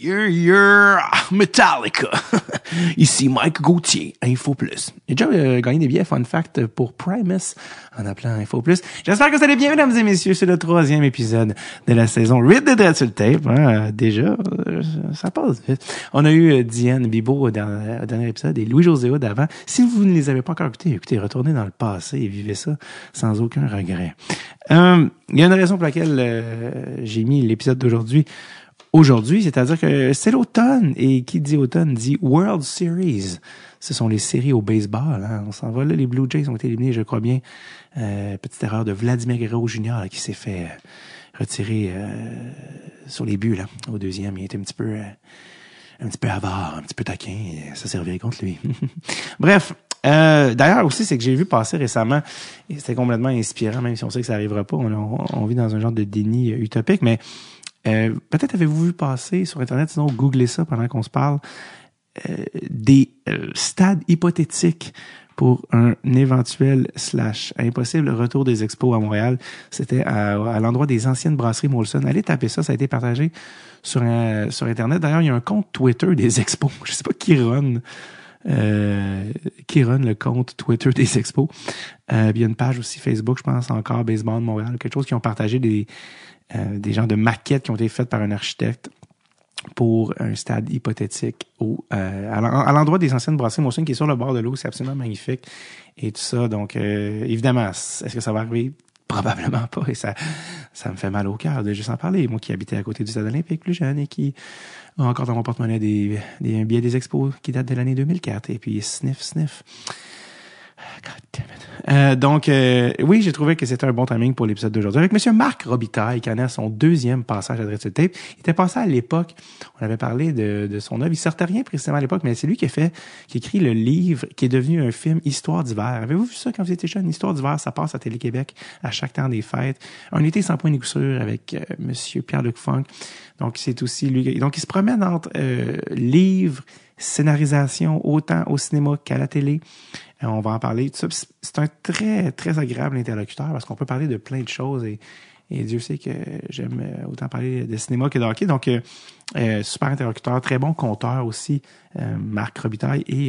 Yeah, yeah, Metallica. Ici Mike Gauthier, Info Plus. J'ai déjà euh, gagné des billets Fun Fact pour Primus en appelant Info Plus. J'espère que vous allez bien, mesdames et messieurs. C'est le troisième épisode de la saison Read the Dread tape. Hein. Déjà, euh, ça passe vite. On a eu euh, Diane Bibo au dernier, épisode et Louis-José d'avant. Si vous ne les avez pas encore écoutés, écoutez, retournez dans le passé et vivez ça sans aucun regret. Euh, il y a une raison pour laquelle j'ai mis l'épisode d'aujourd'hui aujourd'hui, c'est-à-dire que c'est l'automne et qui dit automne dit World Series. Ce sont les séries au baseball. Hein. On s'en va là. Les Blue Jays ont été éliminés, je crois bien. Euh, petite erreur de Vladimir Guerrero Jr. qui s'est fait euh, retirer euh, sur les buts là, au deuxième. Il était un petit peu un petit peu avare, un petit peu taquin. Et ça servirait contre lui. Bref, euh, D'ailleurs aussi, c'est que j'ai vu passer récemment, et c'était complètement inspirant, même si on sait que ça arrivera pas. On, on, vit dans un genre de déni utopique, mais euh, peut-être avez-vous vu passer sur Internet, sinon googlez ça pendant qu'on se parle, euh, des euh, stades hypothétiques pour un éventuel slash impossible retour des expos à Montréal. C'était à, l'endroit des anciennes brasseries Molson. Allez taper ça, ça a été partagé sur, sur Internet. D'ailleurs, il y a un compte Twitter des expos. Je sais pas qui run. qui run le compte Twitter des expos. il y a une page aussi Facebook, je pense, encore Baseball Montréal, quelque chose qui ont partagé des, euh, des genres de maquettes qui ont été faites par un architecte pour un stade hypothétique au, euh, à l'endroit des anciennes brasseries Molson qui est sur le bord de l'eau. C'est absolument magnifique et tout ça. Donc, euh, évidemment, est-ce que ça va arriver? Probablement pas. Et ça, ça me fait mal au cœur de juste en parler. Moi qui habitais à côté du stade olympique plus jeune et qui a encore dans mon porte-monnaie des, des, un billet des expos qui date de l'année 2004. Et puis, sniff, sniff. God damn it. Euh, donc, euh, oui, j'ai trouvé que c'était un bon timing pour l'épisode d'aujourd'hui. Avec Monsieur Marc Robitaille, qui en a son deuxième passage à Dread Tape. Il était passé à l'époque, on avait parlé de, de son œuvre. Il sortait rien précisément à l'époque, mais c'est lui qui a fait, qui écrit le livre qui est devenu un film Histoire d'hiver. Avez-vous vu ça quand vous étiez jeune? Histoire d'hiver, ça passe à Télé-Québec à chaque temps des fêtes. Un été sans point de avec euh, Monsieur Pierre-Luc Funk. Donc, c'est aussi lui. Donc, il se promène entre euh, livres, scénarisation, autant au cinéma qu'à la télé. Euh, on va en parler. C'est un très, très agréable interlocuteur parce qu'on peut parler de plein de choses et, et Dieu sait que j'aime euh, autant parler de cinéma que de hockey. Donc, euh, euh, super interlocuteur, très bon conteur aussi, Marc Robitaille. Et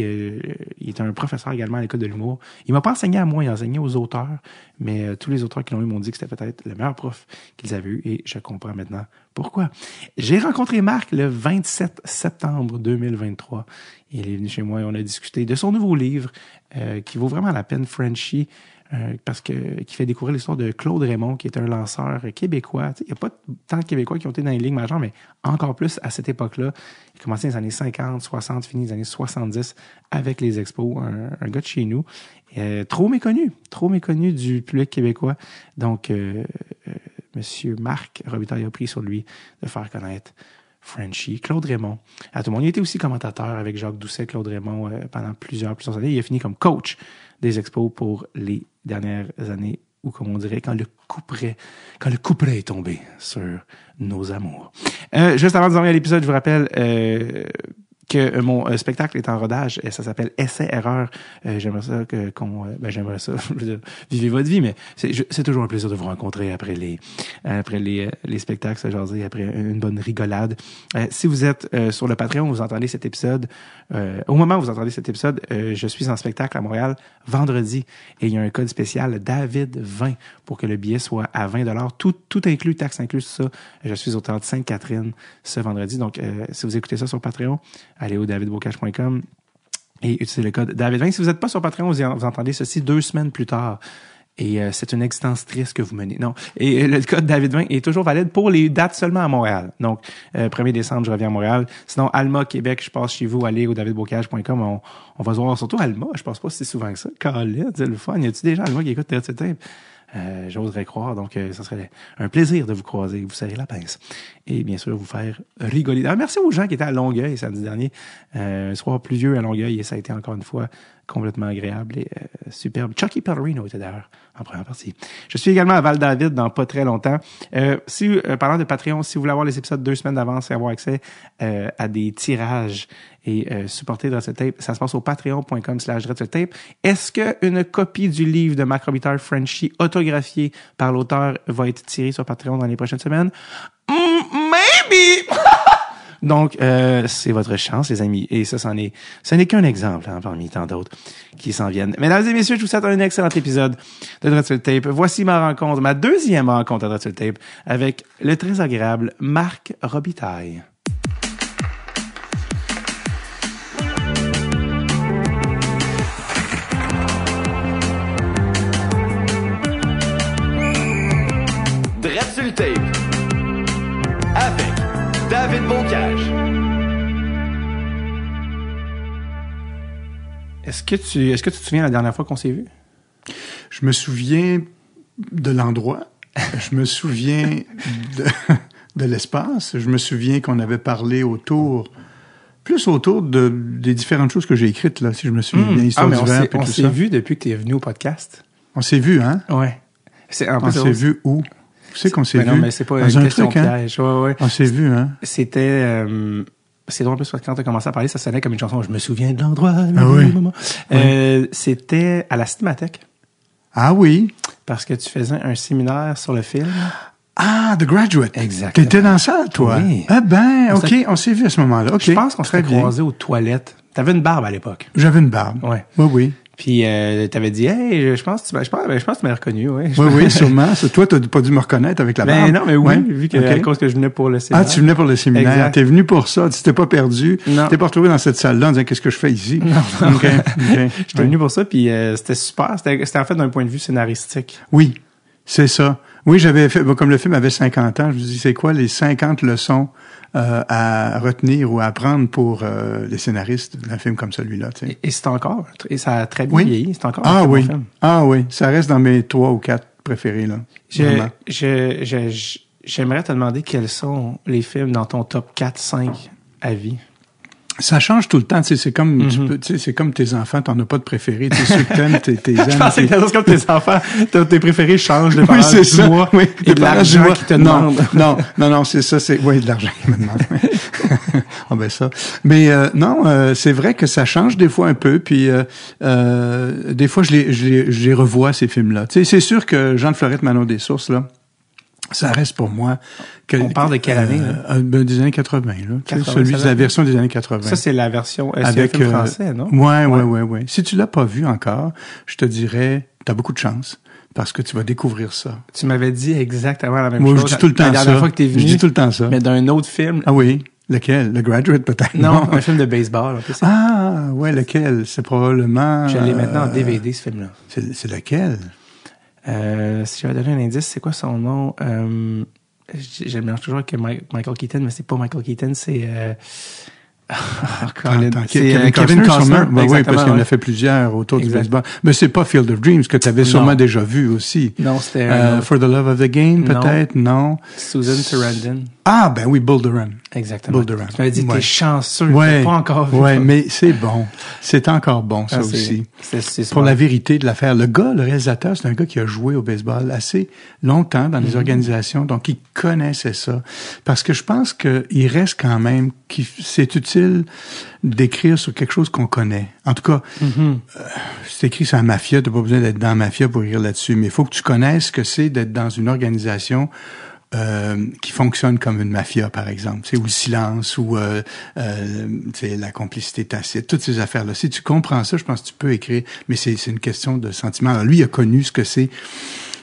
il est un professeur également à l'école de l'humour. Il m'a pas enseigné à moi, il a enseigné aux auteurs. Mais tous les auteurs qui l'ont eu m'ont dit que c'était peut-être le meilleur prof qu'ils avaient eu. Et je comprends maintenant pourquoi. J'ai rencontré Marc le 27 septembre 2023. Il est venu chez moi et on a discuté de son nouveau livre qui vaut vraiment la peine, Frenchie. Euh, parce que qui fait découvrir l'histoire de Claude Raymond, qui est un lanceur québécois. Il n'y a pas tant de Québécois qui ont été dans les ligues majeures, mais encore plus à cette époque-là. Il a commencé dans les années 50, 60, fini les années 70 avec les expos, un, gars de chez nous. Euh, trop méconnu, trop méconnu du public québécois. Donc, euh, euh Monsieur Marc Robitaille a pris sur lui de faire connaître Frenchie, Claude Raymond. À tout le monde. Il était aussi commentateur avec Jacques Doucet, Claude Raymond pendant plusieurs, plusieurs années. Il a fini comme coach des expos pour les dernières années ou comme on dirait quand le couperet, quand le couperet est tombé sur nos amours. Euh, juste avant de dormir à l'épisode, je vous rappelle euh, que euh, mon euh, spectacle est en rodage et ça s'appelle Essai Erreur. Euh, j'aimerais ça que qu'on ben j'aimerais ça vivez votre vie mais c'est toujours un plaisir de vous rencontrer après les après les les spectacles ça jaser après une bonne rigolade. si vous êtes sur le Patreon, vous entendez cet épisode au moment où vous entendez cet épisode, je suis en spectacle à Montréal vendredi et il y a un code spécial David 20 pour que le billet soit à 20 dollars tout tout inclus taxe inclus ça. Je suis au théâtre Sainte-Catherine ce vendredi donc si vous écoutez ça sur Patreon allez au davidbocage.com et utilisez le code David20. Si vous n'êtes pas sur Patreon, vous, entendez ceci deux semaines plus tard. Et euh, c'est une existence triste que vous menez. Non. Et euh, le code David20 est toujours valide pour les dates seulement à Montréal. Donc, 1er euh, décembre, je reviens à Montréal. Sinon, Alma, Québec, je passe chez vous, allez au davidbocage.com. On, on va se voir surtout Alma. Je pense pas si souvent que ça. Colin, c'est le fun. Y a-tu des gens Alma qui écoutent cette euh, J'oserais croire. Donc, euh, ça serait un plaisir de vous croiser, vous serrer la pince. Et bien sûr, vous faire rigoler. Merci aux gens qui étaient à Longueuil samedi dernier. Euh, un soir pluvieux à Longueuil et ça a été encore une fois complètement agréable et euh, superbe. Chucky Pellerino était d'ailleurs en première partie. Je suis également à Val-David dans pas très longtemps. Euh, si, euh, parlant de Patreon, si vous voulez avoir les épisodes deux semaines d'avance et avoir accès euh, à des tirages et euh, supporter Dreadful Tape, ça se passe au patreon.com slash Tape. Est-ce qu'une copie du livre de Robitaille Frenchie autographié par l'auteur va être tirée sur Patreon dans les prochaines semaines? Mm, maybe! Donc, euh, c'est votre chance, les amis. Et ça, c'en ce n'est qu'un exemple hein, parmi tant d'autres qui s'en viennent. Mesdames et messieurs, je vous souhaite un excellent épisode de Dreadful Tape. Voici ma rencontre, ma deuxième rencontre à Dreadful Tape avec le très agréable Marc Robitaille. Est-ce que tu, est-ce que tu te souviens la dernière fois qu'on s'est vu? Je me souviens de l'endroit. Je me souviens de, de l'espace. Je me souviens qu'on avait parlé autour, plus autour de, des différentes choses que j'ai écrites, là, si je me souviens bien. Ah, Histoire mais du on s'est, et on tout s'est ça. vu depuis que tu es venu au podcast. On s'est vu, hein? Ouais. C'est, en On s'est vu où? Où c'est qu'on s'est Mais vu? non, mais c'est pas Dans une question truc, hein? piège. Ouais, ouais. On s'est vu, hein? C'était, euh, c'est drôle, parce que quand tu as commencé à parler, ça sonnait comme une chanson. Je me souviens de l'endroit. le Ah oui. Euh, c'était à la Cinémathèque. Ah oui. Parce que tu faisais un séminaire sur le film. Ah, The Graduate. Exactement. T'étais dans ça, toi? Oui. Ah ben, On OK, s'est- on s'est vu à ce moment-là. Je pense qu'on bien. croisés aux toilettes. T'avais une barbe à l'époque. J'avais une barbe. Ouais. Oui, oui. Puis euh, t'avais dit, hey, je pense, que tu m'as- je pense, ben, je pense que tu m'as reconnu, ouais. Oui, oui, sûrement. Toi, t'as pas dû me reconnaître avec la barbe. Ben non, mais oui, Ouais. vu que OK. à cause que je venais pour le Ah, séminaire. tu venais pour le séminaire. T'es venu pour ça. Tu t'es pas perdu. Non. T'es pas retrouvé dans cette salle-là en disant qu'est-ce que je fais ici? Non, non. OK, OK. J'étais venu pour ça, puis euh, c'était super. C'était c'était en fait d'un point de vue scénaristique. Oui, c'est ça. Oui, j'avais fait, comme le film avait 50 ans, je me dis, c'est quoi les 50 leçons euh, à retenir ou à apprendre pour euh, les scénaristes d'un film comme celui-là. Et, et c'est encore, et ça a très bien Oui. vieilli. C'est encore un Ah bon oui, film. ah oui, ça reste dans mes trois ou quatre préférés, là. Je- Vraiment. je- je- je- J'aimerais te demander quels sont les films dans ton top 4-5 à vie. Ça change tout le temps, tu sais, c'est comme, tu Mhm. peux, tu sais, c'est comme tes enfants, t'en as pas de préférés, tu sais, ceux que t'aimes, t'es, t'es Je pensais que c'est comme tes enfants, tes, tes préférés changent de Oui, c'est ça. mois Oui, et de l'argent qui te non, demandent. Non, non, non, c'est ça, c'est oui, de l'argent qu'ils me demandent. ah ben ça. Mais euh, non, euh, c'est vrai que ça change des fois un peu. Puis euh, euh, des fois, je les, je les, je les revois ces films-là. Tu sais, c'est sûr que Jean de Florette, Manon des Sources là. Ça reste pour moi. Que, On parle de quelle année, là? euh, ben, des années 80, là. Tu sais, 80, celui ça de la version des années 80. Ça, c'est la version, euh, avec film euh, français, non? Ouais, ouais, ouais, ouais. Si tu l'as pas vu encore, je te dirais, t'as beaucoup de chance parce que tu vas découvrir ça. Tu m'avais dit exactement la même Moi, chose. je dis tout le temps la ça. dernière fois que t'es venu. Je dis tout le temps ça. Mais d'un autre film. Ah oui, lequel? Le Graduate peut-être. non, un film de baseball. en. Ah ouais, lequel? C'est probablement. Je l'ai maintenant en euh, DVD, ce film-là. C'est lequel? Euh, si j'avais donné un indice, c'est quoi son nom? Euh, je je le mélange toujours avec Mi- Michael Keaton, mais c'est pas Michael Keaton, c'est... Euh... ah, Colin. Attends, C'est, Kevin, euh, Kevin Costner. Ben oui, parce qu'il en a fait plusieurs autour Exact. du baseball. Mais c'est pas Field of Dreams que tu avais sûrement Non. déjà vu aussi. Non, c'était Euh. For the Love of the Game, Non. peut-être? Non. Susan Sarandon. Ah ben oui, Bull Durham. Exactement. Bull Durham. Tu m'avais dit, Ouais. t'es chanceux, Ouais, t'as pas encore vu ouais, ça. mais c'est bon. C'est encore bon ça Ah, aussi. c'est- c'est Pour la vérité de l'affaire, le gars, le réalisateur, c'est un gars qui a joué au baseball assez longtemps dans les organisations, donc il connaissait ça. Parce que je pense qu'il reste quand même, qu'il- c'est utile d'écrire sur quelque chose qu'on connaît. En tout cas, Mhm. c'est écrit sur la mafia, t'as pas besoin d'être dans la mafia pour écrire là-dessus, mais il faut que tu connaisses ce que c'est d'être dans une organisation euh, qui fonctionne comme une mafia, par exemple, tu ou le silence, ou euh, euh, tu la complicité tacite, toutes ces affaires-là. Si tu comprends ça, je pense que tu peux écrire, mais c'est une question de sentiment. Alors, lui, il a connu ce que c'est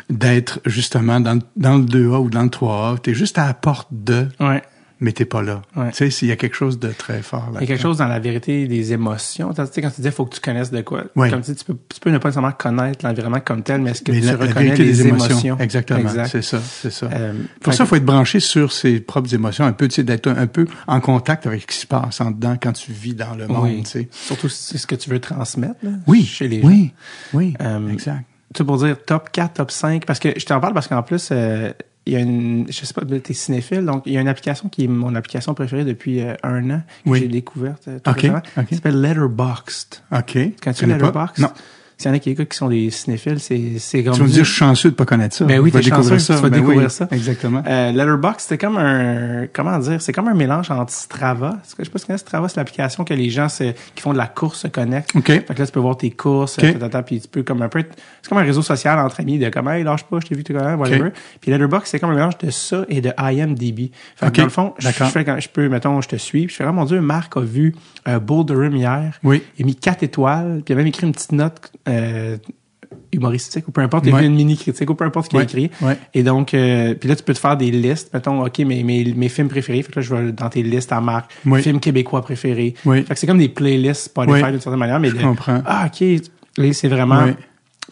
d'être justement dans, dans le 2A ou dans le 3A. T'es juste à la porte de, Ouais. Mais t'es pas là. Ouais. Tu sais, s'il y a quelque chose de très fort là. Il y a quelque chose dans la vérité des émotions. Tu sais, quand tu disais, faut que tu connaisses de quoi. Ouais. Comme tu dis, tu peux, tu peux ne pas nécessairement connaître l'environnement comme tel, mais est-ce que Mais tu la, la reconnais vérité les des émotions? émotions? Exactement. Exact. C'est ça, c'est ça. Euh, Pour ça, il que- faut être branché sur ses propres émotions, un peu, tu sais, d'être un, un peu en contact avec ce qui se passe en dedans quand tu vis dans le monde, Oui. tu sais. Surtout si c'est ce que tu veux transmettre là, Oui, chez les gens. oui, oui, Euh, exact. Tu pour dire top 4, top 5, parce que je t'en parle parce qu'en plus, euh, il y a une, je sais pas, t'es cinéphile, donc il y a une application qui est mon application préférée depuis euh, un an, que Oui. j'ai découverte euh, tout OK, récemment, OK. qui s'appelle Letterboxd. OK. Quand tu? Letterboxd, Non. S'il y en a qui écoutent qui sont des cinéphiles, c'est c'est comme Tu vas me dire, je suis chanceux de pas connaître ça. Ben oui, Tu vas t'es découvrir ça. tu vas Ben découvrir oui, ça. Exactement. Euh, Letterboxd, c'était comme un, comment dire, c'est comme un mélange entre Strava. Est-ce que je sais pas si Strava, c'est l'application que les gens se- qui font de la course se connectent. OK. Fait que là, tu peux voir tes courses, OK. euh, tata, puis tu peux comme un peu, c'est comme un réseau social entre amis de comme, hey, lâche pas, je t'ai vu, tu connais, whatever. OK. Puis Letterboxd, c'est comme un mélange de ça et de IMDb. Fait que OK. dans le fond, je fais quand je peux, mettons, je te suis, puis je fais, oh mon Dieu, Marc a vu euh, Bull Durham hier. Oui. Il a mis quatre étoiles, puis il a même écrit une petite note, euh, humoristique ou peu importe, il a Ouais. fait une mini critique ou peu importe ce qu'il a écrit. Ouais. Et donc, euh, puis là, tu peux te faire des listes. Mettons, OK, mes, mes, mes films préférés. Fait que là, je vais dans tes listes à marque. Oui. Films québécois préférés. Oui. Fait que c'est comme des playlists Spotify Oui. d'une certaine manière. Mais Je de- comprends. Ah, OK. C'est vraiment...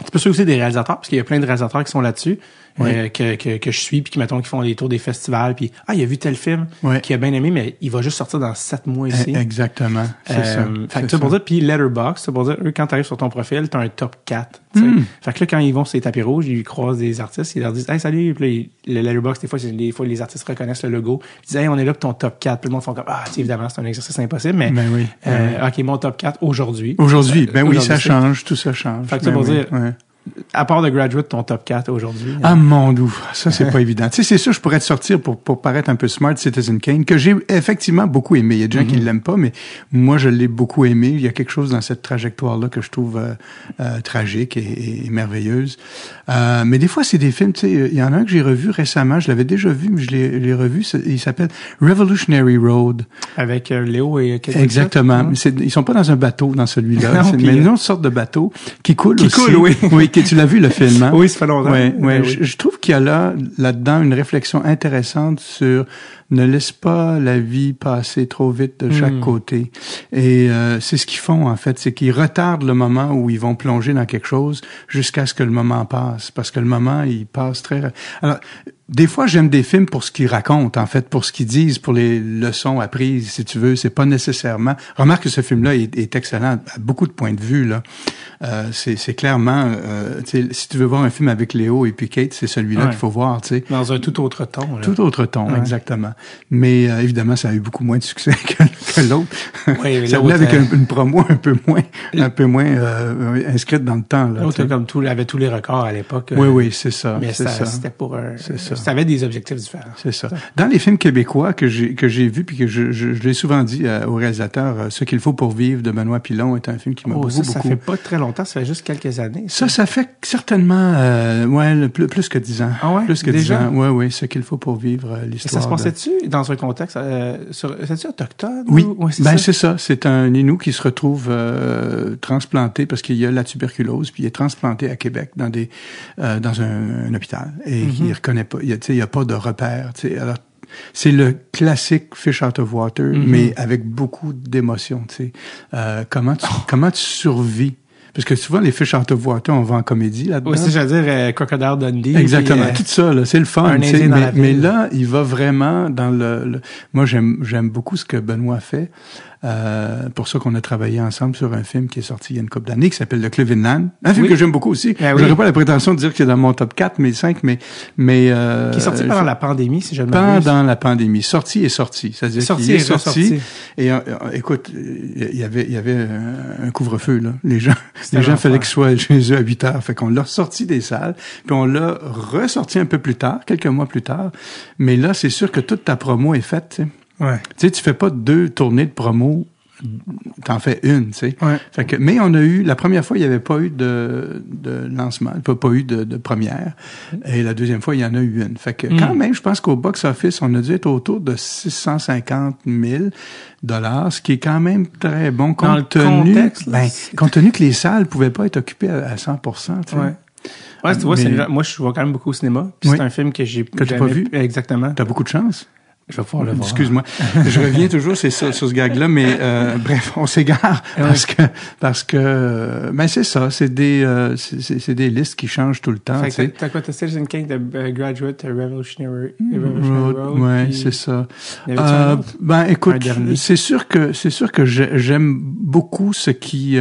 Tu peux suivre aussi des réalisateurs, parce qu'il y a plein de réalisateurs qui sont là-dessus, Oui. euh, que, que, que je suis, puis qui, mettons, qui font des tours des festivals, puis ah, il a vu tel film Oui. qu'il a bien aimé, mais il va juste sortir dans sept mois ici. Eh, Exactement. C'est Euh, ça. Fait que ça pour dire, puis Letterboxd, c'est pour dire, eux, quand t'arrives sur ton profil, t'as un top 4. tu sais. Hmm. Fait que là, quand ils vont sur les tapis rouges, ils croisent des artistes, ils leur disent, hey, salut, puis là, le Letterboxd, des fois, des fois, les artistes reconnaissent le logo. Ils disent, hey, on est là pour ton top 4. Puis le monde font comme, ah, évidemment, c'est un exercice impossible, mais, Ben oui. euh, OK, mon top 4 aujourd'hui. Aujourd'hui, ben oui, Aujourd'hui, ça change, tout ça change. Fait que ça Ben pour oui, dire- ouais. À part de Graduate, ton top 4 aujourd'hui. Ah mon dieu, ça c'est pas évident. Tu sais, c'est sûr, je pourrais te sortir pour, pour paraître un peu smart Citizen Kane, que j'ai effectivement beaucoup aimé. Il y a des gens qui Mm-hmm. l'aiment pas, mais moi je l'ai beaucoup aimé. Il y a quelque chose dans cette trajectoire-là que je trouve euh, euh, tragique et, et merveilleuse. Euh, mais des fois, c'est des films, tu sais, il y en a un que j'ai revu récemment, je l'avais déjà vu, mais je l'ai revu, il s'appelle Revolutionary Road. Avec euh, Léo et Exactement. Mais ils sont pas dans un bateau dans celui-là. C'est- euh, une autre sorte de bateau qui coule Qui aussi. coule, oui. Tu l'as vu le film. Hein? Oui, longtemps. Ouais, ouais. Ben oui. Je, je trouve qu'il y a là, là-dedans une réflexion intéressante sur ne laisse pas la vie passer trop vite de chaque Hmm. côté. Et euh, c'est ce qu'ils font en fait, c'est qu'ils retardent le moment où ils vont plonger dans quelque chose jusqu'à ce que le moment passe, parce que le moment il passe très. Alors des fois, j'aime des films pour ce qu'ils racontent, en fait, pour ce qu'ils disent, pour les leçons apprises, si tu veux. C'est pas nécessairement. Remarque que ce film-là est, est excellent à beaucoup de points de vue. Là, euh, c'est clairement. Euh, si tu veux voir un film avec Léo et puis Kate, c'est celui-là Ouais. qu'il faut voir. Tu sais. Dans un tout autre ton. là. Tout autre ton, Ouais. exactement. Mais euh, évidemment, ça a eu beaucoup moins de succès que, que l'autre. Oui, ça venait avec un- une promo un peu moins, un peu moins euh, inscrite dans le temps. Là, L'autre, comme tout, avait tous les records à l'époque. euh, oui, oui, c'est ça. Mais ça- c'était pour un. Ça. Ça avait des objectifs différents. C'est ça. Dans les films québécois que j'ai que j'ai vus puis que je, je, je l'ai souvent dit euh, au réalisateur, euh, ce qu'il faut pour vivre de Benoît Pilon est un film qui m'a Oh, beaucoup ça, ça beaucoup. fait pas très longtemps, ça fait juste quelques années. Ça, ça fait certainement euh, ouais plus, plus que dix ans. Ah ouais? Plus que dix ans. Ouais, oui, ce qu'il faut pour vivre l'histoire. ça se de- passait-tu dans un contexte, euh, sur, c'est-tu autochtone? Oui, ou- ouais, c'est ben c'est ça. C'est un Inou qui se retrouve euh, transplanté parce qu'il y a la tuberculose, puis il est transplanté à Québec dans des euh, dans un, un hôpital et Mhm. il reconnaît pas. Il y a, tu sais, il y a pas de repère. tu sais. Alors c'est le classique fish out of water, Mhm. mais avec beaucoup sais. Euh, comment tu comment tu survis? Parce que souvent les fish out of water, on va en comédie là-dedans. Oui, c'est, j'allais dire, euh, Crocodile Dundee. Exactement, euh, tout ça, là, c'est le fun. un mais, mais là, il va vraiment dans le. le- Moi, j'aime j'aime beaucoup ce que Benoît fait. Euh, pour ça qu'on a travaillé ensemble sur un film qui est sorti il y a une couple d'années qui s'appelle Le Cleveland. Un film Oui. que j'aime beaucoup aussi. Ben oui. J'aurais pas la prétention de dire que c'est dans mon top 4, mais 5, mais mais euh, qui est sorti pendant la pandémie, si je ne pendant m'abuse. la pandémie. Sorti et sorti. C'est-à-dire Sorti est et sorti. Et euh, euh, écoute, il y avait, il y avait un, un couvre-feu, là. Les gens, les gens fallait qu'ils soient chez eux à 8 heures. Fait qu'on l'a sorti des salles, puis on l'a ressorti un peu plus tard, quelques mois plus tard. Mais là, c'est sûr que toute ta promo est faite, tu sais. Ouais. Tu sais, tu fais pas deux tournées de promo, t'en fais une, tu sais. Ouais. Fait que, mais on a eu, la première fois, il n'y avait pas eu de, de lancement, pas, pas eu de, de première. Et la deuxième fois, il y en a eu une. Fait que, quand Mm. même, je pense qu'au box-office, on a dû être autour de 650 000 dollars, ce qui est quand même très bon Dans compte le tenu, contexte, ben, compte tenu que les salles pouvaient pas être occupées à, à 100 tu. Ouais. Ouais, tu vois, Mais- moi, je vois quand même beaucoup au cinéma. Oui. C'est un film que j'ai jamais- pas vu? Exactement. T'as beaucoup de chance. Je vais pouvoir le voir. Excuse-moi. je reviens toujours c'est ça, sur ce gag-là, mais euh, bref, on s'égare Ouais. parce que parce que euh, ben c'est ça, c'est des euh, c'est- des listes qui changent tout le temps. T'as- quoi? T'as Citizen Kane, t'as euh, Graduate, t'as Revolutionary, Revolutionary Road, ouais, c'est ça. Euh, ben écoute, c'est sûr que c'est sûr que j'ai- j'aime beaucoup ce qui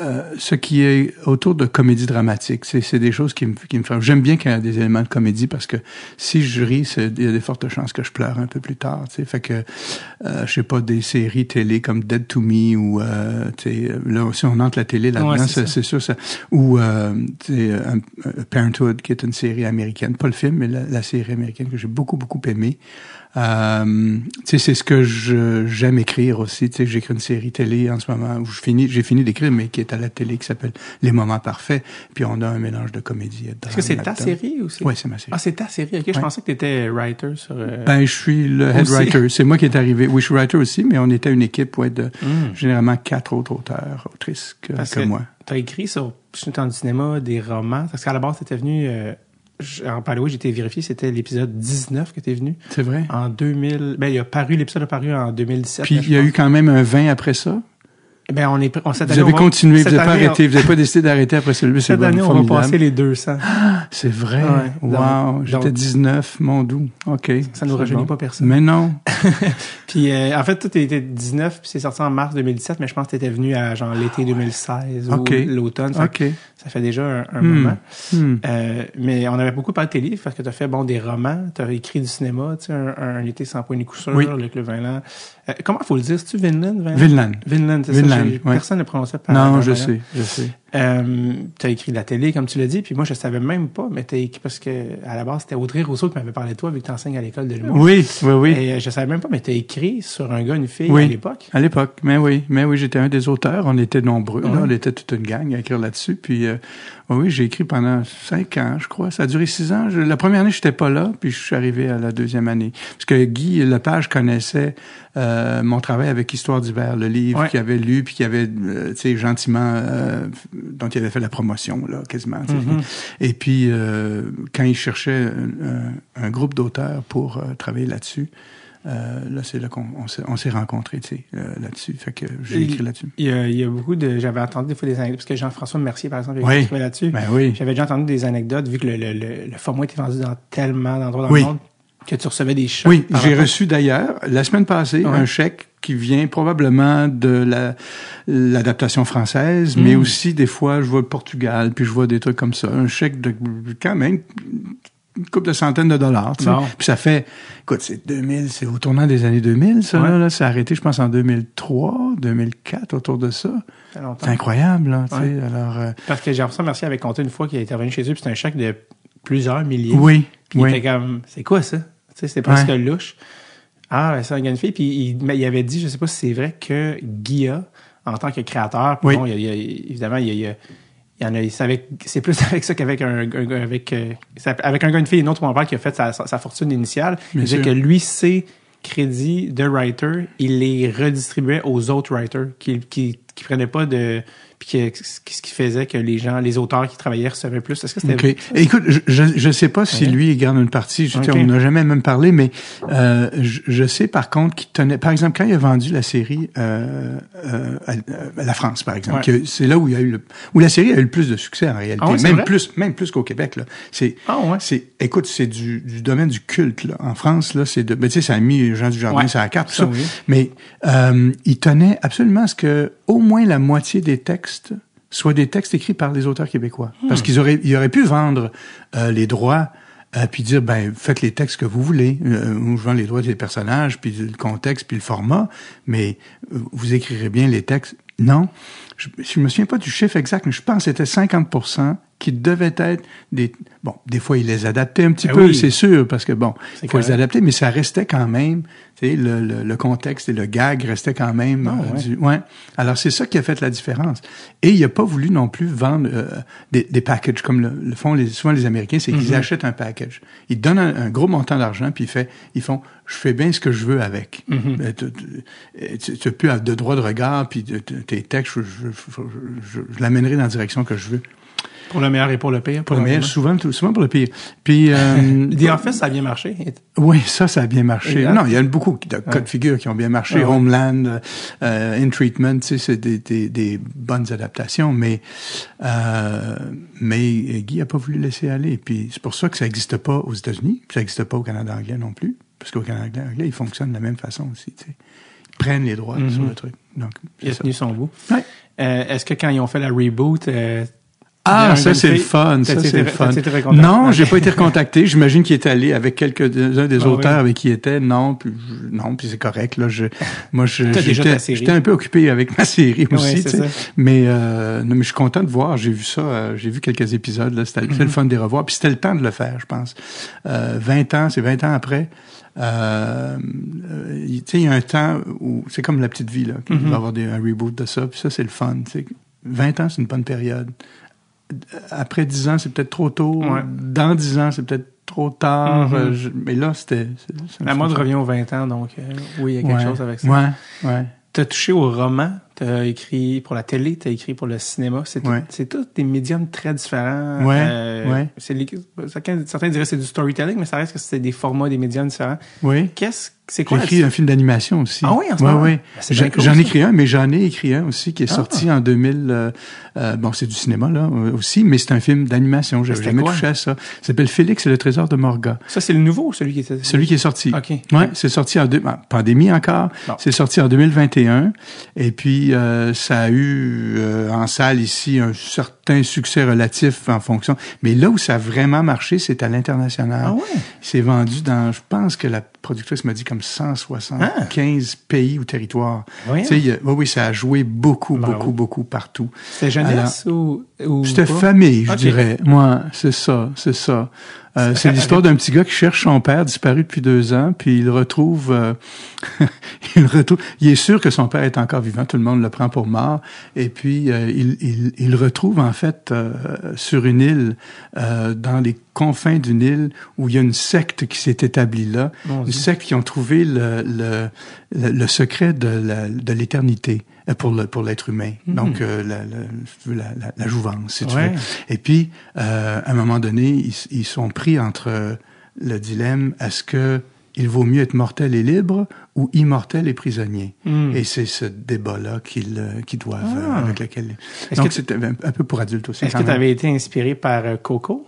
euh, ce qui est autour de comédie dramatique. C'est, des choses qui me, qui me font. J'aime bien qu'il y ait des éléments de comédie parce que si je ris, il y a des fortes chances que je pleure un peu plus tard. Tu sais, fait que euh, je sais pas des séries télé comme Dead to Me ou euh, là aussi on entre la télé là-dedans, Ouais, c'est sûr ça. Ou euh, Parenthood qui est une série américaine, pas le film mais la, la série américaine que j'ai beaucoup beaucoup aimé. Euh, c'est ce que j'aime écrire aussi. J'écris une série télé en ce moment où je finis, j'ai fini d'écrire, mais qui est à la télé, qui s'appelle Les Moments Parfaits. Puis on a un mélange de comédie et de Est-ce que c'est ta série ou c'est? Oui, c'est ma série. Ah, c'est ta série. Ok, je pensais que tu étais writer sur. euh, Ben, je suis le head writer. C'est moi qui est arrivé. Oui, je suis writer aussi, mais on était une équipe ouais, de Hmm. généralement quatre autres auteurs, autrices que, Parce que que moi. Tu as écrit sur sur le temps du cinéma des romans. Parce qu'à la base, tu étais venu. Euh, en oui, j'étais vérifié, c'était l'épisode 19 que tu es venu. C'est vrai? En 2000. Ben, il a paru, l'épisode a paru en 2017. Puis il y a eu quand même un 20 après ça? Ben, on est, on, cette Vous année, avez on va- continué, vous n'avez pas année, arrêté, vous n'avez pas décidé d'arrêter après celui-là. Cette année, on va passer les 200. C'est vrai? Ouais. wow. J'étais donc- 19, mon doux. OK. Ça nous C'est rajeunit bon. pas personne. Mais non. Puis, euh, en fait, toi, t'étais 19, puis c'est sorti en mars 2017, mais je pense que t'étais venu à genre l'été 2016 Ok. ou l'automne. Ça, OK. ça fait déjà un, un Hmm. moment. Hmm. Euh, mais on avait beaucoup parlé de tes livres parce que tu as fait bon des romans, tu as écrit du cinéma, tu sais, un, un été sans point ni coup sûr, Oui. Luc Le Vinland. Euh, comment faut le dire? C'est-tu Vinland? Vinland? Vinland. Vinland, c'est ça. Vinland, ouais. Personne ne prononçait par Non, je sais, je sais. Euh, tu as écrit de la télé, comme tu l'as dit, puis moi, je savais même pas, mais tu écrit parce que à la base, c'était Audrey Rousseau qui m'avait parlé de toi, vu que tu enseignes à l'école de l'humour. Oui, oui, oui. Et euh, je savais même pas, mais tu écrit sur un gars, une fille Oui. à l'époque. À l'époque, mais oui, mais oui, j'étais un des auteurs. On était nombreux, là. Ouais. on était toute une gang à écrire là-dessus. Puis, euh, oui, j'ai écrit pendant cinq ans, je crois. Ça a duré six ans. Je- la première année, j'étais pas là, puis je suis arrivé à la deuxième année. Parce que Guy Lepage connaissait euh, mon travail avec Histoire d'hiver, le livre qu'il avait lu, puis qu'il avait, euh, tu sais, gentiment, euh, dont il avait fait la promotion, là, quasiment. Mhm. Et puis, euh, quand il cherchait un, groupe d'auteurs pour euh, travailler là-dessus, euh, là, c'est là qu'on on s'est, on s'est rencontrés, tu sais, euh, là-dessus. Fait que j'ai écrit là-dessus. Il y, a, il y a beaucoup de. J'avais entendu des fois des anecdotes, parce que Jean-François Mercier, par exemple, Oui. écrivait là-dessus. Ben oui. J'avais déjà entendu des anecdotes, vu que le, le, le, le format était vendu dans tellement d'endroits dans Oui. le monde, que tu recevais des chèques. Oui, j'ai reçu d'ailleurs, la semaine passée, Ouais. un chèque qui vient probablement de la, l'adaptation française, mais Mm. aussi des fois, je vois le Portugal, puis je vois des trucs comme ça. Un chèque de quand même une couple de centaines de dollars. tu sais. Puis ça fait, écoute, c'est 2000, c'est au tournant des années 2000, ça, Ouais. là. Ça a arrêté, je pense, en 2003, 2004, autour de ça. C'est incroyable, là, tu sais. Ouais. Alors, euh, Parce que Jean-François Mercier avait compté une fois qu'il était revenu chez eux, puis c'était un chèque de plusieurs milliers. oui, Puis il était comme, c'est quoi ça? Tu sais, c'était presque louche. Ah, ben, c'est un gars, une fille. Puis il, mais il avait dit, je sais pas si c'est vrai, que Guilla, en tant que créateur, Oui. bon, il il évidemment, il y a, il y a- il y en a, c'est c'est plus avec ça qu'avec un, un avec, euh, ça- avec un gars, une fille, une autre mon père qui a fait sa, sa, fortune initiale. Sûr. que lui, ses crédits de writer, il les redistribuait aux autres writers qui, qui, qui prenaient pas de, puis que- ce qui faisait que les gens, les auteurs qui travaillaient recevaient plus. Est-ce que c'était OK. Écoute, je, je, je sais pas si Ouais. lui, il garde une partie. Je. On n'a jamais même parlé, mais euh, je, je sais par contre qu'il tenait... Par exemple, quand il a vendu la série euh, euh, à, à la France, par exemple, Ouais. c'est là où il y a eu le, où la série a eu le plus de succès en réalité. Ah même plus, même plus qu'au Québec. Là. C'est, Ah ouais. c'est, écoute, c'est du, du domaine du culte. Là. En France, là, c'est de, ben, tu sais, ça a mis Jean Dujardin sur la carte, tout Ça, oui. Mais euh, il tenait absolument à ce que au moins la moitié des textes soient des textes écrits par les auteurs québécois. Hmm. Parce qu'ils auraient, ils auraient pu vendre euh, les droits euh, puis dire ben faites les textes que vous voulez. Euh, vends les droits des personnages puis le contexte puis le format, mais euh, vous écrirez bien les textes. Non, je, je me souviens pas du chiffre exact, mais je pense que c'était 50% qui devaient être des bon des fois ils les adaptaient un petit Ben peu oui. c'est sûr parce que bon C'est faut les adapter mais ça restait quand même tu sais le, le, le contexte et le gag restait quand même Ah, euh, ouais. du ouais alors c'est ça qui a fait la différence et il a pas voulu non plus vendre euh, des, des packages comme le, le font les, souvent les Américains c'est qu'ils Mhm. achètent un package ils donnent un, un gros montant d'argent puis ils fait ils font je fais bien ce que je veux avec Mhm. Euh, tu- tu- tu tu as plus de droit de regard puis tes textes je, je, je- je l'amènerai dans la direction que je veux Pour le meilleur et pour le pire. pour le meilleur souvent souvent pour le pire puis euh, The Office, ça a bien marché. oui, ça, ça a bien marché. Exact. Non, il y a beaucoup de cas de figure qui ont bien marché. Ah ouais. Homeland, euh, In Treatment, tu sais, c'est des, des, des bonnes adaptations, mais euh, mais Guy a pas voulu laisser aller. Puis c'est pour ça que ça n'existe pas aux États-Unis, ça n'existe pas au Canada anglais non plus, parce qu'au Canada anglais, ils fonctionnent de la même façon aussi. Tu sais. prennent les droits sur le truc. Donc, Il a tenu son bout. Ouais. Euh, Est-ce que quand ils ont fait la reboot, euh, Ah, ça, c'est le fun. Ça, c'est le fun. Non, j'ai pas été recontacté. J'imagine qu'il est allé avec quelques-uns des Ah auteurs oui. avec qui il était. Non, puis, je- non, puis c'est correct. Là, je, moi, j'étais, un peu occupé avec ma série aussi. Mais, euh, non, mais je suis content de voir. J'ai vu ça. euh, j'ai vu quelques épisodes. Là, c'était, le fun de les revoir. Puis c'était le temps de le faire, je pense. Euh, 20 ans, c'est 20 ans après. Euh, euh, tu sais, il y a un temps où c'est comme la petite vie là, qu'il Mhm. va y avoir des, un reboot de ça. Puis ça, c'est le fun. tu sais. 20 ans, c'est une bonne période après 10 ans, c'est peut-être trop tôt. Ouais. Dans 10 ans, c'est peut-être trop tard. Mhm. Euh, je- mais là, c'était... la mode revient aux 20 ans, donc euh, oui, il y a quelque Ouais. chose avec ça. Ouais, ouais. T'as touché au roman, t'as écrit pour la télé, t'as écrit pour le cinéma. C'est tout- Ouais. tous des médiums très différents. Ouais, Euh, ouais. certains, certains diraient que c'est du storytelling, mais ça reste que c'est des formats, des médiums différents. Oui. Qu'est-ce, c'est J'ai quoi écrit la- un film d'animation aussi. Ah oui, en ce moment? ouais. Ben, c'est J'en bien cool, j'en ai écrit un, mais j'en ai écrit un aussi qui est Ah. sorti en 2000. euh, euh, bon, c'est du cinéma là euh, aussi, mais c'est un film d'animation. J'avais jamais quoi? touché à ça. Ça s'appelle Félix et le trésor de Morga. Ça, c'est le nouveau ou celui qui était. Celui qui est sorti. OK. Ouais, c'est sorti en deux, ah, pandémie encore. C'est sorti en 2021 et puis euh, ça a eu euh, en salle ici un certain succès relatif en fonction. Mais là où ça a vraiment marché, c'est à l'international. Ah ouais? C'est vendu dans, je pense que la productrice m'a dit comme 175 pays ou territoires. A- oui, oui, ça a joué beaucoup, beaucoup, beaucoup partout. C'était jeunesse ou, ou C'était famille, je dirais. Moi, c'est ça, c'est ça. Euh, c'est l'histoire d'un petit gars qui cherche son père disparu depuis deux ans, puis il retrouve, euh, il retrouve, il est sûr que son père est encore vivant, tout le monde le prend pour mort, et puis euh, il, il, il retrouve en fait euh, sur une île, euh, dans les confins d'une île où il y a une secte qui s'est établie là, une secte qui ont trouvé le, le, le, le secret de la- de l'éternité euh, pour le pour l'être humain. Donc euh, la, la, la, la, la jouvence, si tu Ouais. veux. Et puis, euh, à un moment donné, ils, ils sont pris entre le dilemme est-ce que il vaut mieux être mortel et libre ou immortel et prisonnier Hmm. Et c'est ce débat-là qu'ils euh, qu'ils doivent Ah. avec lequel. Est-ce Donc que- c'était un, peu pour adultes aussi. Est-ce que tu avais été inspiré par euh, Coco?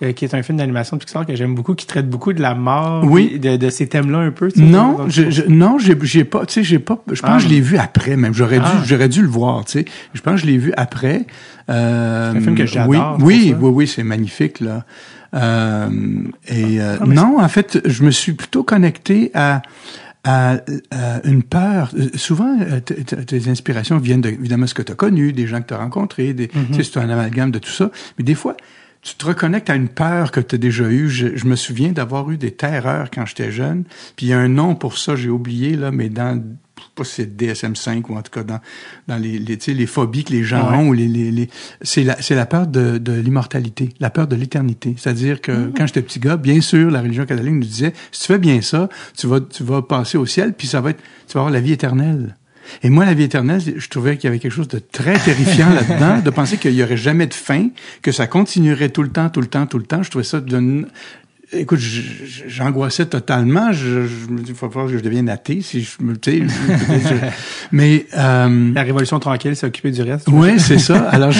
euh, qui est un film d'animation de Pixar que j'aime beaucoup, qui traite beaucoup de la mort, Oui. de, de ces thèmes-là un peu. Non, je, je- non, j'ai, pas, tu sais, j'ai pas. Je pense Ah. que je l'ai vu après même. J'aurais Ah. dû, j'aurais dû le voir, tu sais. Je pense que je l'ai vu après. Euh, C'est un film que j'adore, Oui, oui, oui, oui, c'est magnifique là. Euh, et euh, Ah, non, en fait, je me suis plutôt connecté à à, à une peur. Euh, Souvent, euh, tes inspirations viennent de, évidemment ce que tu as connu, des gens que tu as rencontrés, des, Mm-hmm. tu sais, c'est un amalgame de tout ça. Mais des fois, tu te reconnectes à une peur que tu as déjà eue. Je, je me souviens d'avoir eu des terreurs quand j'étais jeune. Puis il y a un nom pour ça, j'ai oublié, là, mais dans, je sais pas si c'est DSM-5 ou en tout cas dans, dans les, les, les phobies que les gens Ouais. ont, ou les, les, les- c'est la, c'est la peur de, de l'immortalité, la peur de l'éternité. C'est-à-dire que Mm. quand j'étais petit gars, bien sûr, la religion catholique nous disait, si tu fais bien ça, tu vas, tu vas passer au ciel, puis ça va être, tu vas avoir la vie éternelle. Et moi, la vie éternelle, je trouvais qu'il y avait quelque chose de très terrifiant là-dedans, de penser qu'il y aurait jamais de fin, que ça continuerait tout le temps, tout le temps, tout le temps. Je trouvais ça d'une... Écoute, j'angoissais totalement. Je, je me dis, il falloir que je devienne athée si je me... tu mais... euh, La Révolution tranquille s'est occupée du reste. oui, c'est ça. Alors,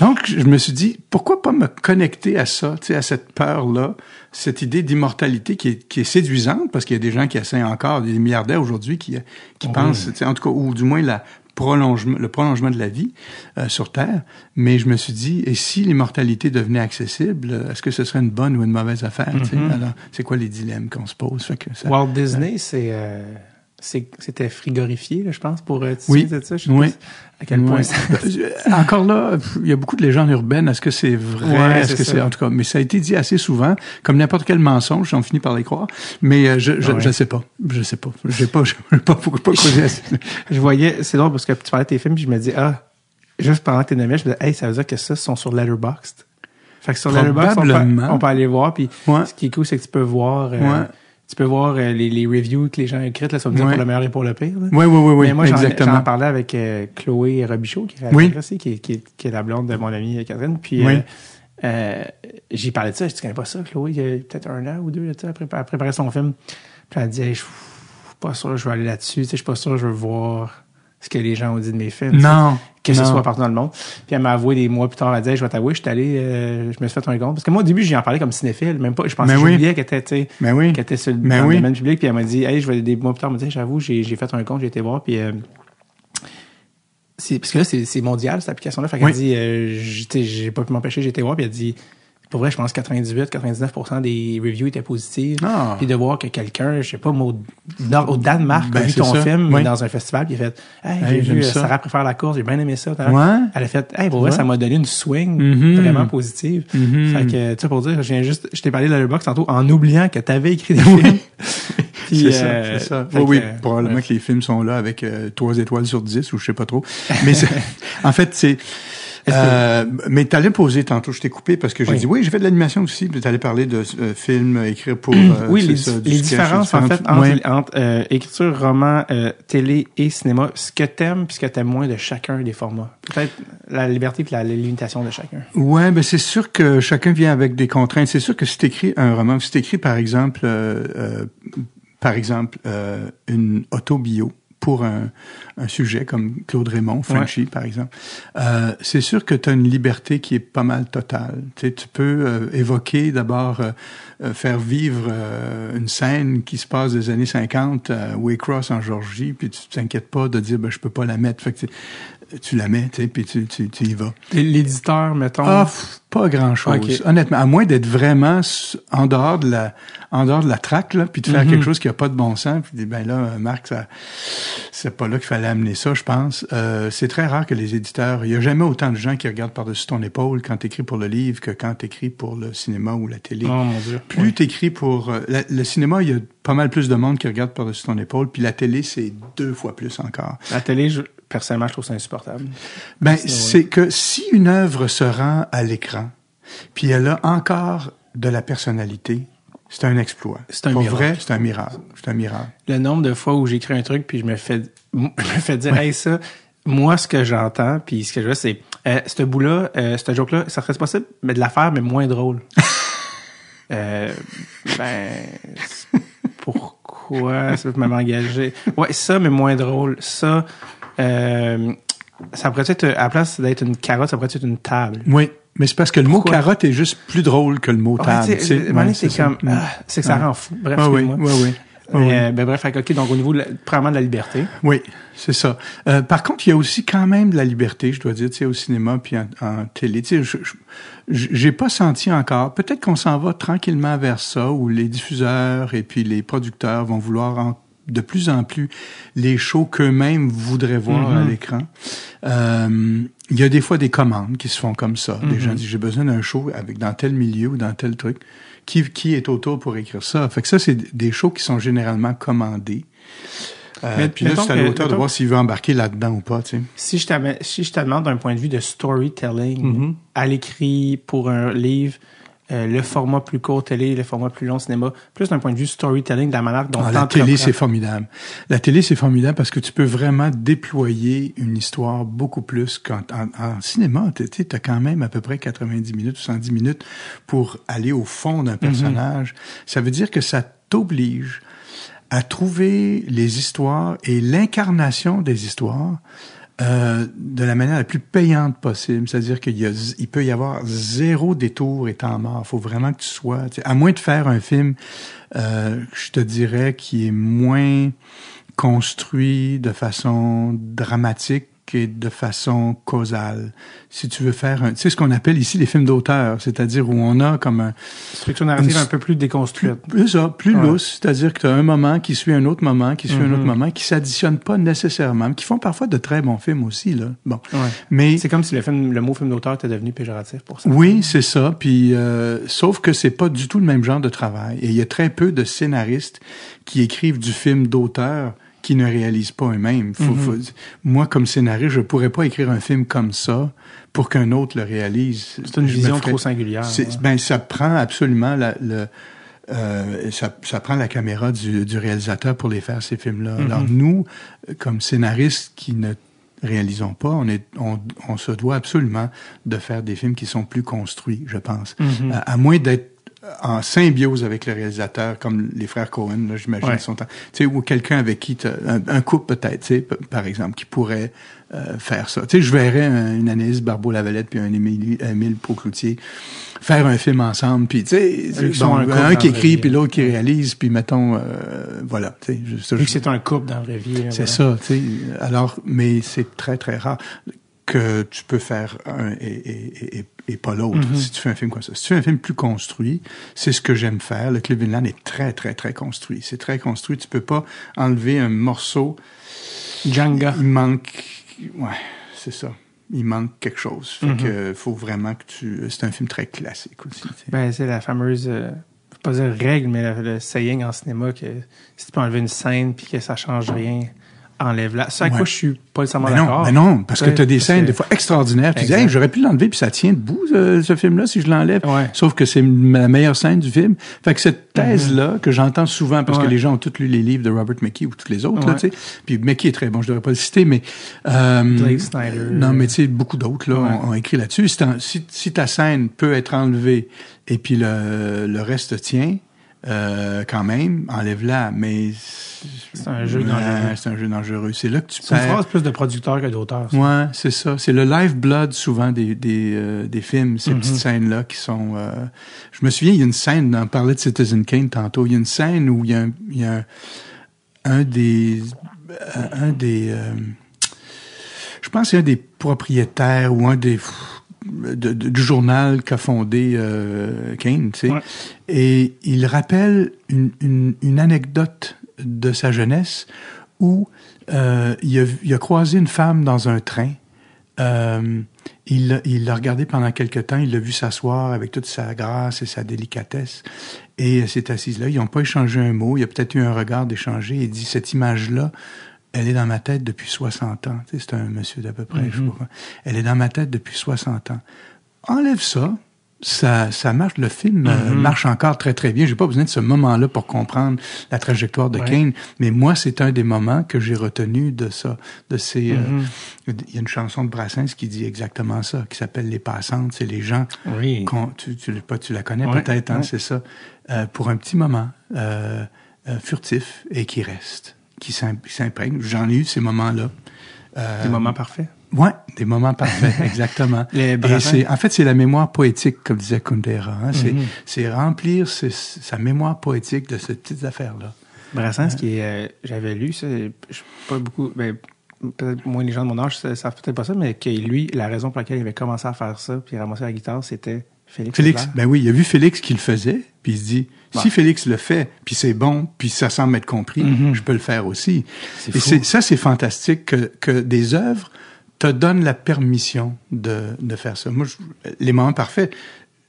donc, je me suis dit, pourquoi pas me connecter à ça, tu sais, à cette peur-là, cette idée d'immortalité qui est, qui est séduisante, parce qu'il y a des gens qui essaient encore, des milliardaires aujourd'hui qui, qui Oui. pensent, tu sais, en tout cas, ou du moins la prolongement, le prolongement de la vie euh, sur Terre. Mais je me suis dit, et si l'immortalité devenait accessible, euh, est-ce que ce serait une bonne ou une mauvaise affaire? Mhm. Alors, c'est quoi les dilemmes qu'on se pose? Fait que ça- Walt Disney, c'est, euh, c'est- c'était frigorifié, là, je pense, pour euh, Oui. de ça. Je sais Oui. pas à quel point ça... Encore là, il y a beaucoup de légendes urbaines. Est-ce que c'est vrai? Ouais, Est-ce que c'est en tout cas? Mais ça a été dit assez souvent, comme n'importe quel mensonge, on finit par les croire. Mais euh, je, je, Ah ouais. je sais pas, je sais pas, j'ai pas, je pas, pas, pas. Je voyais, c'est drôle parce que tu parlais de tes films, puis je me dis, ah, juste pendant que t'es nommé, je me dis, hey, ça veut dire que ça, sont sur Letterboxd. Fait que sur Letterboxd, on peut, Probablement. on peut aller voir, puis Ouais. ce qui est cool, c'est que tu peux voir, euh, Ouais. Tu peux voir euh, les, les reviews que les gens écrivent, là, ça veut dire Ouais. pour le meilleur et pour le pire. là. Oui, oui, oui, oui, Mais moi, j'en, parlais avec euh, Chloé Robichaud, qui est Oui. réalisatrice aussi, qui, est- qui, est- qui est la blonde de mon amie Catherine. Puis Oui. euh, euh, j'ai parlé de ça. Je dis, tu connais pas ça, Chloé? Il y a peut-être un an ou deux, là, tu sais, après préparer son film. Puis elle dit, Hey, je suis pas sûr, je vais aller là-dessus. Tu sais, je suis pas sûr, je veux voir ce que les gens ont dit de mes films. tu Non. que ce soit partout dans le monde. Puis elle m'a avoué des mois plus tard, elle dit, Hey, je vais t'avouer, je suis allé, euh, je me suis fait un compte. Parce que moi, au début, j'y en parlais comme cinéphile, même pas, je pensais que oui. qu'elle était, tu sais, Mais oui. qu'elle était sur le, Mais dans oui. le domaine public. Puis elle m'a dit, hey, je vais des mois plus tard, elle m'a dit, j'avoue, j'ai, fait un compte, j'ai été voir, puis euh, c'est, parce que là, c'est, mondial, cette application-là. Fait qu'elle Oui. dit, euh, j'ai, j'ai pas pu m'empêcher, j'ai été voir, puis elle dit, pour vrai, je pense que 98-99% des reviews étaient positives. Ah. Puis de voir que quelqu'un, je sais pas, au, au Danemark, Ben, a vu ton ça. film Oui. dans un festival, puis il a fait, hey, Hey, j'ai vu euh, ça. Sarah préfère la course, j'ai bien aimé ça. Ouais. Elle a fait, hey, pour vrai, Ouais. ça m'a donné une swing Mhm. vraiment positive. Mhm. Fait que, tu sais, pour dire, je viens juste, je t'ai parlé de Letterboxd tantôt en oubliant que t'avais écrit des films. C'est euh, ça, c'est ça. Oui, euh, probablement ouais. que les films sont là avec euh, trois étoiles sur 10 ou je sais pas trop. Mais en fait, c'est... Euh, mais t'allais poser tantôt, je t'ai coupé parce que j'ai Oui. dit oui, j'ai fait de l'animation aussi, puis t'allais parler de euh, films, euh, écrire pour. euh, oui, les, ça, différences, en fait, entre, Ouais. entre, écriture, roman, télé et cinéma, ce que t'aimes puis ce que t'aimes moins de chacun des formats. Peut-être la liberté puis la, la limitation de chacun. Ouais, ben c'est sûr que chacun vient avec des contraintes. C'est sûr que si t'écris un roman, si t'écris par exemple, par exemple, une autobio pour un, un sujet comme Claude Raymond, Frenchy, par exemple, euh, c'est sûr que tu as une liberté qui est pas mal totale. Tu, sais, tu peux euh, évoquer d'abord, euh, euh, faire vivre euh, une scène qui se passe des années 50 à Waycross en Georgie, puis tu t'inquiètes pas de dire ben, je peux pas la mettre. Fait que tu, la mets, tu sais, puis tu, tu, tu y vas. L'éditeur, mettons? Ah, pff, pas grand chose. Ok. Honnêtement, à moins d'être vraiment en dehors de la, en dehors de la traque, là, puis de faire Mhm. quelque chose qui a pas de bon sens, puis ben là, Marc, ça, c'est pas là qu'il fallait amener ça, je pense. Euh, c'est très rare que les éditeurs, il y a jamais autant de gens qui regardent par-dessus ton épaule quand t'écris pour le livre que quand t'écris pour le cinéma ou la télé. oh mon dieu. Plus Oui. t'écris pour euh, la- le cinéma, il y a pas mal plus de monde qui regarde par-dessus ton épaule, puis la télé, c'est deux fois plus encore. La télé, je- personnellement, je trouve ça insupportable. Ben, C'est- que si une œuvre se rend à l'écran, puis elle a encore de la personnalité, c'est un exploit. C'est un Pour miracle. vrai, c'est un miracle. C'est un miracle. Le nombre de fois où j'écris un truc puis je me fais, je me fais dire, hey, ça, moi, ce que j'entends puis ce que je veux, c'est, euh, ce bout-là, euh, ce joke-là, ça serait possible mais de la faire, mais moins drôle. euh, ben, pourquoi ça peut m'engager? Ouais, ça, mais moins drôle. Ça, euh, ça pourrait être, à la place d'être une carotte, ça pourrait être une table. Oui, mais c'est parce que le mot carotte est juste plus drôle que le mot table. Ouais, c'est comme, Mm. ah, c'est que ça Ouais. rend fou. Bref, Ah oui, oui, oui. Mais, euh, ben bref, ok, donc au niveau, de la, probablement de la liberté. Oui, c'est ça. Euh, par contre, il y a aussi quand même de la liberté, je dois dire, tu sais, au cinéma puis en, en télé. Tu sais, j'ai pas senti encore. Peut-être qu'on s'en va tranquillement vers ça, où les diffuseurs et puis les producteurs vont vouloir en- de plus en plus les shows qu'eux-mêmes voudraient voir à Mhm. l'écran. Euh, il y a des fois des commandes qui se font comme ça. Des Mhm. gens disent j'ai besoin d'un show avec dans tel milieu ou dans tel truc. Qui, qui est autour pour écrire ça? Fait que ça, c'est des shows qui sont généralement commandés. Euh, Mais puis là, c'est à l'auteur de voir s'il veut embarquer là-dedans ou pas, tu sais. Si je, si je te demande d'un point de vue de storytelling, Mhm. à l'écrit pour un livre, euh, le format plus court télé, le format plus long cinéma, plus d'un point de vue storytelling, de la manière dont Ah, la télé, c'est formidable. La télé, c'est formidable parce que tu peux vraiment déployer une histoire beaucoup plus qu'en en, en cinéma. Tu as quand même à peu près 90 minutes ou 110 minutes pour aller au fond d'un personnage. Ça veut dire que ça t'oblige à trouver les histoires et l'incarnation des histoires euh, de la manière la plus payante possible. C'est-à-dire qu'il il peut y avoir zéro détour temps mort. Faut vraiment que tu sois, à moins de faire un film, euh, je te dirais, qui est moins construit de façon dramatique et de façon causale. Si tu veux faire un, tu sais ce qu'on appelle ici les films d'auteur, c'est-à-dire où on a comme un, Structure narrative Une- un peu plus déconstruite. plus ça, plus Ouais. lousse, c'est-à-dire que tu as un moment qui suit un autre moment, qui suit un autre Mhm. moment, qui s'additionnent pas nécessairement, mais qui font parfois de très bons films aussi là. Bon, Ouais. mais C'est comme si le, film, le mot film d'auteur était devenu péjoratif pour ça. oui, c'est ça. Puis, euh, sauf que c'est pas du tout le même genre de travail. Et il y a très peu de scénaristes qui écrivent du film d'auteur qui ne réalisent pas eux-mêmes. Mhm. moi, comme scénariste, je pourrais pas écrire un film comme ça pour qu'un autre le réalise. C'est une Je vision ferais- trop singulière. ouais. Ben, ça prend absolument la, le, euh, ça, ça prend la caméra du, du réalisateur pour les faire ces films-là. Mhm. Alors nous, comme scénaristes qui ne réalisons pas, on, est, on, on se doit absolument de faire des films qui sont plus construits, je pense. Mhm. à, à moins d'être en symbiose avec le réalisateur, comme les frères Cohen, là, j'imagine, Ouais. sont en- tu sais, ou quelqu'un avec qui, t'as- un, un couple peut-être, tu sais, p- par exemple, qui pourrait euh, faire ça. Tu sais, je verrais un- une Anaïs Barbeau-Lavalette puis un Émilie, Émile Procloutier faire un film ensemble, puis tu sais, bon, un un qui écrit, puis l'autre qui réalise, puis mettons, euh, voilà, tu sais, Vu que c'est un couple dans la vraie vie. là, c'est voilà. ça, tu sais. Alors, mais c'est très, très rare que tu peux faire un et, et, et, et pas l'autre Mm-hmm. si tu fais un film comme ça. Si tu fais un film plus construit, c'est ce que j'aime faire. Le Club Vinland est très, très, très construit. C'est très construit. Tu peux pas enlever un morceau. Jenga. Il manque... Ouais, c'est ça. Il manque quelque chose. Fait Mhm. que faut vraiment que tu... C'est un film très classique aussi. Ben, c'est la fameuse, euh, pas dire règle, mais le, le saying en cinéma que si tu peux enlever une scène puis que ça change rien, enlève-la. Ça, à quoi Ouais. je suis pas nécessairement d'accord. mais non, parce que tu as des scènes que- des fois extraordinaires. Tu dis, hey, j'aurais pu l'enlever, puis ça tient debout, ce, ce film-là, si je l'enlève. Ouais. Sauf que c'est la meilleure scène du film. Fait que cette thèse-là, que j'entends souvent, parce Mhm. Ouais. que les gens ont tous lu les livres de Robert McKee ou tous les autres, là, Ouais. tu sais. Puis McKee est très bon, je devrais pas le citer, mais... Euh, Blake Snyder. Non, mais tu sais, beaucoup d'autres, là, ont, ont écrit là-dessus. Si, t'en- si, si ta scène peut être enlevée, et puis le, le reste tient, euh, quand même, enlève-la, mais... C'est un jeu dangereux. C'est un jeu dangereux. C'est là que tu C'est une perds... phrase plus de producteur que d'auteur. ça. Ouais, c'est ça. C'est le lifeblood souvent des des, euh, des films, ces Mhm. petites scènes là qui sont. euh, Je me souviens, il y a une scène. On parlait de Citizen Kane tantôt. Il y a une scène où il y a un, il y a un, un des un des. je pense que c'est un des propriétaires ou un des de- de- du journal qu'a fondé euh, Kane, tu sais. Ouais. Et il rappelle une, une, une anecdote de sa jeunesse où euh, il, a, il a croisé une femme dans un train. Euh, il l'a- il l'a regardée pendant quelque temps, il l'a vu s'asseoir avec toute sa grâce et sa délicatesse. Et elle s'est assise là. Ils n'ont pas échangé un mot. Il y a peut-être eu un regard d'échanger. Il dit Cette image-là, elle est dans ma tête depuis 60 ans. Tu sais, c'est un monsieur d'à peu près, je sais pas quoi. Elle est dans ma tête depuis 60 ans. Enlève ça. Ça, ça marche. Le film euh, Mhm. marche encore très, très bien. J'ai pas besoin de ce moment-là pour comprendre la trajectoire de Ouais. Kane. Mais moi, c'est un des moments que j'ai retenu de ça. De ces, euh, Mhm. il y a une chanson de Brassens qui dit exactement ça, qui s'appelle Les Passantes. C'est les gens Oui. tu, tu, pas, tu la connais Ouais, peut-être, hein, ouais. c'est ça. Euh, pour un petit moment, euh, furtif et qui reste, qui s'im- qui s'imprègne. J'en ai eu ces moments-là. Euh, Des moments parfaits? Ouais, des moments parfaits, exactement. Et c'est, en fait, c'est la mémoire poétique, comme disait Kundera. Hein? C'est, Mhm. c'est remplir ce- sa mémoire poétique de ces petites affaires-là. Brassens, qui est, euh, j'avais lu, ça, je pas beaucoup, ben, peut-être moins les gens de mon âge ça savent peut-être pas ça, mais que lui, la raison pour laquelle il avait commencé à faire ça, puis ramasser la guitare, c'était Félix. Félix, ben oui, il a vu Félix qui le faisait, puis il se dit, si. Félix le fait, puis c'est bon, puis ça semble être compris, Mhm. je peux le faire aussi. Et fou. ça, c'est fantastique que, que des œuvres te donnent la permission de, de faire ça. Moi, je- les moments parfaits,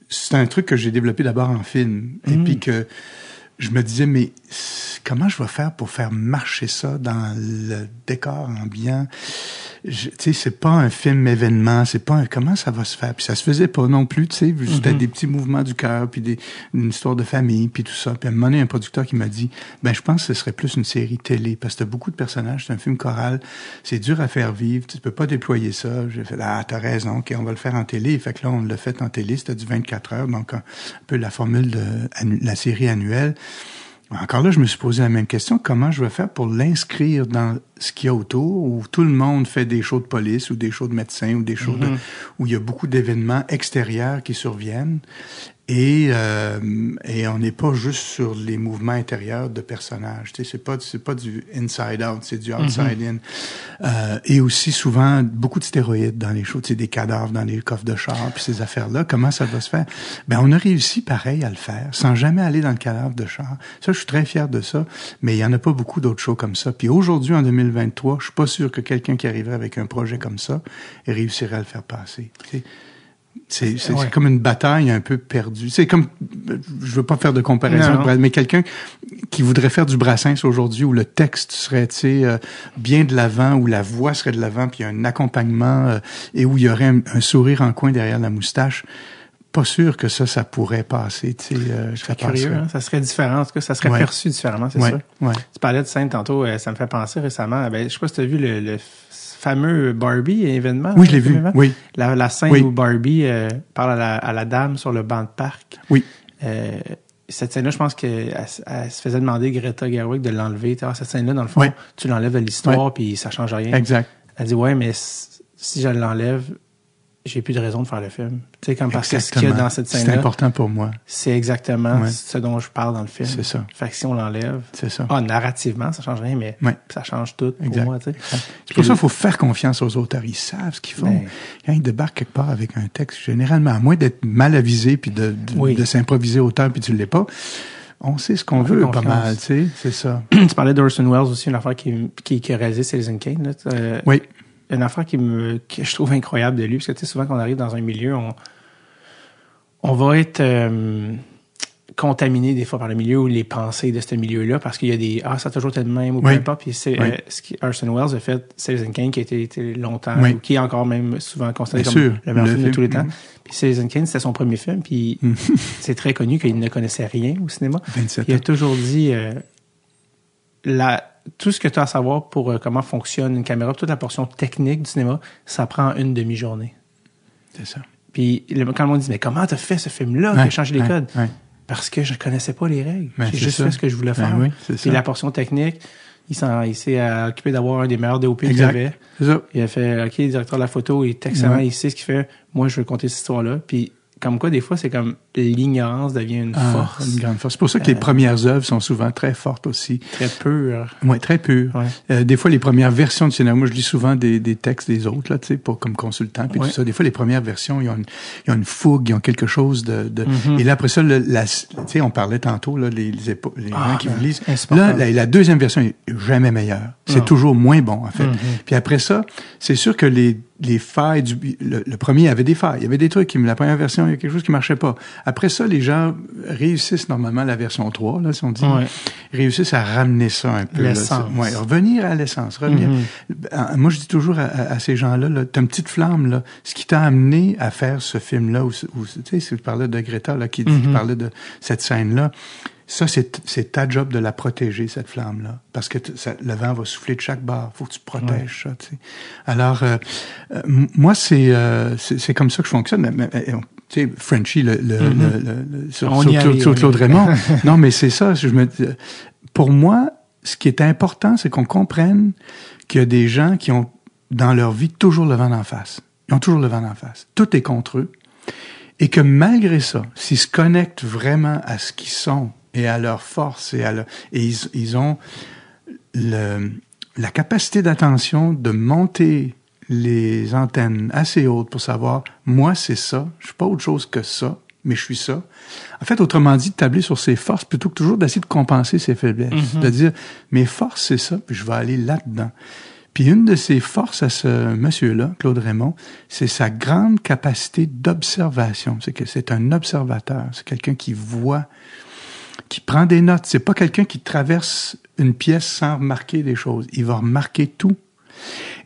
c'est un truc que j'ai développé d'abord en film, et Mhm. puis que je me disais, mais comment je vais faire pour faire marcher ça dans le décor ambiant? Tu sais, c'est pas un film événement, c'est pas un, comment ça va se faire? Puis ça se faisait pas non plus, tu sais, c'était Mhm. des petits mouvements du cœur, puis des, une histoire de famille, puis tout ça. Puis à un moment donné, un producteur qui m'a dit, ben je pense que ce serait plus une série télé, parce que t'as beaucoup de personnages, c'est un film choral, c'est dur à faire vivre, tu peux pas déployer ça. J'ai fait, ah, t'as raison, ok, on va le faire en télé. Fait que là, on l'a fait en télé, c'était du 24 heures, donc un, peu la formule de la série annuelle. Encore là, je me suis posé la même question. Comment je vais faire pour l'inscrire dans ce qu'il y a autour, où tout le monde fait des shows de police, ou des shows de médecins, ou des shows de, où il y a beaucoup d'événements extérieurs qui surviennent? Et, euh, et on n'est pas juste sur les mouvements intérieurs de personnages. Tu sais, c'est pas, c'est pas du inside out, c'est du outside in. Euh, et aussi souvent beaucoup de stéroïdes dans les shows, tu sais, des cadavres dans les coffres de char, puis ces affaires-là. Comment ça va se faire? Ben, on a réussi pareil à le faire, sans jamais aller dans le cadavre de char. Ça, je suis très fier de ça. Mais il y en a pas beaucoup d'autres shows comme ça. Puis aujourd'hui, en 2023, je suis pas sûr que quelqu'un qui arriverait avec un projet comme ça réussirait à le faire passer. Tu sais, c'est Ouais. comme une bataille un peu perdue. C'est comme, je veux pas faire de comparaison, Non. mais quelqu'un qui voudrait faire du Brassens aujourd'hui où le texte serait, tu sais, euh, bien de l'avant, où la voix serait de l'avant, puis il y a un accompagnement euh, et où il y aurait un, un sourire en coin derrière la moustache. Pas sûr que ça, ça pourrait passer, tu sais. euh, Je serais curieux, hein? ça serait différent. En tout cas, ça serait Ouais. perçu différemment, c'est Ouais, sûr. ouais. Tu parlais de scène tantôt, euh, ça me fait penser récemment. Ben, je sais pas si tu as vu le, le fameux Barbie événement. Oui, je l'ai vu. événement. Oui, La, la scène Oui. où Barbie euh, parle à la, à la dame sur le banc de parc. oui. Euh, cette scène-là, je pense qu'elle elle se faisait demander Greta Gerwig de l'enlever. Ah, cette scène-là, dans le fond, Oui. tu l'enlèves de l'histoire, puis ça change rien. Exact. Elle dit ouais, mais si je l'enlève, j'ai plus de raison de faire le film. Tu sais, comme parce que ce qu'il y a dans cette C'est scène-là, important pour moi. c'est exactement Ouais. ce dont je parle dans le film. C'est ça. Fait que si on l'enlève, C'est ça. ah, narrativement, ça change rien, mais Ouais. ça change tout pour Exact. moi, tu sais. C'est pour ça qu'il faut faire confiance aux auteurs. Ils savent ce qu'ils font. Ben. Quand ils débarquent quelque part avec un texte, généralement, à moins d'être mal avisé puis de, de, Oui. de s'improviser auteur puis tu l'es pas, on sait ce qu'on veut pas confiance. mal, tu sais, c'est ça. tu parlais d'Orson Welles aussi, une affaire qui, qui, qui a réalisé Citizen Kane. Là, Oui, Une affaire qui me que je trouve incroyable de lui, parce que tu sais, souvent quand on arrive dans un milieu, on, on va être euh, contaminé des fois par le milieu ou les pensées de ce milieu-là, parce qu'il y a des Ah, ça a toujours été de même ou peu Oui. importe. Puis c'est Oui. euh, ce qui Orson Welles a fait Citizen Kane, qui a été, été longtemps, Oui. ou qui est encore même souvent considéré comme sûr, le meilleur le film de tous les temps. Puis Citizen Kane, c'était son premier film, puis c'est très connu qu'il ne connaissait rien au cinéma. 27 Il a toujours dit euh, la, tout ce que tu as à savoir pour euh, comment fonctionne une caméra, toute la portion technique du cinéma, ça prend une demi-journée. C'est ça. Puis le- quand le monde dit mais comment t'as fait ce film-là, qui a Ouais, changé les ouais, codes ouais. Parce que je connaissais pas les règles. Ben, J'ai juste ça. fait ce que je voulais Ben faire. oui, Puis la portion technique, il s'est occupé d'avoir un des meilleurs DOP qu'il avait. Ça. Il a fait OK, le directeur de la photo il est excellent, Ouais. il sait ce qu'il fait. Moi, je veux compter cette histoire-là. Puis comme quoi, des fois, c'est comme l'ignorance devient une Ah, force Une grande force. C'est pour ça que les premières œuvres sont souvent très fortes aussi. très pure. Ouais, très pures. Ouais. Euh, des fois, les premières versions du cinéma, moi, je lis souvent des, des textes des autres, là, tu sais, pas comme consultant, puis Ouais. tout ça. Des fois, les premières versions, ils ont une, ils ont une fougue, ils ont quelque chose de... de Mhm. Et là, après ça, le- la, tu sais, on parlait tantôt, là, les, les, épo- les Ah, gens qui ben, vous lisent. Là, la, la deuxième version est jamais meilleure. C'est Non. toujours moins bon, en fait. Mhm. Puis après ça, c'est sûr que les, les failles du... Le, le premier avait des failles. Il y avait des trucs qui... La première version, il y a quelque chose qui marchait pas. Après ça, les gens réussissent normalement la version 3, là, si on dit. Ouais. Réussissent à ramener ça un peu. là. L'essence. Ouais, revenir à l'essence, revenir. Mhm. Euh, Moi, je dis toujours à, à- ces gens-là, là, t'as une petite flamme, là. Ce qui t'a amené à faire ce film-là, ou, ce- ou tu sais, si tu parlais de Greta, là, qui, qui Mhm. parlait de cette scène-là, ça, c'est ta job de la protéger, cette flamme-là. Parce que ça- le vent va souffler de chaque barre. faut que tu protèges ça. Alors, euh, euh, moi, c'est euh, c'est comme ça que je fonctionne. Mais- mais- on- tu sais, Frenchie, le, le, Mhm. le- le- le- sur, sur Claude, sur. Raymond. non, mais c'est ça. Je me, dis- pour moi, ce qui est important, c'est qu'on comprenne qu'il y a des gens qui ont, dans leur vie, toujours le vent en face. Ils ont toujours le vent en face. Tout est contre eux. Et que malgré ça, s'ils se connectent vraiment à ce qu'ils sont et à leur force et à leur, et ils, ils ont le, la capacité d'attention de monter les antennes assez hautes pour savoir, moi, c'est ça, je suis pas autre chose que ça, mais je suis ça. En fait, autrement dit, de tabler sur ses forces plutôt que toujours d'essayer de compenser ses faiblesses. De dire, mes forces, c'est ça, puis je vais aller là-dedans. Puis une de ses forces à ce monsieur-là, Claude Raymond, c'est sa grande capacité d'observation. C'est que c'est un observateur. C'est quelqu'un qui voit, qui prend des notes. C'est pas quelqu'un qui traverse une pièce sans remarquer des choses. Il va remarquer tout.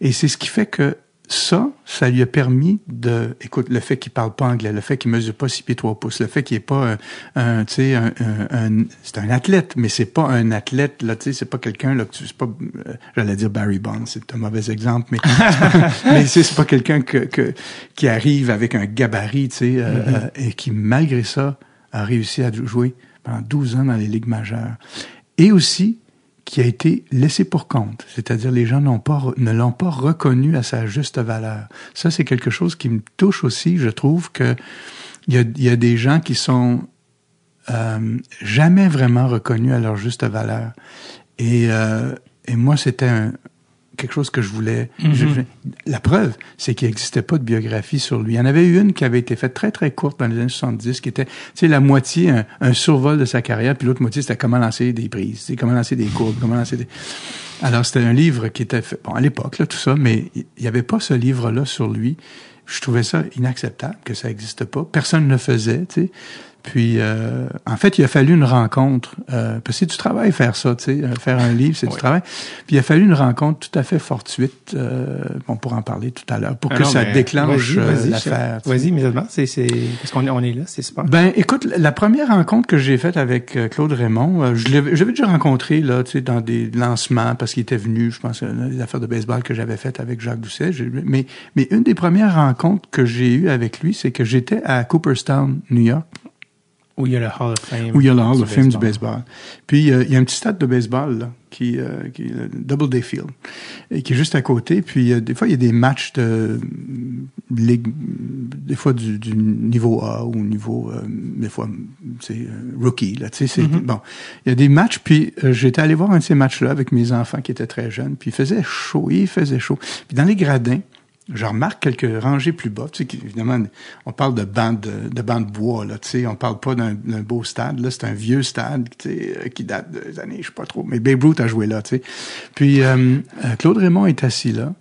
Et c'est ce qui fait que ça, ça lui a permis de, écoute, le fait qu'il parle pas anglais, le fait qu'il mesure pas six pieds trois pouces, le fait qu'il est pas un, un tu sais, un, un- un- c'est un athlète, mais c'est pas un athlète, là, tu sais, c'est pas quelqu'un, là, que tu, c'est pas, euh, j'allais dire Barry Bonds, c'est un mauvais exemple, mais, mais c'est pas quelqu'un que, que, qui arrive avec un gabarit, tu sais, euh, euh, et qui, malgré ça, a réussi à jouer pendant 12 ans dans les ligues majeures. Et aussi, qui a été laissé pour compte, c'est-à-dire les gens ne l'ont pas reconnu à sa juste valeur. Ça, c'est quelque chose qui me touche aussi. Je trouve que il y a, il y a des gens qui sont euh, jamais vraiment reconnus à leur juste valeur. Et, euh, et moi, c'était un, quelque chose que je voulais. je- je- la preuve, c'est qu'il n'existait pas de biographie sur lui. Il y en avait eu une qui avait été faite très, très courte dans les années 70, qui était, tu sais, la moitié, un, un survol de sa carrière, puis l'autre moitié, c'était comment lancer des prises, comment lancer des courbes, comment lancer des... Alors, c'était un livre qui était fait, bon, à l'époque, là, tout ça, mais il n'y avait pas ce livre-là sur lui. Je trouvais ça inacceptable que ça n'existe pas. Personne ne le faisait, tu sais. Puis, euh, en fait, il a fallu une rencontre. Euh, parce que c'est du travail faire ça, tu sais, euh, faire un livre, c'est du Oui. travail. Puis, il a fallu une rencontre tout à fait fortuite. Euh, on pourra en parler tout à l'heure pour que Alors, ça déclenche euh, vas-y, l'affaire. Vas-y, immédiatement. C'est, c'est, parce qu'on est, on est là, c'est super. Ben, écoute, la première rencontre que j'ai faite avec euh, Claude Raymond, je l'avais, je l'avais déjà rencontré là, tu sais, dans des lancements parce qu'il était venu, je pense, les affaires de baseball que j'avais faites avec Jacques Doucet. J'ai- Mais, mais une des premières rencontres que j'ai eues avec lui, c'est que j'étais à Cooperstown, New York, Où il y a le Hall of Fame. où il y a le Hall du of Fame du baseball. Puis euh, il y a un petit stade de baseball là, qui, euh, qui est le Doubleday Field, et qui est juste à côté. Puis euh, des fois il y a des matchs de ligue, des fois du, du niveau A ou niveau euh, des fois c'est rookie là. Tu sais, c'est Mhm. bon. Il y a des matchs. Puis j'étais allé voir un de ces matchs-là avec mes enfants qui étaient très jeunes. Puis il faisait chaud, il faisait chaud. Puis dans les gradins. Je remarque quelques rangées plus bas. Tu sais, évidemment, on parle de bancs de, de de bois, là, tu sais. On parle pas d'un beau stade. Là, c'est un vieux stade, tu euh, qui date des années, je sais pas trop. Mais Babe Ruth a joué là, tu sais. Puis, euh, euh, Claude Raymond est assis là.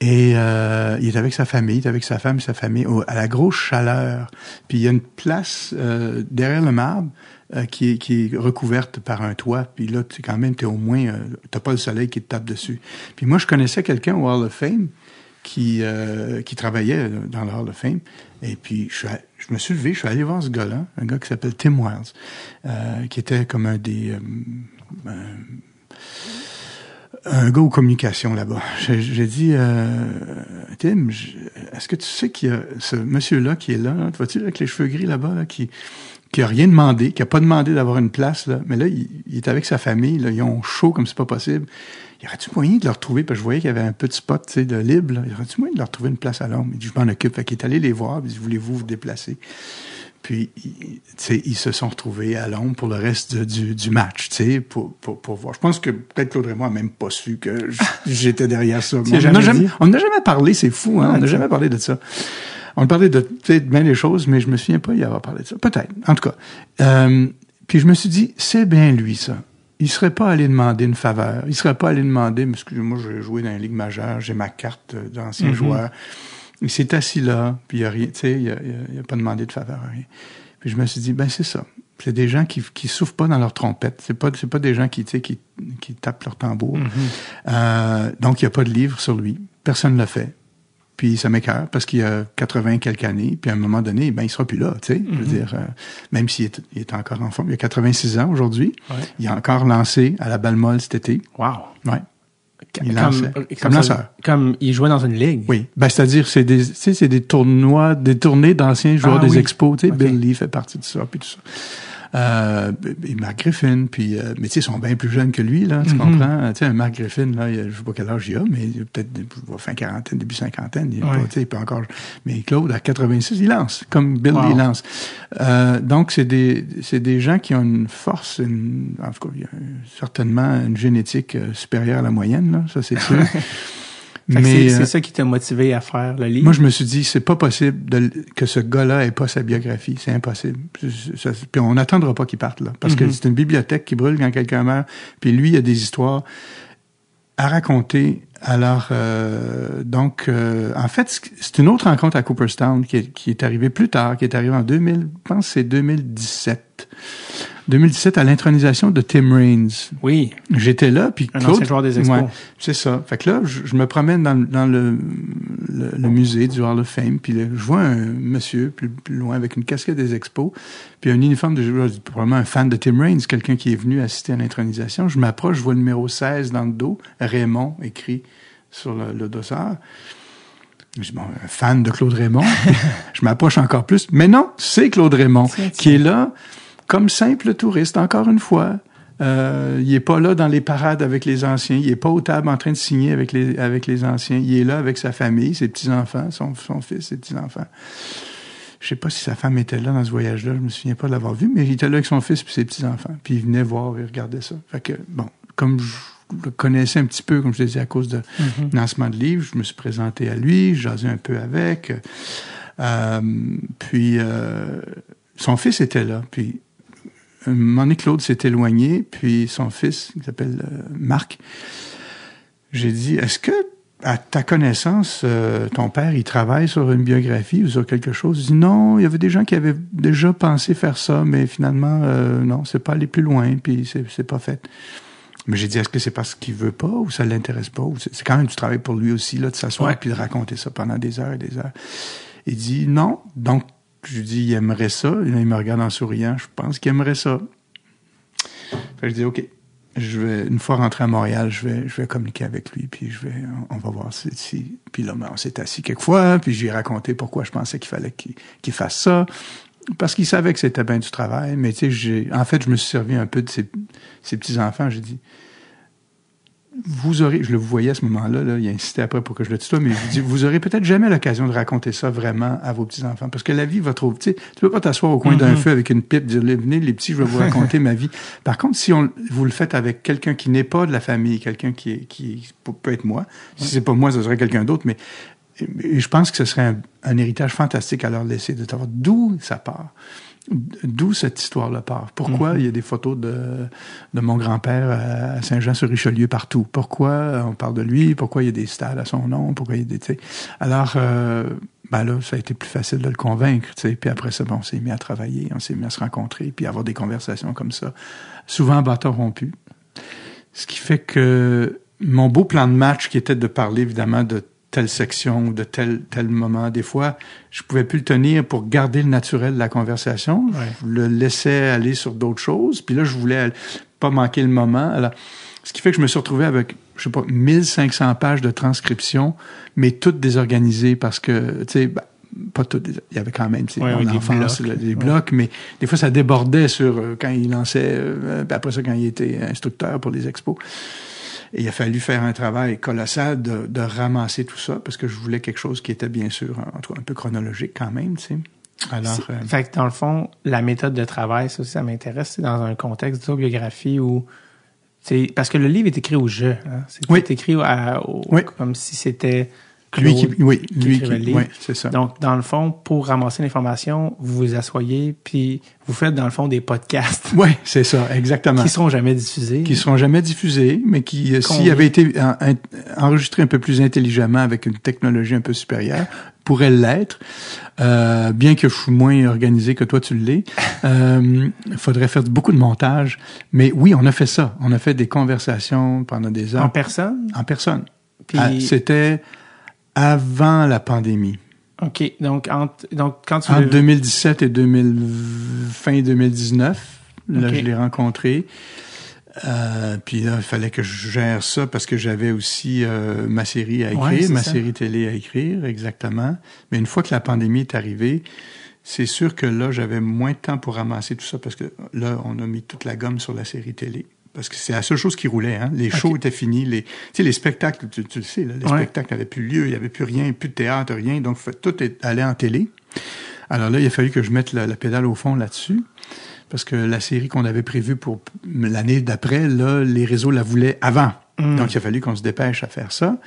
Et il est avec sa famille, il est avec sa femme et sa famille à la grosse chaleur. Puis il y a une place derrière le marbre qui, est, qui recouverte par un toit. Puis là, tu quand même, t'es au moins, euh, t'as pas le soleil qui te tape dessus. Puis moi, je connaissais quelqu'un au Hall of Fame qui, euh, qui travaillait dans le Hall of Fame. Et puis, je, me suis levé, je suis allé voir ce gars-là, un gars qui s'appelle Tim Wiles, euh, qui était comme un des... euh, un, gars aux communications là-bas. J'ai dit, euh, Tim, est-ce que tu sais qu'il y a ce monsieur-là qui est là, là, tu vois-tu, avec les cheveux gris là-bas, là, qui qui a rien demandé, qui a pas demandé d'avoir une place, là, mais là, il, est avec sa famille, ils ont chaud comme c'est pas possible. Y aurait-tu moyen de le retrouver? Parce que je voyais qu'il y avait un petit spot de libre. Là. Y aurait-tu moyen de leur retrouver une place à l'ombre? Il dit, je m'en occupe. Fait qu'il est allé les voir. Il dit, voulez-vous vous déplacer? Puis, ils se sont retrouvés à l'ombre pour le reste de- du, du match, pour, pour, pour voir. Je pense que peut-être Claude Raymond a même pas su que j'étais derrière ça. On n'a jamais, n'a jamais parlé, c'est fou, hein? Non, on n'a jamais parlé de ça. On parlait de peut-être bien des choses, mais je me souviens pas y avoir parlé de ça. Peut-être, en tout cas. Euh, puis je me suis dit, c'est bien lui, ça. Il serait pas allé demander une faveur. Il serait pas allé demander, parce que moi, j'ai joué dans la Ligue majeure, j'ai ma carte euh, d'ancien Mhm. joueur. Il s'est assis là, puis il a rien, tu sais, il a, il a- pas demandé de faveur, rien. Puis je me suis dit, ben c'est ça. C'est des gens qui qui souffrent pas dans leur trompette. C'est pas c'est pas des gens qui tu sais qui qui tapent leur tambour. Mhm. Euh, donc il y a pas de livre sur lui. Personne ne l'a fait. Puis ça m'écœure parce qu'il y a 80 quelques années, puis à un moment donné, ben il sera plus là, tu sais. Je veux dire, euh, même s'il est, il est encore en forme, il a 86 ans aujourd'hui. Ouais. Il a encore lancé à la balle molle cet été. Wow. Ouais. Il comme, lançait. comme, Comme lanceur. comme il jouait dans une ligue. Oui, ben c'est-à-dire c'est des c'est des tournois, des tournées d'anciens joueurs Ah des oui. expos, tu sais Ok. Bill Lee fait partie de ça puis tout ça. Euh, et Mark Griffin, puis euh, mais tu sais ils sont bien plus jeunes que lui là, tu Mhm. comprends? Tu sais un Mark Griffin là, il a, je sais pas quel âge il a, mais il peut-être fin quarantaine, début cinquantaine, il Ouais. pas, il peut encore. Mais Claude à 86, il lance comme Bill Wow. Lee lance. Euh, donc c'est des c'est des gens qui ont une force, une, en tout cas il y a certainement une génétique euh, supérieure à la moyenne là, ça c'est sûr. Fait que c'est euh, ça qui t'a motivé à faire le livre? moi, je me suis dit, c'est pas possible de, que ce gars-là ait pas sa biographie. C'est impossible. Ça- puis on n'attendra pas qu'il parte là. Parce que Mhm. c'est une bibliothèque qui brûle quand quelqu'un meurt. Puis lui, il a des histoires à raconter. Alors, euh, donc, euh, en fait, c'est une autre rencontre à Cooperstown qui est, qui est arrivée plus tard, qui est arrivée en 2000, je pense que c'est 2017. 2017 à l'intronisation de Tim Raines. Oui, J'étais là, puis un Claude, ancien joueur des Expos. Ouais, c'est ça. Fait que là, je, je me promène dans, dans le, le, le musée du Hall of Fame, puis là, je vois un monsieur plus, plus loin avec une casquette des expos, puis un uniforme de joueur, probablement un fan de Tim Raines, quelqu'un qui est venu assister à l'intronisation. Je m'approche, je vois le numéro 16 dans le dos, Raymond écrit sur le, le dossard. Je dis, bon, un fan de Claude Raymond. je m'approche encore plus. Mais non, c'est Claude Raymond qui est là comme simple touriste, encore une fois. Euh, il est pas là dans les parades avec les anciens. Il est pas aux tables en train de signer avec les, avec les anciens. Il est là avec sa famille, ses petits-enfants, son, son fils, ses petits-enfants. Je sais pas si sa femme était là dans ce voyage-là. Je me souviens pas de l'avoir vu, mais il était là avec son fils et ses petits-enfants. Puis il venait voir et regardait ça. Fait que, bon, comme je le connaissais un petit peu, comme je l'ai dit, à cause de Mhm. lancement de livre, je me suis présenté à lui, jasé un peu avec. Euh, puis euh, son fils était là. Puis donné, Claude s'est éloigné, puis son fils, qui s'appelle euh, Marc, j'ai dit, est-ce que, à ta connaissance, euh, ton père, il travaille sur une biographie ou sur quelque chose? Il dit, non, il y avait des gens qui avaient déjà pensé faire ça, mais finalement, euh, non, c'est pas allé plus loin, puis c'est, pas fait. Mais j'ai dit, est-ce que c'est parce qu'il veut pas ou ça l'intéresse pas? Ou c'est, c'est quand même du travail pour lui aussi, là, de s'asseoir Ouais. puis de raconter ça pendant des heures et des heures. Il dit, non. Donc, je lui dis, il aimerait ça. Et là, il me regarde en souriant. Je pense qu'il aimerait ça. Fait que je dis, OK. Je vais, une fois rentré à Montréal, je vais, je vais communiquer avec lui, puis je vais, on, va voir si, Puis là, ben, on s'est assis quelques fois, puis j'ai raconté pourquoi je pensais qu'il fallait qu'il, fasse ça. parce qu'il savait que c'était bien du travail, mais tu sais, en fait, je me suis servi un peu de ces, ces petits-enfants. J'ai dit, vous aurez, je le voyais à ce moment-là, là, il a insisté après pour que je le tutoie, mais je dis, vous aurez peut-être jamais l'occasion de raconter ça vraiment à vos petits-enfants, parce que la vie va trop, tu sais, tu peux pas t'asseoir au coin d'un feu avec une pipe, dire, venez les petits, je vais vous raconter ma vie. Par contre, si on, vous le faites avec quelqu'un qui n'est pas de la famille, quelqu'un qui est, qui peut être moi, si c'est pas moi, ce serait quelqu'un d'autre, mais et je pense que ce serait un, un, héritage fantastique à leur laisser, de savoir d'où ça part. D'où cette histoire-là part. Pourquoi il y a des photos de, de mon grand-père à Saint-Jean-sur-Richelieu partout? Pourquoi on parle de lui? Pourquoi il y a des stades à son nom? Pourquoi il y a des... Alors, euh, ben là, ça a été plus facile de le convaincre. T'sais. Puis après ça, bon, on s'est mis à travailler, on s'est mis à se rencontrer, puis avoir des conversations comme ça. Souvent bâton rompu. Ce qui fait que mon beau plan de match, qui était de parler évidemment de telle section ou de tel tel moment. Des fois, je pouvais plus le tenir pour garder le naturel de la conversation. Ouais. Je le laissais aller sur d'autres choses. Puis là, je voulais pas manquer le moment. Alors, ce qui fait que je me suis retrouvé avec, je sais pas, 1500 pages de transcription, mais toutes désorganisées parce que, tu sais, ben, pas toutes, il y avait quand même, tu sais, Ouais, mon oui, des enfance, blocs. des blocs, mais des fois, ça débordait sur euh, quand il lançait, euh, après ça, quand il était instructeur pour les expos. Et il a fallu faire un travail colossal de, de, ramasser tout ça parce que je voulais quelque chose qui était bien sûr en tout cas un peu chronologique quand même, tu sais. Alors, euh... fait que dans le fond, la méthode de travail, ça aussi, ça m'intéresse. C'est dans un contexte d'autobiographie où c'est parce que le livre est écrit au jeu. Hein? C'est oui. écrit à, au, oui. comme si c'était lui qui, oui, qui lui qui, qui oui, c'est ça. Donc, dans le fond, pour ramasser l'information, vous vous asseyez, puis vous faites, dans le fond, des podcasts. Oui, c'est ça, exactement. Qui seront jamais diffusés. Qui seront jamais diffusés, mais qui, euh, s'ils avaient été en, en, enregistrés un peu plus intelligemment avec une technologie un peu supérieure, pourraient l'être. Euh, bien que je suis moins organisé que toi, tu l'es. Il euh, faudrait faire beaucoup de montage. Mais oui, on a fait ça. On a fait des conversations pendant des heures. En personne? En personne. Puis... Ah, C'était avant la pandémie. OK. Donc, entre, donc quand tu... Entre 2017 et 2000, fin 2019, là, okay. je l'ai rencontré. Euh, puis là, il fallait que je gère ça parce que j'avais aussi euh, ma série à écrire, ouais, ma ça. série télé à écrire, exactement. Mais une fois que la pandémie est arrivée, c'est sûr que là, j'avais moins de temps pour ramasser tout ça parce que là, on a mis toute la gomme sur la série télé. Parce que c'est la seule chose qui roulait. Hein? Les shows okay. étaient finis. Les, tu sais, les spectacles, tu, tu le sais, là, les ouais. spectacles n'avaient plus lieu, il n'y avait plus rien, plus de théâtre, rien. Donc, tout est allé en télé. Alors là, il a fallu que je mette la, la pédale au fond là-dessus. Parce que la série qu'on avait prévue pour l'année d'après, là, les réseaux la voulaient avant. Mm. Donc, il a fallu qu'on se dépêche à faire ça.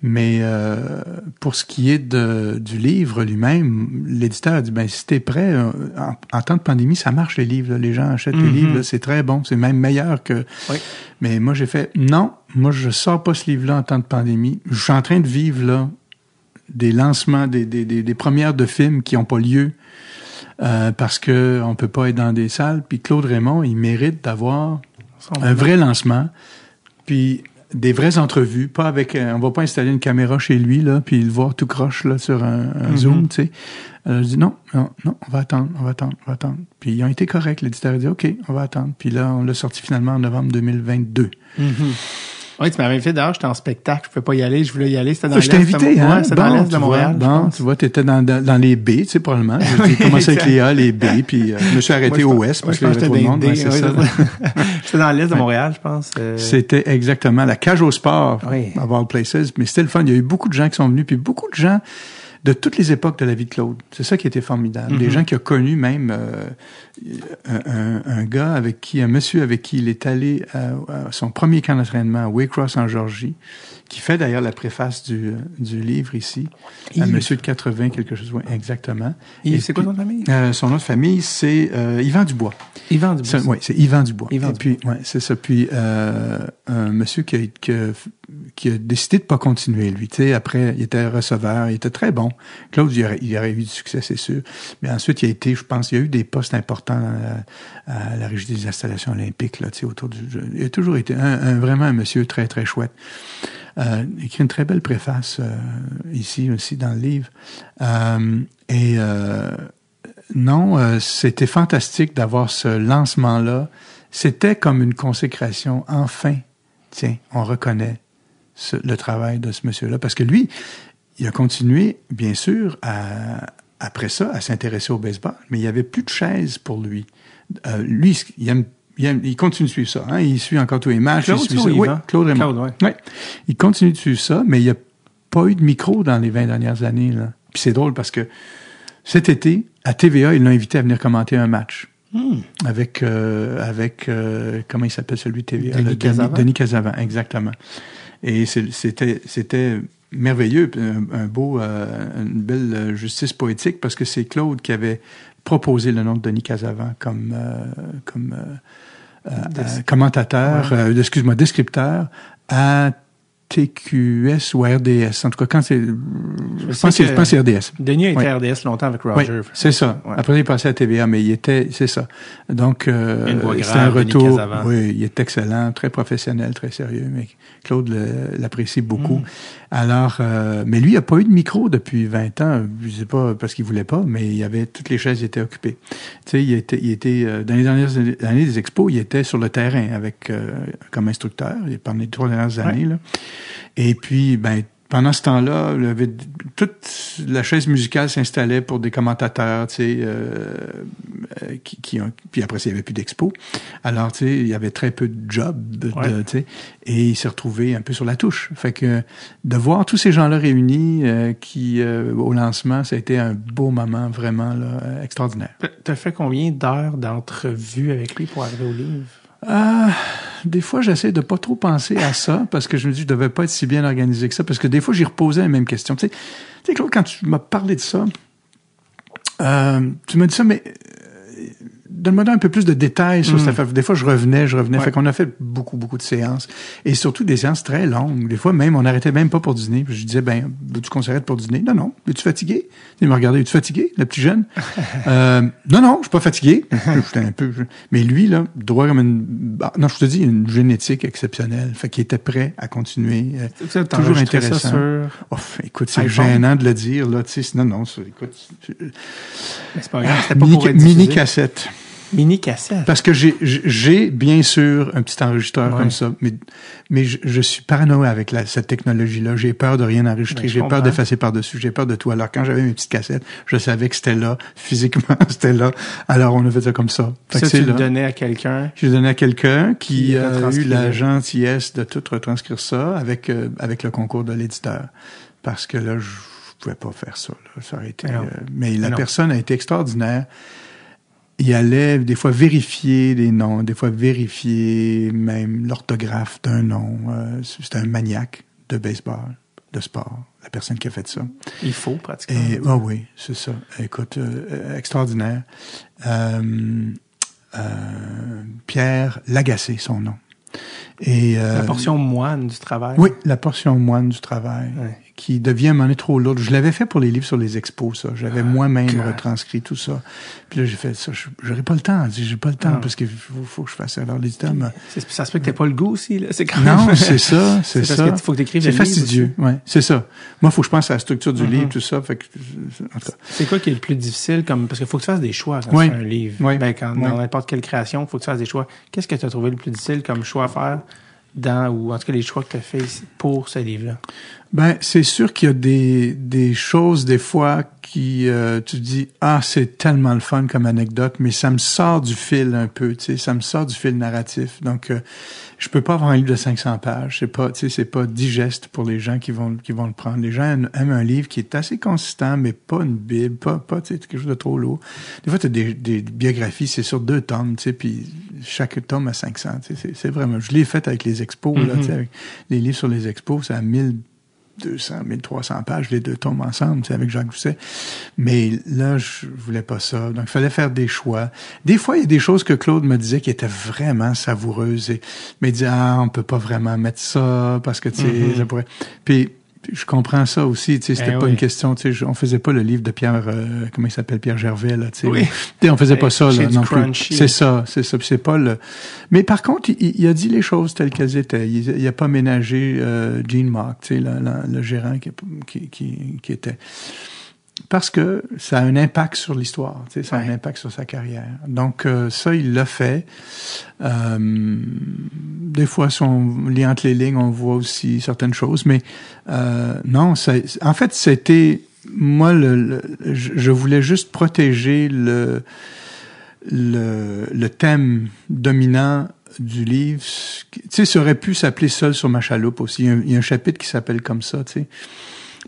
Mais euh, pour ce qui est de, du livre lui-même, l'éditeur a dit, ben si t'es prêt, en, en, temps de pandémie, ça marche les livres. Là. Les gens achètent mm -hmm. les livres, c'est très bon, c'est même meilleur que... Oui. Mais moi, j'ai fait, non, moi, je sors pas ce livre-là en temps de pandémie. Je suis en train de vivre, là, des lancements, des, des, des, des premières de films qui n'ont pas lieu. Euh, parce que on peut pas être dans des salles. Puis Claude Raymond, il mérite d'avoir un vrai lancement, puis des vraies entrevues, pas avec, euh, on va pas installer une caméra chez lui là, puis le voir tout croche là sur un, un mm -hmm. zoom, tu sais. Alors je dis non, non, non, on va attendre, on va attendre, on va attendre. Puis ils ont été corrects. L'éditeur a dit ok, on va attendre. Puis là, on l'a sorti finalement en novembre 2022. Mm -hmm. Oui, tu m'avais invité d'ailleurs, j'étais en spectacle, je pouvais pas y aller, je voulais y aller, c'était dans Je t'ai invité, hein? c'était bon, dans l'Est de Montréal. Vois, bon, tu vois, t'étais dans, dans, dans les B, tu sais, probablement. J'ai commencé avec les A, les B, puis euh, je me suis arrêté moi, au Ouest parce qu'il y avait trop de monde. Ouais, c'est ça. C'était dans l'Est de Montréal, je pense. Euh... C'était exactement la cage au sport, oui. of all places. Mais c'était le fun. Il y a eu beaucoup de gens qui sont venus, puis beaucoup de gens de toutes les époques de la vie de Claude. C'est ça qui était formidable. Mm -hmm. Des gens qui ont connu même euh, un, un, gars avec qui, un monsieur avec qui il est allé à, à son premier camp d'entraînement à Waycross en Georgie, qui fait d'ailleurs la préface du, du livre ici. Yves. Un monsieur de 80, quelque chose, oui, exactement. Yves, c'est quoi son famille? Euh, son nom de famille, c'est euh, Yvan Dubois. Yvan Dubois. Oui, c'est Yvan Dubois. Yvan Et puis, ouais, c'est ça. Puis, euh, un monsieur qui a, qui, a, qui a décidé de pas continuer, lui. Après, il était receveur, il était très bon. Claude, il aurait, il eu du succès, c'est sûr. Mais ensuite, il a été, je pense, il y a eu des postes importants à, à la régie des installations olympiques, là, autour du jeu. Il a toujours été un, vraiment un monsieur très, très chouette. Euh, écrit une très belle préface euh, ici aussi dans le livre. Euh, et euh, non, euh, c'était fantastique d'avoir ce lancement-là. C'était comme une consécration. Enfin, tiens, on reconnaît ce, le travail de ce monsieur-là. Parce que lui, il a continué, bien sûr, à, après ça à s'intéresser au baseball, mais il y avait plus de chaises pour lui. Euh, lui, il aime il, aime- il continue de suivre ça. Hein? Il suit encore tous les matchs. Claude, il suit ça, Oui? Claude Raymond. Claude, ouais. Ouais. Il continue de suivre ça, mais il n'y a pas eu de micro dans les 20 dernières années. Là. Puis c'est drôle parce que cet été, à TVA, ils l'ont invité à venir commenter un match. Hmm. Avec, euh, avec euh, comment il s'appelle celui de TVA? Denis Casavant. Denis Casavant, exactement. Et c'était c'était merveilleux, un, un beau, euh, une belle justice poétique parce que c'est Claude qui avait proposé le nom de Denis Casavant comme, euh, comme euh, euh, commentateur, excuse-moi, descripteur à TQS ou RDS. En tout cas, quand c'est, je sais pense, que- que- je pense que c'est RDS. Denis a été RDS longtemps avec Oui, Roger. c'est ça. Ouais. Après, il est passé à TVA, mais il était, c'est ça. Donc, euh, grave, un retour. Oui, il est excellent, très professionnel, très sérieux. Mais Claude l'apprécie beaucoup. Mm. Alors, euh, mais lui, il n'a pas eu de micro depuis 20 ans. Je sais pas parce qu'il voulait pas, mais il y avait toutes les chaises étaient occupées. Tu sais, il était, il était euh, dans les dernières années des expos, il était sur le terrain avec euh, comme instructeur. Il pendant les trois dernières années là. Et puis, ben pendant ce temps-là, toute la chaise musicale s'installait pour des commentateurs, tu sais, euh, euh, qui, qui ont, puis après, il n'y avait plus d'expo. Alors, tu sais, il y avait très peu de jobs, de, tu sais, et il s'est retrouvé un peu sur la touche. Fait que de voir tous ces gens-là réunis, euh, qui, euh, au lancement, ça a été un beau moment vraiment là, euh, extraordinaire. T'as fait combien d'heures d'entrevue avec lui pour arriver au livre? Ah, des fois, j'essaie de pas trop penser à ça parce que je me dis je devais pas être si bien organisé que ça parce que des fois, j'y reposais la même question. Tu sais, Claude, quand tu m'as parlé de ça, euh, tu m'as dit ça, mais euh, donne-moi un peu plus de détails sur Mm. cette affaire. Des fois, je revenais, je revenais. Ouais. Fait qu'on a fait beaucoup, beaucoup de séances et surtout des séances très longues. Des fois, même, on n'arrêtait même pas pour dîner. Puis je disais, ben, veux-tu qu'on s'arrête pour dîner? Non, non. Es-tu fatigué? Il me regardait, es-tu fatigué, le petit jeune? euh, non, non, je suis pas fatigué. J'étais un peu, je- mais lui, là, droit comme une, bah, non, je te dis, une génétique exceptionnelle. Fait qu'il était prêt à continuer. Euh, Ça, Toujours ça intéressant. sur- oh, écoute, c'est gênant de le dire, là, tu. Non, non, écoute. c'est- pas grave, c'était pas Mini, pour cassette. Mini cassette. Parce que j'ai, j'ai bien sûr un petit enregistreur Ouais. comme ça, mais, mais je, je suis paranoïa avec la, cette technologie-là. J'ai peur de rien enregistrer. J'ai peur d'effacer par-dessus. J'ai peur de tout. Alors, quand j'avais mes petites cassettes, je savais que c'était là, physiquement, c'était là. Alors, on a fait ça comme ça. Fait ça, que tu le donnais à quelqu'un? Je l'ai donné à quelqu'un qui a eu la gentillesse de tout retranscrire ça avec, euh, avec le concours de l'éditeur. Parce que là, je pouvais pas faire ça. Là. Ça aurait été, euh, mais la non. personne a été extraordinaire. Il allait des fois vérifier les noms, des fois vérifier même l'orthographe d'un nom. Euh, C'était un maniaque de baseball, de sport, la personne qui a fait ça. Il faut, pratiquement. Et ah oui, c'est ça. Écoute, euh, euh, extraordinaire. Euh, euh, Pierre Lagacé, son nom. Et euh, La portion moine du travail. oui, la portion moine du travail, Ouais. Qui devient donné trop lourde. Je l'avais fait pour les livres sur les expos, ça. J'avais moi-même God. retranscrit tout ça. Puis là, j'ai fait ça. J'aurais pas le temps. J'ai pas le temps Non. parce qu'il faut, faut que je fasse ça. Alors, l'éditeur. C'est- Ça se peut que t'aies pas le goût aussi, là. C'est quand Non, c'est ça, c'est ça. parce qu'il faut que t'écrives C'est fastidieux, ouais, c'est ça. Moi, faut que je pense à la structure du Mhm. livre, tout ça. Fait que, en tout cas, C'est quoi qui est le plus difficile comme parce qu'il faut que tu fasses des choix quand Oui. tu fais un livre. Oui. Ben, quand, Oui. dans n'importe quelle création, il faut que tu fasses des choix. Qu'est-ce que tu as trouvé le plus difficile comme choix à faire dans ou en tout cas les choix que tu as fait pour ce livre-là? Ben, c'est sûr qu'il y a des, des choses, des fois, qui, euh, tu dis, ah, c'est tellement le fun comme anecdote, mais ça me sort du fil un peu, tu sais, ça me sort du fil narratif. Donc, euh, je peux pas avoir un livre de 500 pages. C'est pas, tu sais, c'est pas digeste pour les gens qui vont, qui vont le prendre. Les gens aiment un livre qui est assez consistant, mais pas une bible, pas, pas, tu sais, quelque chose de trop lourd. Des fois, tu as des, des biographies, c'est sur deux tomes, tu sais, puis chaque tome a 500, tu sais, c'est- vraiment, je l'ai fait avec les expos, là, Mhm. tu sais, avec les livres sur les expos, c'est à 1000 200, 1300 pages, les deux tomes ensemble, c'est avec Jacques Doucet. Mais là, je voulais pas ça. Donc, il fallait faire des choix. Des fois, il y a des choses que Claude me disait qui étaient vraiment savoureuses. Et, mais il disait, ah, on peut pas vraiment mettre ça parce que, tu sais, Mhm. ça pourrait... Puis, je comprends ça aussi, tu sais, c'était Eh pas oui. une question, tu sais, on faisait pas le livre de Pierre, euh, comment il s'appelle, Pierre Gervais, là, tu sais. Oui. Tu sais, on faisait pas Eh, ça, là, non plus. C'est ça, c'est ça. C'est pas le. Mais par contre, il, il a dit les choses telles qu'elles étaient. Il, il a pas ménagé euh, Gene Mock, tu sais, le gérant qui, qui, qui, qui était. Parce que ça a un impact sur l'histoire, tu sais, ça a un impact sur sa carrière. Donc euh, ça, il l'a fait. Euh, des fois, si on lit entre les lignes, on voit aussi certaines choses. Mais euh, non, ça, en fait, c'était moi, le, le- je je voulais juste protéger le, le, le thème dominant du livre. Tu sais, ça aurait pu s'appeler Seul sur ma chaloupe aussi. Il y a un, il y a un chapitre qui s'appelle comme ça, tu sais.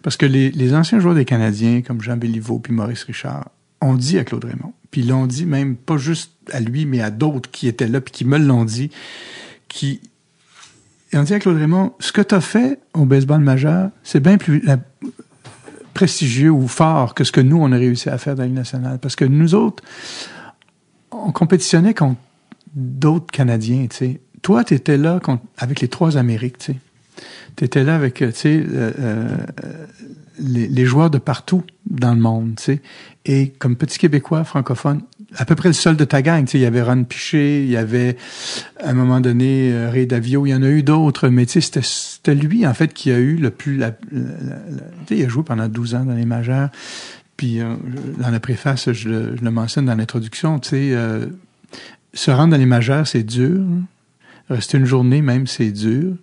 Parce que les, anciens joueurs des Canadiens, comme Jean Béliveau puis Maurice Richard, ont dit à Claude Raymond, puis l'ont dit même pas juste à lui, mais à d'autres qui étaient là, puis qui me l'ont dit, qui ont dit à Claude Raymond, ce que tu as fait au baseball majeur, c'est bien plus la- prestigieux ou fort que ce que nous, on a réussi à faire dans la Ligue nationale. Parce que nous autres, on compétitionnait contre d'autres Canadiens, tu sais. Toi, tu étais là contre- avec les trois Amériques, tu sais. Tu étais là avec, euh, euh, euh, les, joueurs de partout dans le monde, tu sais. Et comme petit Québécois francophone, à peu près le seul de ta gang, tu sais, il y avait Ron Piché, il y avait, à un moment donné, Ray Davio, il y en a eu d'autres, mais tu sais, c'était, lui, en fait, qui a eu le plus, tu sais, il a joué pendant 12 ans dans les majeurs, puis dans la préface, je le, mentionne dans l'introduction, tu sais, se rendre dans les majeurs, c'est dur. hein. Rester une journée même, c'est dur.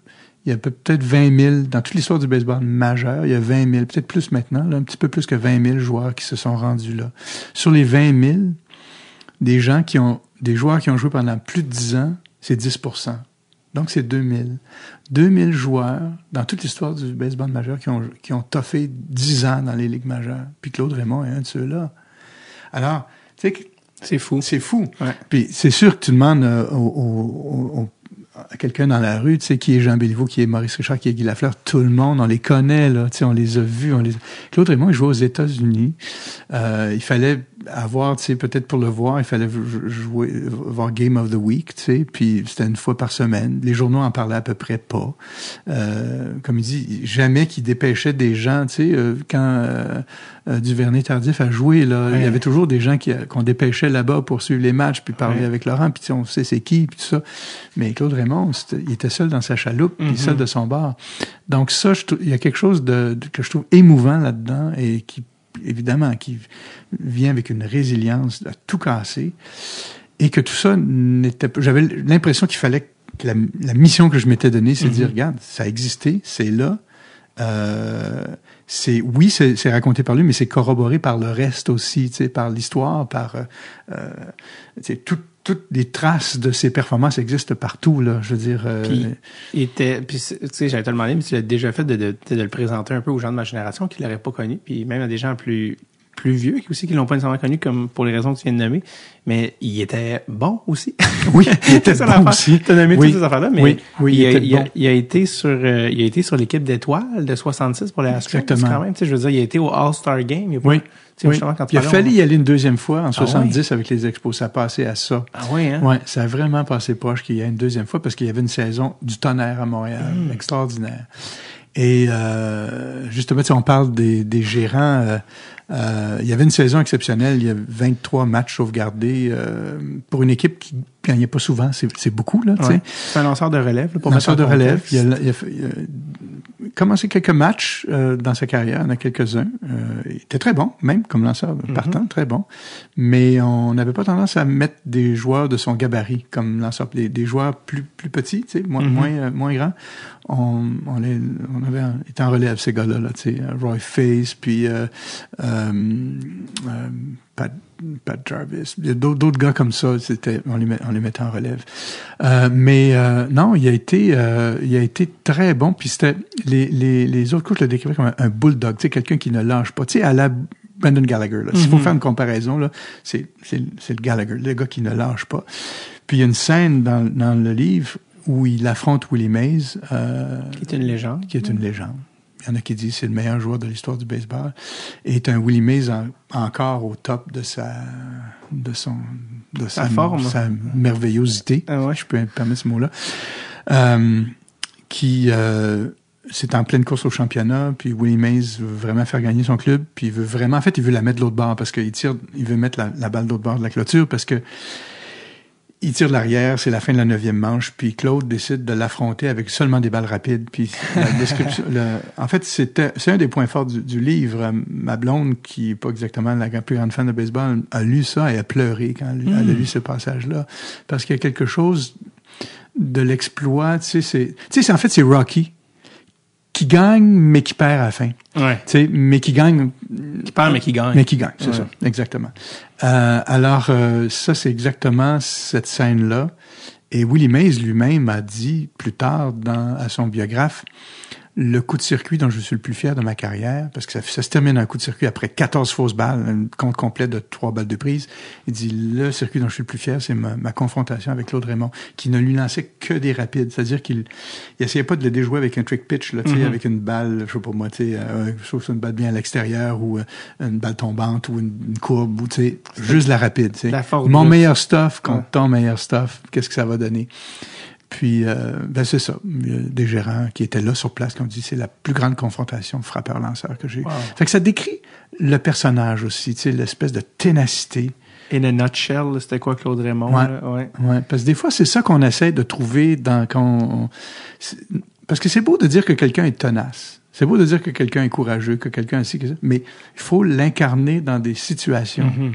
Il y a peut- peut-être 20 000, dans toute l'histoire du baseball majeur, il y a 20 000, peut-être plus maintenant, là, un petit peu plus que 20 000 joueurs qui se sont rendus là. Sur les 20 000, des gens qui ont, des joueurs qui ont joué pendant plus de 10 ans, c'est 10% Donc, c'est 2000. 2000 joueurs dans toute l'histoire du baseball majeur qui ont, qui ont toffé 10 ans dans les ligues majeures. Puis Claude Raymond est un de ceux-là. Alors, tu sais, que C'est fou. c'est fou. Ouais. Puis c'est sûr que tu demandes euh, au- au- au- à quelqu'un dans la rue, tu sais, qui est Jean Béliveau, qui est Maurice Richard, qui est Guy Lafleur, tout le monde, on les connaît, là, tu sais, on les a vus, on les... Claude Raymond, il jouait aux États-Unis. Euh, il fallait avoir, tu sais, peut-être pour le voir, il fallait jou- jouer, voir Game of the Week, tu sais, puis c'était une fois par semaine. Les journaux en parlaient à peu près pas. Euh, comme il dit, jamais qu'il dépêchait des gens, tu sais, euh, quand euh, euh, Duvernay Tardif a joué, là, il y avait toujours des gens qui qu'on dépêchait là-bas pour suivre les matchs, puis parler Ouais. avec Laurent, puis on sait c'est qui, puis tout ça. Mais Claude Raymond, c'était- il était seul dans sa chaloupe, puis Mhm. seul de son bar. Donc ça, je il y a quelque chose de, de- que je trouve émouvant là-dedans et qui, évidemment, qui vient avec une résilience à tout casser et que tout ça n'était pas... J'avais l'impression qu'il fallait que la, la mission que je m'étais donnée, c'est de dire, regarde, ça a existé, c'est là. Euh, c'est oui, c'est raconté par lui, mais c'est corroboré par le reste aussi, par l'histoire, par euh, euh, toutes les traces de ses performances existent partout là. Je veux dire, euh, Puis, tu sais, j'allais te demander, mais tu l'as déjà fait de, de, de le présenter un peu aux gens de ma génération qui l'auraient pas connu, puis même à des gens plus plus vieux qui aussi qui l'ont pas nécessairement connu comme pour les raisons que tu viens de nommer, mais il était bon aussi. oui, il était ça bon aussi. T'as nommé Oui. toutes ces affaires-là, mais Oui, oui, il, il a, il a- il a été sur euh, il a été sur l'équipe d'étoiles de 66 pour les Astros Exactement. quand même, tu sais, je veux dire, il a été au All-Star Game, il a pas- Oui. tu justement, quand tu Il a fallu on- y aller une deuxième fois en Ah 70 avec les expos. Ça a passé à ça. Ah oui, hein? Ouais, ça a vraiment passé proche qu'il y ait une deuxième fois parce qu'il y avait une saison du tonnerre à Montréal, Hmm. extraordinaire. Et euh, justement, tu sais, on parle des, des gérants. euh, euh, il y avait une saison exceptionnelle. Il y a 23 matchs sauvegardés euh, pour une équipe qui gagnait pas souvent. C'est beaucoup là, tu sais. Ouais. C'est un lanceur de relève, là, pour Lanceur de relève. contexte. Il a, il a fait- il a commencé quelques matchs euh, dans sa carrière, il y en a quelques-uns. Euh, il était très bon, même comme lanceur Mhm. partant, très bon. Mais on n'avait pas tendance à mettre des joueurs de son gabarit comme lanceur, des, des joueurs plus plus petits, tu sais, moins Mhm. moins euh, moins grands. On, on, les, on avait été en relève ces gars-là, là, tu sais, Roy Face, puis euh, euh, Pat, Pat Jarvis, d'autres gars comme ça, c'était on les met, on les mettait en relève. Euh, mais euh, non, il a été euh, il a été très bon. Puis c'était les, les, les autres coachs le décrivaient comme un, un bulldog, tu sais, quelqu'un qui ne lâche pas. Tu sais, à la Brandon Gallagher. S'il faut Mhm. faire une comparaison, là, c'est le Gallagher, le gars qui ne lâche pas. Puis il y a une scène dans, dans le livre où il affronte Willie Mays, Qui est une légende. qui est une légende. Il y en a qui disent que c'est le meilleur joueur de l'histoire du baseball. Et est un Willie Mays en- encore au top de sa de son de Sa forme. sa merveillosité, Ah ouais. si je peux me permettre ce mot-là. Euh, qui euh, c'est en pleine course au championnat, puis Willie Mays veut vraiment faire gagner son club, puis il veut vraiment, en fait, il veut la mettre de l'autre bord parce qu'il tire, il veut mettre la, la balle de l'autre bord de la clôture parce que il tire de l'arrière, c'est la fin de la neuvième manche, puis Claude décide de l'affronter avec seulement des balles rapides. Puis la description, le- en fait, c'était c'est un des points forts du, du livre. Euh, Ma blonde, qui est pas exactement la plus grande fan de baseball, a lu ça et a pleuré quand elle, elle a lu ce passage-là, parce qu'il y a quelque chose de l'exploit. Tu sais, c'est, tu sais, en fait, c'est Rocky qui gagne, mais qui perd à la fin. Ouais. Tu sais, mais qui gagne, Qui perd, mais qui gagne. mais qui gagne, c'est Ouais. ça, exactement. Euh, alors, euh, ça, c'est exactement cette scène-là. Et Willie Mays lui-même a dit plus tard dans, à son biographe, le coup de circuit dont je suis le plus fier de ma carrière, parce que ça, ça se termine un coup de circuit après 14 fausses balles, un compte complet de trois balles de prise. Il dit, le circuit dont je suis le plus fier, c'est ma, ma confrontation avec Claude Raymond, qui ne lui lançait que des rapides. C'est-à-dire qu'il il essayait pas de le déjouer avec un trick pitch, là, tu sais, Mhm. avec une balle, je sais pas moi, tu sais, euh, sauf une balle bien à l'extérieur ou euh, une balle tombante ou une, une courbe ou tu sais, juste la rapide. La force Mon meilleur stuff contre Ouais. ton meilleur stuff, qu'est-ce que ça va donner? Puis, euh, ben c'est ça. Des gérants qui étaient là sur place, comme dit, c'est la plus grande confrontation frappeur-lanceur que j'ai. Wow. Fait que ça décrit le personnage aussi, tu sais, l'espèce de ténacité. In a nutshell, c'était quoi Claude Raymond? Ouais. là? ouais. Ouais, parce que des fois, c'est ça qu'on essaie de trouver dans quand on- Parce que c'est beau de dire que quelqu'un est tenace. C'est beau de dire que quelqu'un est courageux, que quelqu'un est ci, que ça, mais il faut l'incarner dans des situations. Mhm.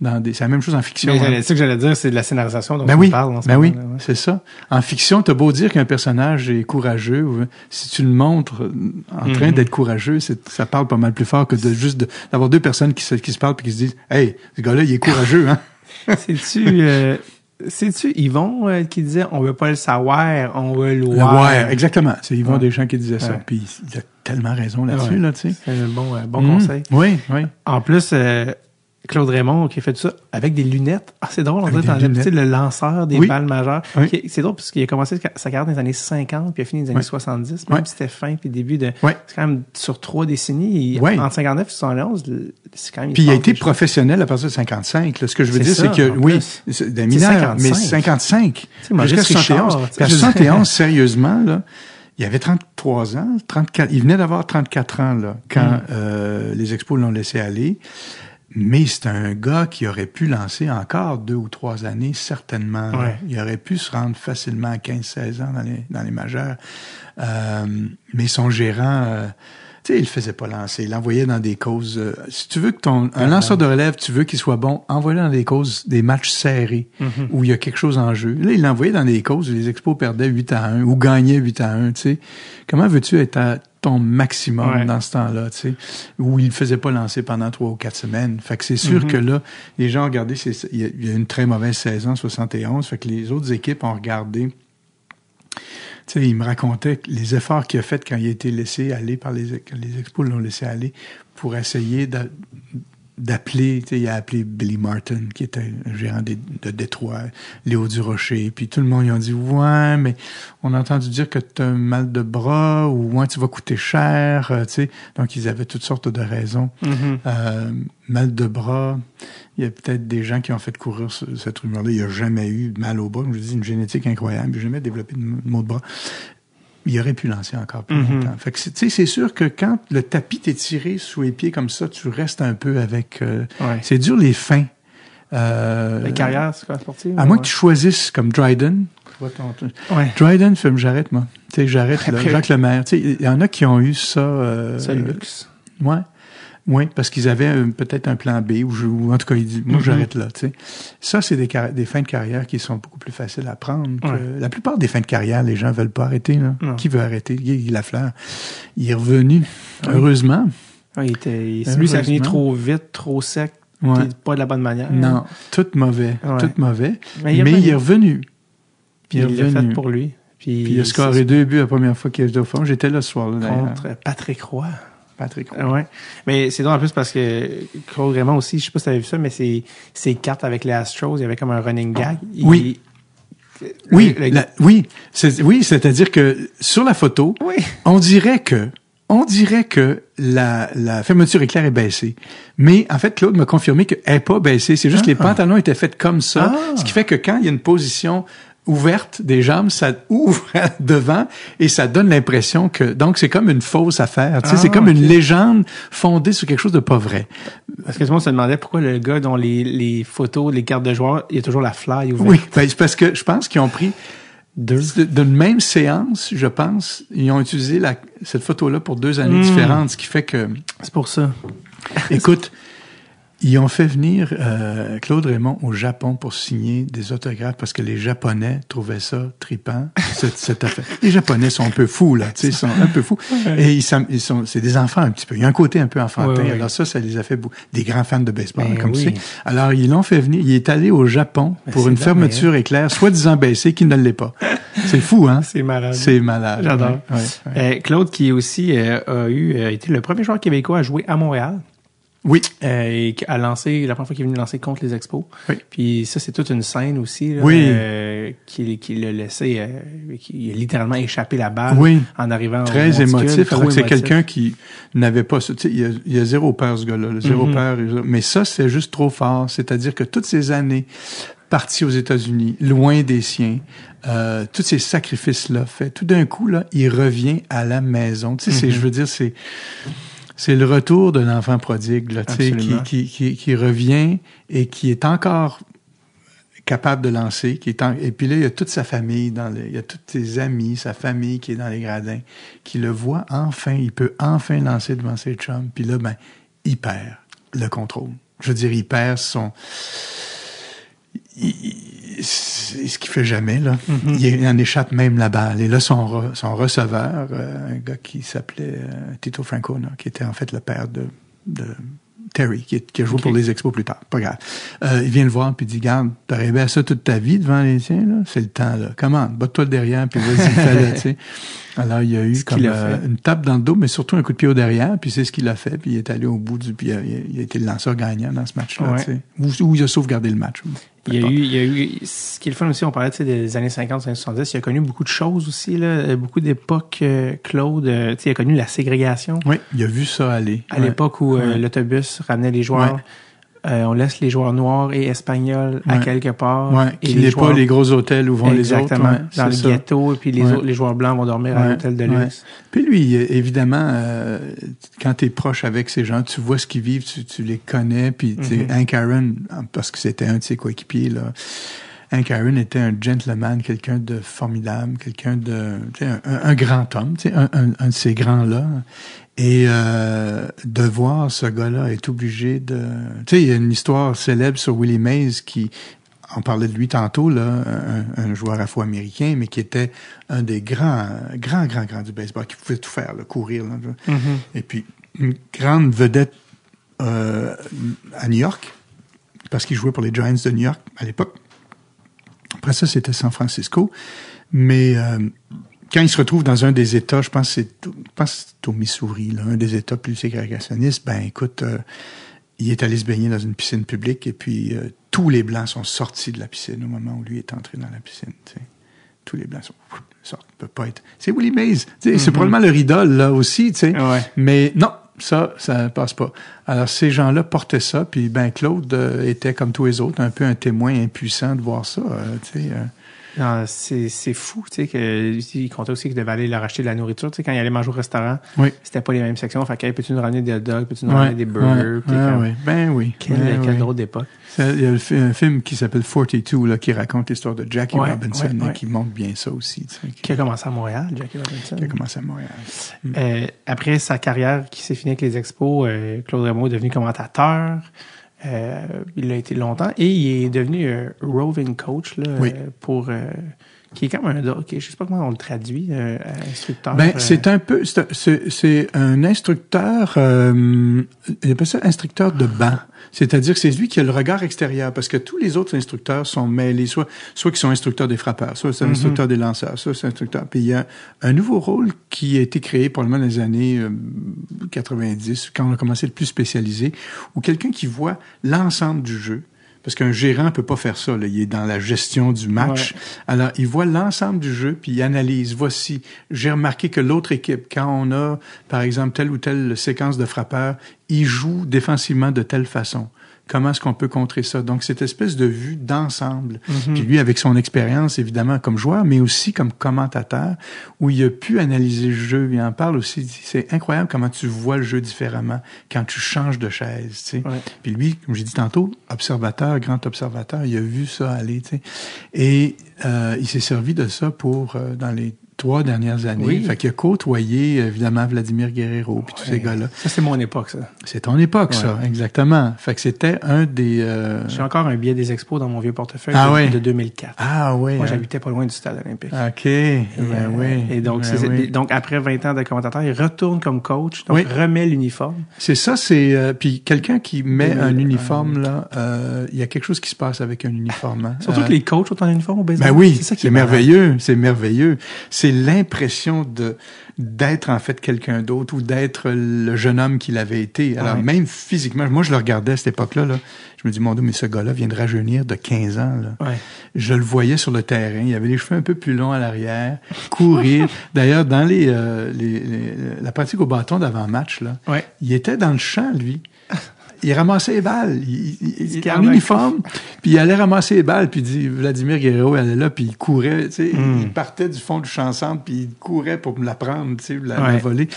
Dans des... C'est la même chose en fiction. Mais hein. ce que j'allais dire, c'est de la scénarisation dont Ben on oui, parle en ce ben oui, ouais. c'est ça. En fiction, t'as beau dire qu'un personnage est courageux, ou- si tu le montres euh, en train Mhm. d'être courageux, ça parle pas mal plus fort que de juste de- d'avoir deux personnes qui se, qui se parlent puis qui se disent, hey, ce gars-là, il est courageux, hein. C'est-tu euh, c'est-tu Yvon euh, qui disait on veut pas le savoir, on veut le voir. exactement. C'est Yvon Ouais. Deschamps qui disait ça. Puis il a tellement raison là-dessus, là, tu sais. C'est un bon, euh, bon Mhm. conseil. Oui, oui. En plus, euh, Claude Raymond qui a fait tout ça avec des lunettes. Ah, c'est drôle, on dirait dans l'habitude, le lanceur des Oui. balles majeures. Oui. C'est drôle parce qu'il a commencé sa carrière dans les années 50 puis il a fini dans les années Ouais. 70. Même si c'était fin puis début de... C'est quand même sur trois décennies. Ouais. Entre 59 et 71, le- c'est quand même... Puis il a été professionnel à partir de 55. Là. Ce que je veux dire, c'est que, en oui, C'est mineurs, mais 55. 55. sais, Maurice Jusqu'à 71. Richard, tu sais, Puis à je veux dire. 71, sérieusement, là, il avait 33 ans, 34, il venait d'avoir 34 ans, là, quand Mm. euh, les expos l'ont laissé aller. Mais c'est un gars qui aurait pu lancer encore deux ou trois années, certainement. Ouais. Il aurait pu se rendre facilement à 15-16 ans dans les, dans les majeurs. Euh, mais son gérant, euh, tu sais, il le faisait pas lancer. Il l'envoyait dans des causes. euh, si tu veux que ton un lanceur de relève, tu veux qu'il soit bon, envoie-le dans des causes, des matchs serrés Mhm. où il y a quelque chose en jeu. Là, il l'envoyait dans des causes où les expos perdaient 8 à 1 ou gagnaient 8 à 1. Tu sais, comment veux-tu être à ton maximum Ouais. dans ce temps-là, tu sais, où il ne faisait pas lancer pendant trois ou quatre semaines? Fait que c'est sûr Mhm. que là, les gens ont regardé, il y, y a une très mauvaise saison, 71, fait que les autres équipes ont regardé. Tu sais, il me racontait les efforts qu'il a fait quand il a été laissé aller par les, quand les expos l'ont laissé aller pour essayer d'a- d'appeler, tu sais, il a appelé Billy Martin, qui était un gérant des- de, Détroit, Léo Durocher, puis tout le monde, ils ont dit, ouais, mais on a entendu dire que tu as un mal de bras, ou ouais, tu vas coûter cher, euh, tu sais. Donc, ils avaient toutes sortes de raisons. Mhm. Euh, mal de bras, il y a peut-être des gens qui ont fait courir ce- cette rumeur-là. Il n'y a jamais eu de mal au bras. Comme je dis, une génétique incroyable. Il n'a jamais développé de mot de bras. Il aurait pu lancer encore plus Mhm. longtemps. Fait que, c'est- tu sais, c'est sûr que quand le tapis t'est tiré sous les pieds comme ça, tu restes un peu avec... euh, Ouais. C'est dur les fins. Euh, La carrière, c'est quoi, sportive? À moins ouais. que tu choisisses comme Dryden. Ouais. Dryden, film, j'arrête, moi. Tu sais, j'arrête, Jacques Lemaire. Tu sais, il y en a qui ont eu ça... euh, le luxe. Ouais. Oui, parce qu'ils avaient peut-être un plan B, ou, je- ou en tout cas, ils disent, moi, Mhm. j'arrête là. Tu sais. Ça, c'est des, des fins de carrière qui sont beaucoup plus faciles à prendre. que- Ouais. La plupart des fins de carrière, les gens veulent pas arrêter. Là. Qui veut arrêter? Guy Lafleur, il est revenu, heureusement. Ouais, il était, il- lui, ça Heureusement. trop vite, trop sec, pas de la bonne manière. Non, tout mauvais, tout mauvais. Mais il est il est revenu. Puis il est il l'a fait pour lui. Puis, Puis il a scoré deux buts la première fois qu'il était au fond. J'étais là ce soir-là, contre Patrick Roy. Patrick. Ah Ouais. Mais c'est drôle en plus parce que Claude Raymond aussi, je sais pas si tu avais vu ça, mais ses, ses cartes avec les Astros, il y avait comme un running gag. Il- Oui. le- Oui, le- la- oui, c'est, oui, c'est-à-dire que sur la photo, Oui. on dirait que on dirait que la, la fermeture éclair est baissée. Mais en fait, Claude m'a confirmé qu'elle n'est pas baissée. C'est juste que les pantalons étaient faits comme ça. Ah. Ce qui fait que quand il y a une position ouverte des jambes, ça ouvre devant et ça donne l'impression que... Donc, c'est comme une fausse affaire. Tu sais, Ah, c'est comme ok. une légende fondée sur quelque chose de pas vrai. Parce que tout le monde se demandait pourquoi le gars dont les, les photos, les cartes de joueurs, il y a toujours la fly ouverte. Oui, ben, c'est parce que je pense qu'ils ont pris Deux. de- d'une même séance, je pense, ils ont utilisé la, cette photo-là pour deux années Mm. différentes, ce qui fait que C'est pour ça. Écoute, Ils ont fait venir euh, Claude Raymond au Japon pour signer des autographes parce que les Japonais trouvaient ça tripant, cette, cette affaire. Les Japonais sont un peu fous, là, tu sais, sont un peu fous. Et ils, sont- ils sont, c'est des enfants un petit peu. Il y a un côté un peu enfantin. Alors ça, ça les a fait des grands fans de baseball, Ben comme oui. tu sais. Alors, ils l'ont fait venir. Il est allé au Japon Ben, pour une fermeture éclair, soi-disant baissée, qui ne l'est pas. C'est fou, hein? C'est malade. C'est malade. J'adore. Euh, Claude, qui aussi euh, a eu, euh, été le premier joueur québécois à jouer à Montréal. Oui. Euh, et qui a lancé, la première fois qu'il est venu lancer contre les expos. Oui. Puis ça, c'est toute une scène aussi, là, Oui. euh, laissé, euh, qui a littéralement échappé la balle Oui. en arrivant au Très monticule, émotif, c'est quelqu'un qui n'avait pas ça. Tu sais, il y a, il y a zéro peur, ce gars-là. là, Zéro Mhm. peur. Mais ça, c'est juste trop fort. C'est-à-dire que toutes ces années parti aux États-Unis, loin des siens, euh, tous ces sacrifices-là faits, tout d'un coup, là, il revient à la maison. Tu sais, Mhm. je veux dire, c'est, c'est le retour de l'enfant prodigue, là, tu sais, qui, qui, qui, qui revient et qui est encore capable de lancer, qui est en- et puis là il y a toute sa famille dans le, il y a tous ses amis, sa famille qui est dans les gradins, qui le voit enfin, il peut enfin lancer devant ses chums, puis là ben il perd le contrôle. Je veux dire, il perd son il- c'est ce qu'il fait jamais là. Mhm. il, il en échappe même la balle. Et là son re- son receveur, euh, un gars qui s'appelait euh, Tito Francona, qui était en fait le père de, de Terry, qui, a joué pour les expos plus tard. Pas grave. Euh, il vient le voir puis dit Garde, t'as rêvé à ça toute ta vie devant les tiens, là? C'est le temps, là. Comment? Botte-toi le derrière, puis vas-y, fais-le, tu sais. Alors, il y a eu comme a une tape dans le dos, mais surtout un coup de pied au derrière, puis c'est ce qu'il a fait, puis il est allé au bout du. Puis il a, il a été le lanceur gagnant dans ce match-là, Ouais. tu sais. Ou, ou il a sauvegardé le match. Il y a eu, il y a eu, ce qui est le fun aussi, on parlait des années 50, années 70, il a connu beaucoup de choses aussi, là, euh, beaucoup d'époques, euh, Claude, euh, tu sais, il a connu la ségrégation. Oui, il a vu ça aller. À Ouais. l'époque où euh, Ouais. l'autobus ramenait les joueurs, Ouais. Euh, on laisse les joueurs noirs et espagnols à quelque part. Ouais, et qui les n'est joueurs- pas les gros hôtels où vont Exactement, les autres. ouais, dans le ça. ghetto, et puis les, autres, les joueurs blancs vont dormir à l'hôtel de luxe. Puis lui, évidemment, euh, quand tu es proche avec ces gens, tu vois ce qu'ils vivent, tu, tu les connais. Puis sais, Mhm. Hank Aaron, parce que c'était un de ses coéquipiers, là. Hank Aaron était un gentleman, quelqu'un de formidable, quelqu'un de, un, grand homme, un, un- un de ces grands-là. Et euh, de voir ce gars-là est obligé de... Tu sais, il y a une histoire célèbre sur Willie Mays qui... On parlait de lui tantôt, là, un, un joueur afro-américain, mais qui était un des grands, grands, grands, grands du baseball, qui pouvait tout faire, là, courir. Là, Mhm. et puis, une grande vedette euh, à New York, parce qu'il jouait pour les Giants de New York à l'époque. Après ça, c'était San Francisco. Mais euh, quand il se retrouve dans un des États, je pense que c'est au Missouri, là, un des États plus ségrégationnistes, ben écoute, euh, il est allé se baigner dans une piscine publique et puis euh, tous les Blancs sont sortis de la piscine au moment où lui est entré dans la piscine. Tous les Blancs sont sortent, peut pas être. C'est Willie Mays. C'est probablement leur idole là aussi, tu sais. Ouais. Mais non, ça, ça passe pas. Alors, ces gens-là portaient ça, puis ben Claude euh, était, comme tous les autres, un peu un témoin impuissant de voir ça, euh, c'est c'est fou, tu sais, que il comptait aussi qu'il devait aller leur acheter de la nourriture, tu sais, quand il allait manger au restaurant, Oui. c'était pas les mêmes sections, fait que, Hey, peux-tu nous ramener des hot dogs, peux-tu nous Ouais, ramener des burgers, ouais, comme, ouais. Ben oui. quelle, ben quelle oui. drôle d'époque. Il y a un film qui s'appelle 42, là, qui raconte l'histoire de Jackie Ouais, Robinson, ouais. qui montre bien ça aussi, tu sais, qui, Qui a commencé à Montréal, Jackie Robinson. qui a commencé à Montréal. Euh, après sa carrière qui s'est finie avec les expos, euh, Claude Rameau est devenu commentateur. Euh, il a été longtemps et il est devenu roving coach là, Oui. euh, pour euh, qui est comme un je sais pas comment on le traduit euh, instructeur. Ben, euh, c'est un peu, c'est un- instructeur, euh, il appelle ça instructeur de banc. C'est-à-dire que c'est lui qui a le regard extérieur, parce que tous les autres instructeurs sont mêlés, soit, soit qui sont instructeurs des frappeurs, soit c'est Mhm. instructeur des lanceurs, soit c'est instructeur. Puis il y a un nouveau rôle qui a été créé probablement dans les années euh, 90, quand on a commencé être plus spécialisé, où quelqu'un qui voit l'ensemble du jeu, parce qu'un gérant peut pas faire ça, là. il est dans la gestion du match. Alors, il voit l'ensemble du jeu, puis il analyse. Voici, j'ai remarqué que l'autre équipe, quand on a, par exemple, telle ou telle séquence de frappeurs, il joue défensivement de telle façon. Comment est-ce qu'on peut contrer ça? Donc, cette espèce de vue d'ensemble. Puis lui, avec son expérience, évidemment, comme joueur, mais aussi comme commentateur, où il a pu analyser le jeu. Il en parle aussi. C'est incroyable comment tu vois le jeu différemment quand tu changes de chaise, tu sais. Ouais. Puis lui, comme j'ai dit tantôt, observateur, grand observateur, il a vu ça aller, tu sais. Et euh, il s'est servi de ça pour, euh, dans les trois dernières années. Oui. Fait qu'il a côtoyé, évidemment, Vladimir Guerrero, puis tous ces gars-là. Ça, c'est mon époque, ça. C'est ton époque, ça, exactement. Fait que c'était un des... euh, J'ai encore un billet des expos dans mon vieux portefeuille Ah de, ouais? de 2004. Ah oui. Moi, hein. j'habitais pas loin du stade olympique. OK, ben Euh, oui. Et donc, ben c'est- oui. donc, après 20 ans de commentateur, il retourne comme coach, donc Oui. remet l'uniforme. C'est ça, c'est... euh, puis quelqu'un qui met un uniforme, là, euh, il y a quelque chose qui se passe avec un uniforme. hein. Surtout que les coachs ont en uniforme au baseball. Ben oui, c'est ça qui c'est merveilleux, c'est merveilleux. C'est l'impression de d'être en fait quelqu'un d'autre ou d'être le jeune homme qu'il avait été. Alors Ouais. même physiquement, moi je le regardais à cette époque-là, là, je me dis mon Dieu, mais ce gars-là vient de rajeunir de 15 ans. Là. Ouais. Je le voyais sur le terrain, il avait les cheveux un peu plus longs à l'arrière, courir. D'ailleurs, dans les, euh, les- les- la pratique au bâton d'avant-match, là, Ouais. il était dans le champ, lui. Il ramassait les balles. Il, il- il Il était en uniforme, puis il allait ramasser les balles, puis il dit, Vladimir Guerrero il allait là, puis il courait, tu sais, Mm. il partait du fond du champ centre, puis il courait pour me la prendre, tu sais, la, Ouais. la voler.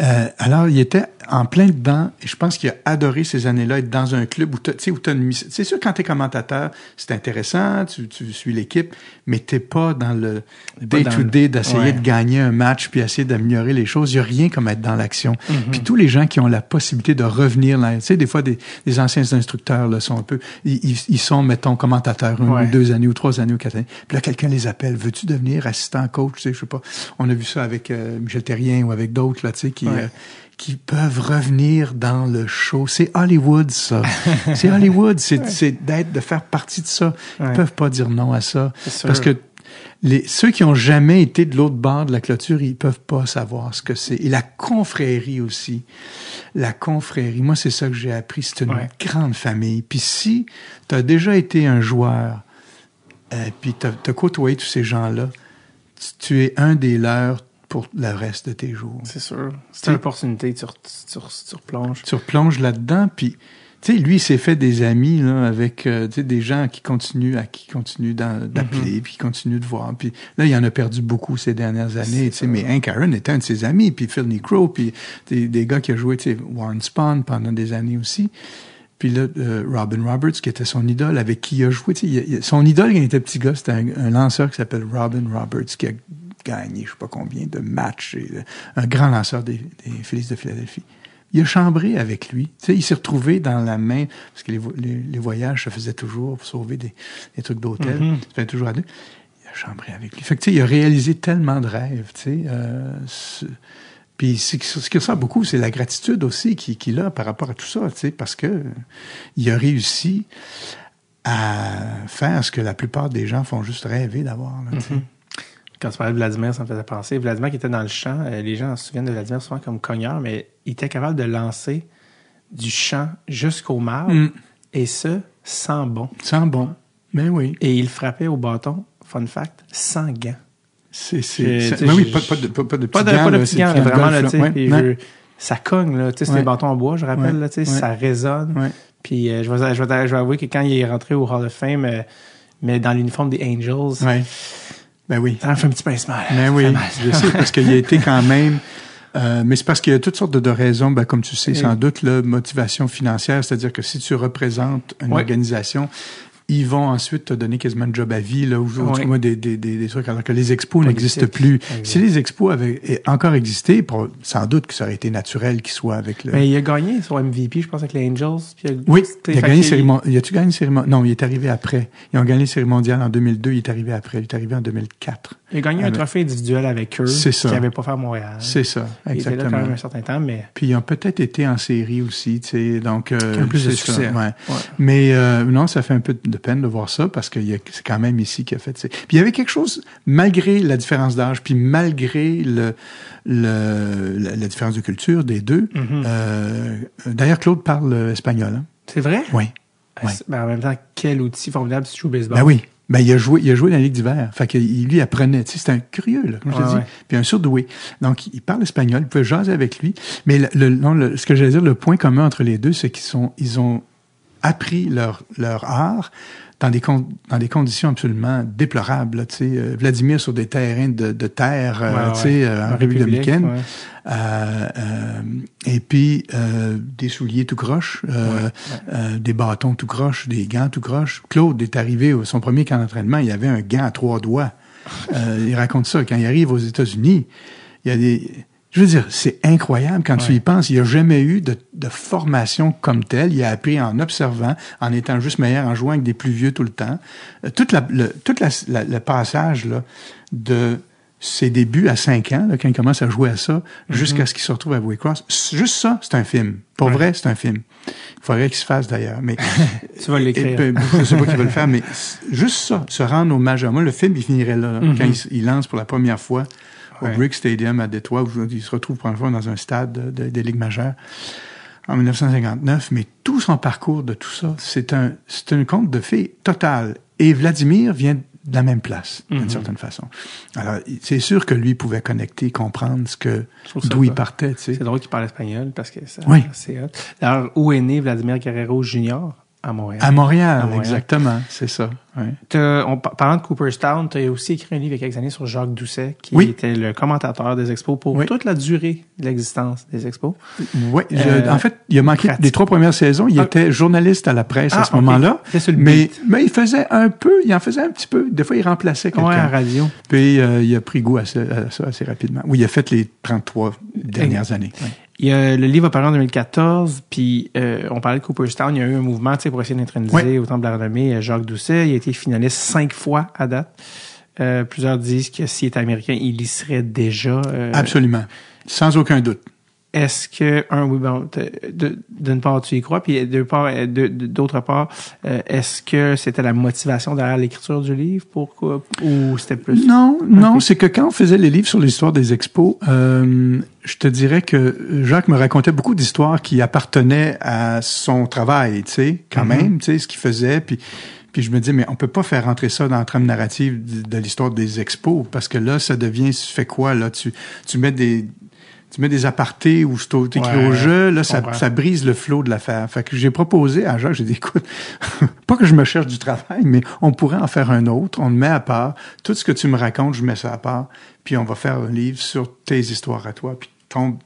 Euh, alors, il était en plein dedans, et je pense qu'il a adoré ces années-là, être dans un club où tu sais, où t'as une. C'est sûr, quand t'es commentateur, c'est intéressant, tu, tu suis l'équipe, mais t'es pas dans le pas dans day-to-day d'essayer Ouais. de gagner un match, puis essayer d'améliorer les choses. Il y a rien comme être dans l'action. Mhm. Puis tous les gens qui ont la possibilité de revenir là, tu sais, des fois, des, des anciens instructeurs là, sont un peu, ils, ils- ils sont, mettons, commentateurs une Ouais. ou deux années ou trois années ou quatre années. Puis là, quelqu'un les appelle. Veux-tu devenir assistant coach? Tu sais, je sais pas. On a vu ça avec euh, Michel Terrien ou avec d'autres, là, tu sais, qui, Ouais. euh, qui peuvent revenir dans le show. C'est Hollywood, ça. c'est Hollywood. C'est, d'être, de faire partie de ça. Ouais. Ils peuvent pas dire non à ça. Parce que les, ceux qui ont jamais été de l'autre bord de la clôture, ils peuvent pas savoir ce que c'est. Et la confrérie aussi. La confrérie. Moi, c'est ça que j'ai appris. C'est une Ouais. grande famille. Puis si tu as déjà été un joueur, euh, puis tu as, côtoyé tous ces gens-là, tu, tu es un des leurs pour le reste de tes jours. C'est sûr. C'est une opportunité, tu, re- tu, re- tu replonges. Tu replonges là-dedans, puis tu sais, lui, il s'est fait des amis là, avec euh, tu sais, des gens qui continuent, à qui continuent d'appeler, puis qui continuent de voir. Puis là, il en a perdu beaucoup ces dernières années. tu sais, Mais Hank Aaron était un de ses amis, puis Phil Necro, puis des, des gars qui ont joué, tu sais, Warren Spahn pendant des années aussi. Puis là, euh, Robin Roberts, qui était son idole, avec qui il a joué. a- il a- son idole, quand il était petit gars, c'était un, un lanceur qui s'appelle Robin Roberts, qui a gagné je sais pas combien de matchs. et, un grand lanceur des, des Phillies de Philadelphie. Il a chambré avec lui. Tu sais, il s'est retrouvé dans la main, parce que les, vo- les, les voyages se faisaient toujours pour sauver des, des trucs d'hôtel. Mhm. Ça fait toujours à deux. Il a chambré avec lui. Fait que, tu sais, il a réalisé tellement de rêves, tu sais. euh, ce- puis ce qui ressort beaucoup, c'est la gratitude aussi qu'il a par rapport à tout ça, parce que il a réussi à faire ce que la plupart des gens font juste rêver d'avoir. sais. Quand tu parlais de Vladimir, ça me faisait penser. Vladimir qui était dans le champ, euh, les gens se souviennent de Vladimir souvent comme cogneur, mais il était capable de lancer du champ jusqu'au marbre, Mm. et ce, sans bon. Sans bon. Mais oui. Et il frappait au bâton, fun fact, sans gants. C'est, mais oui, j'ai- pas, pas de, pas, pas de Pas petits de, gants, pas de petits gants, vraiment, là, tu sais, je- ça cogne, là, tu sais, c'est des bâtons en bois, je rappelle, là, tu sais, Ouais. ça résonne. Puis euh, je, vais, je, vais, je vais avouer que quand il est rentré au Hall of Fame, euh, mais dans l'uniforme des Angels, Ouais. Ben oui. ça m'a fait un petit pince mal. Mais Ça oui, je sais, parce qu'il a été quand même. euh, mais c'est parce qu'il y a toutes sortes de, de raisons, ben, comme tu sais, sans doute, la motivation financière, c'est-à-dire que si tu représentes une Ouais. organisation, ils vont ensuite te donner quasiment un job à vie, là, ou, ou Ouais. des, des, des, des trucs, alors que les expos n'existent plus. Si les expos avaient encore existé, pour- sans doute que ça aurait été naturel qu'ils soient avec le... Mais il a gagné son MVP, je pense, avec les Angels. Puis Oui, tu sais, il a gagné série mon- Il a-tu gagné série mon- Non, il est arrivé après. Ils ont gagné série mondiale en 2002, il est arrivé après. Il est arrivé en 2004. Il a gagné un Avec- trophée individuel avec eux. C'est ça. Qu'il n'avait pas fait à Montréal. C'est ça, Il était là exactement. quand même un certain temps, mais Puis ils ont peut-être été en série aussi, tu sais, donc... Euh, plus de ça, succès. ouais. Ouais. Mais euh, non, ça fait un peu de peine de voir ça, parce que c'est quand même ici qu'il a fait... Puis il y avait quelque chose, malgré la différence d'âge, puis malgré le, le, la, la différence de culture des deux, euh, d'ailleurs, Claude parle euh, espagnol, hein? c'est vrai? Oui. Ah, Ouais. ben, en même temps, quel outil formidable si tu joues au baseball. Ben oui. Ben, il a joué, il a joué dans la Ligue d'hiver. Fait que il- lui apprenait. Tu sais, c'est un curieux, là, comme je Ouais, te dis. ouais. Puis un surdoué. Donc, il parle espagnol. Il peut jaser avec lui. Mais le, le- non, le- ce que j'allais dire, le point commun entre les deux, c'est qu'ils sont, ils ont appris leur, leur art dans des, con- dans des conditions absolument déplorables. là, Euh, Vladimir sur des terrains de, de terre, euh, Ouais, ouais. euh, en République dominicaine. ouais. Euh, euh, et puis euh, des souliers tout croche, euh, euh, des bâtons tout croche, des gants tout croche. Claude est arrivé au son premier camp d'entraînement, il avait un gant à trois doigts. Euh, il raconte ça. Quand il arrive aux États-Unis, il y a des... Je veux dire, c'est incroyable quand tu y penses. Il n'y a jamais eu de, de formation comme telle. Il a appris en observant, en étant juste meilleur, en jouant avec des plus vieux tout le temps. Euh, toute la, le, toute la, la- le passage là, de ses débuts à 5 ans, là, quand il commence à jouer à ça, jusqu'à ce qu'il se retrouve à Waycross, juste ça, c'est un film. Pour Ouais. vrai, c'est un film. Il faudrait qu'il se fasse d'ailleurs. Mais Tu vas l'écrire. et, ben, je sais pas qui va le faire, mais juste ça, se rendre au majeur. Moi, le film, il finirait là, là, Mhm. quand il lance pour la première fois au Ouais. Brick Stadium à Détroit, où il se retrouve pour la première fois dans un stade de- de- des Ligues majeures en 1959. Mais tout son parcours de tout ça, c'est un, c'est un conte de fées total. Et Vladimir vient de la même place, d'une Mhm. certaine façon. Alors, c'est sûr que lui pouvait connecter, comprendre ce que, d'où il partait, tu sais. C'est drôle qu'il parle espagnol parce que ça, Oui. c'est hot. D'ailleurs, où est né Vladimir Guerrero Jr. à Montréal? À Montréal, À Montréal. exactement, c'est ça. ouais. Par- parlant de Cooperstown, tu as aussi écrit un livre il y a quelques années sur Jacques Doucet, qui Oui. était le commentateur des expos pour Oui. toute la durée de l'existence des expos. Oui, je- Euh, en fait, il a manqué pratique. des trois premières saisons. Il Ah. était journaliste à la presse Ah, à ce ok. moment-là. Mais, mais il faisait un peu, il en faisait un petit peu. Des fois, il remplaçait quelqu'un. Ouais, à radio. Puis euh, il a pris goût à ça, à ça assez rapidement. Oui, il a fait les 33 dernières années. Ouais. Il y a, le livre a paru en 2014, puis euh, on parlait de Cooperstown. Il y a eu un mouvement tu sais, pour essayer d'introniser Ouais. au Temple de la Renommée euh, Jacques Doucet. Il a été finaliste cinq fois à date. Euh, plusieurs disent que s'il était américain, il y serait déjà. euh, Absolument. Sans aucun doute. Est-ce que un oui bon d'une part tu y crois puis part euh, de- d'autre part euh, est-ce que c'était la motivation derrière l'écriture du livre pourquoi ou c'était plus Non, non, c'est que quand on faisait les livres sur l'histoire des expos, euh, je te dirais que Jacques me racontait beaucoup d'histoires qui appartenaient à son travail, tu sais, quand Mhm. même, tu sais, ce qu'il faisait, puis puis je me dis mais on peut pas faire rentrer ça dans la trame narrative de, de l'histoire des expos parce que là ça devient tu fais quoi là? Tu tu mets des tu mets des apartés ou c'est au- t'écris Ouais, au jeu, là, je ça, ça brise le flot de l'affaire. Fait que j'ai proposé à Jacques, j'ai dit, écoute, pas que je me cherche du travail, mais on pourrait en faire un autre. On le met à part. Tout ce que tu me racontes, je mets ça à part. Puis on va faire un livre sur tes histoires à toi, puis ton,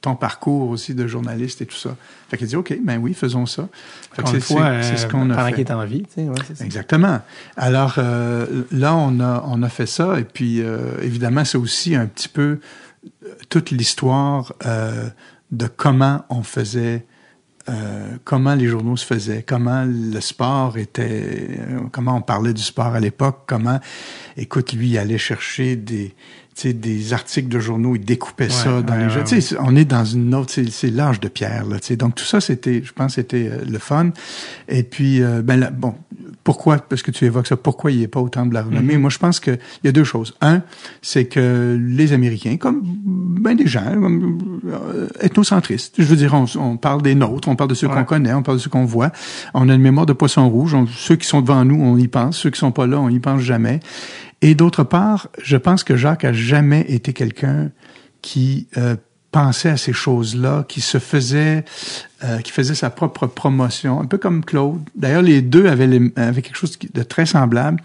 ton parcours aussi de journaliste et tout ça. Fait qu'il dit, OK, ben oui, faisons ça. Fait que c'est- fois c'est- c'est ce euh, qu'on a pendant fait. qu'il est en vie tu sais ouais, c'est ça. Exactement. Alors euh, là, on a, on a fait ça. Et puis, euh, évidemment, c'est aussi un petit peu toute l'histoire euh, de comment on faisait, euh, comment les journaux se faisaient, comment le sport était, euh, comment on parlait du sport à l'époque, comment, écoute, lui, allait chercher des des articles de journaux, il découpait ça dans ouais, les jeux. On est dans une autre, c'est- l'âge de pierre, là. Donc, tout ça, c'était, je pense, c'était euh, le fun. Et puis, euh, ben, là, bon, pourquoi, parce que tu évoques ça, pourquoi il n'est pas au temple de la renommée? Mhm. Moi, je pense qu'il y a deux choses. Un, c'est que les Américains, comme ben des gens, comme, euh, ethnocentristes, je veux dire, on, on parle des nôtres, on parle de ceux Ouais. qu'on connaît, on parle de ceux qu'on voit. On a une mémoire de poisson rouge. On- ceux qui sont devant nous, on y pense. Ceux qui sont pas là, on y pense jamais. Et d'autre part, je pense que Jacques a jamais été quelqu'un qui euh, pensait à ces choses-là, qui se faisait, euh, qui faisait sa propre promotion, un peu comme Claude. D'ailleurs, les deux avaient, les- avaient quelque chose de très semblable.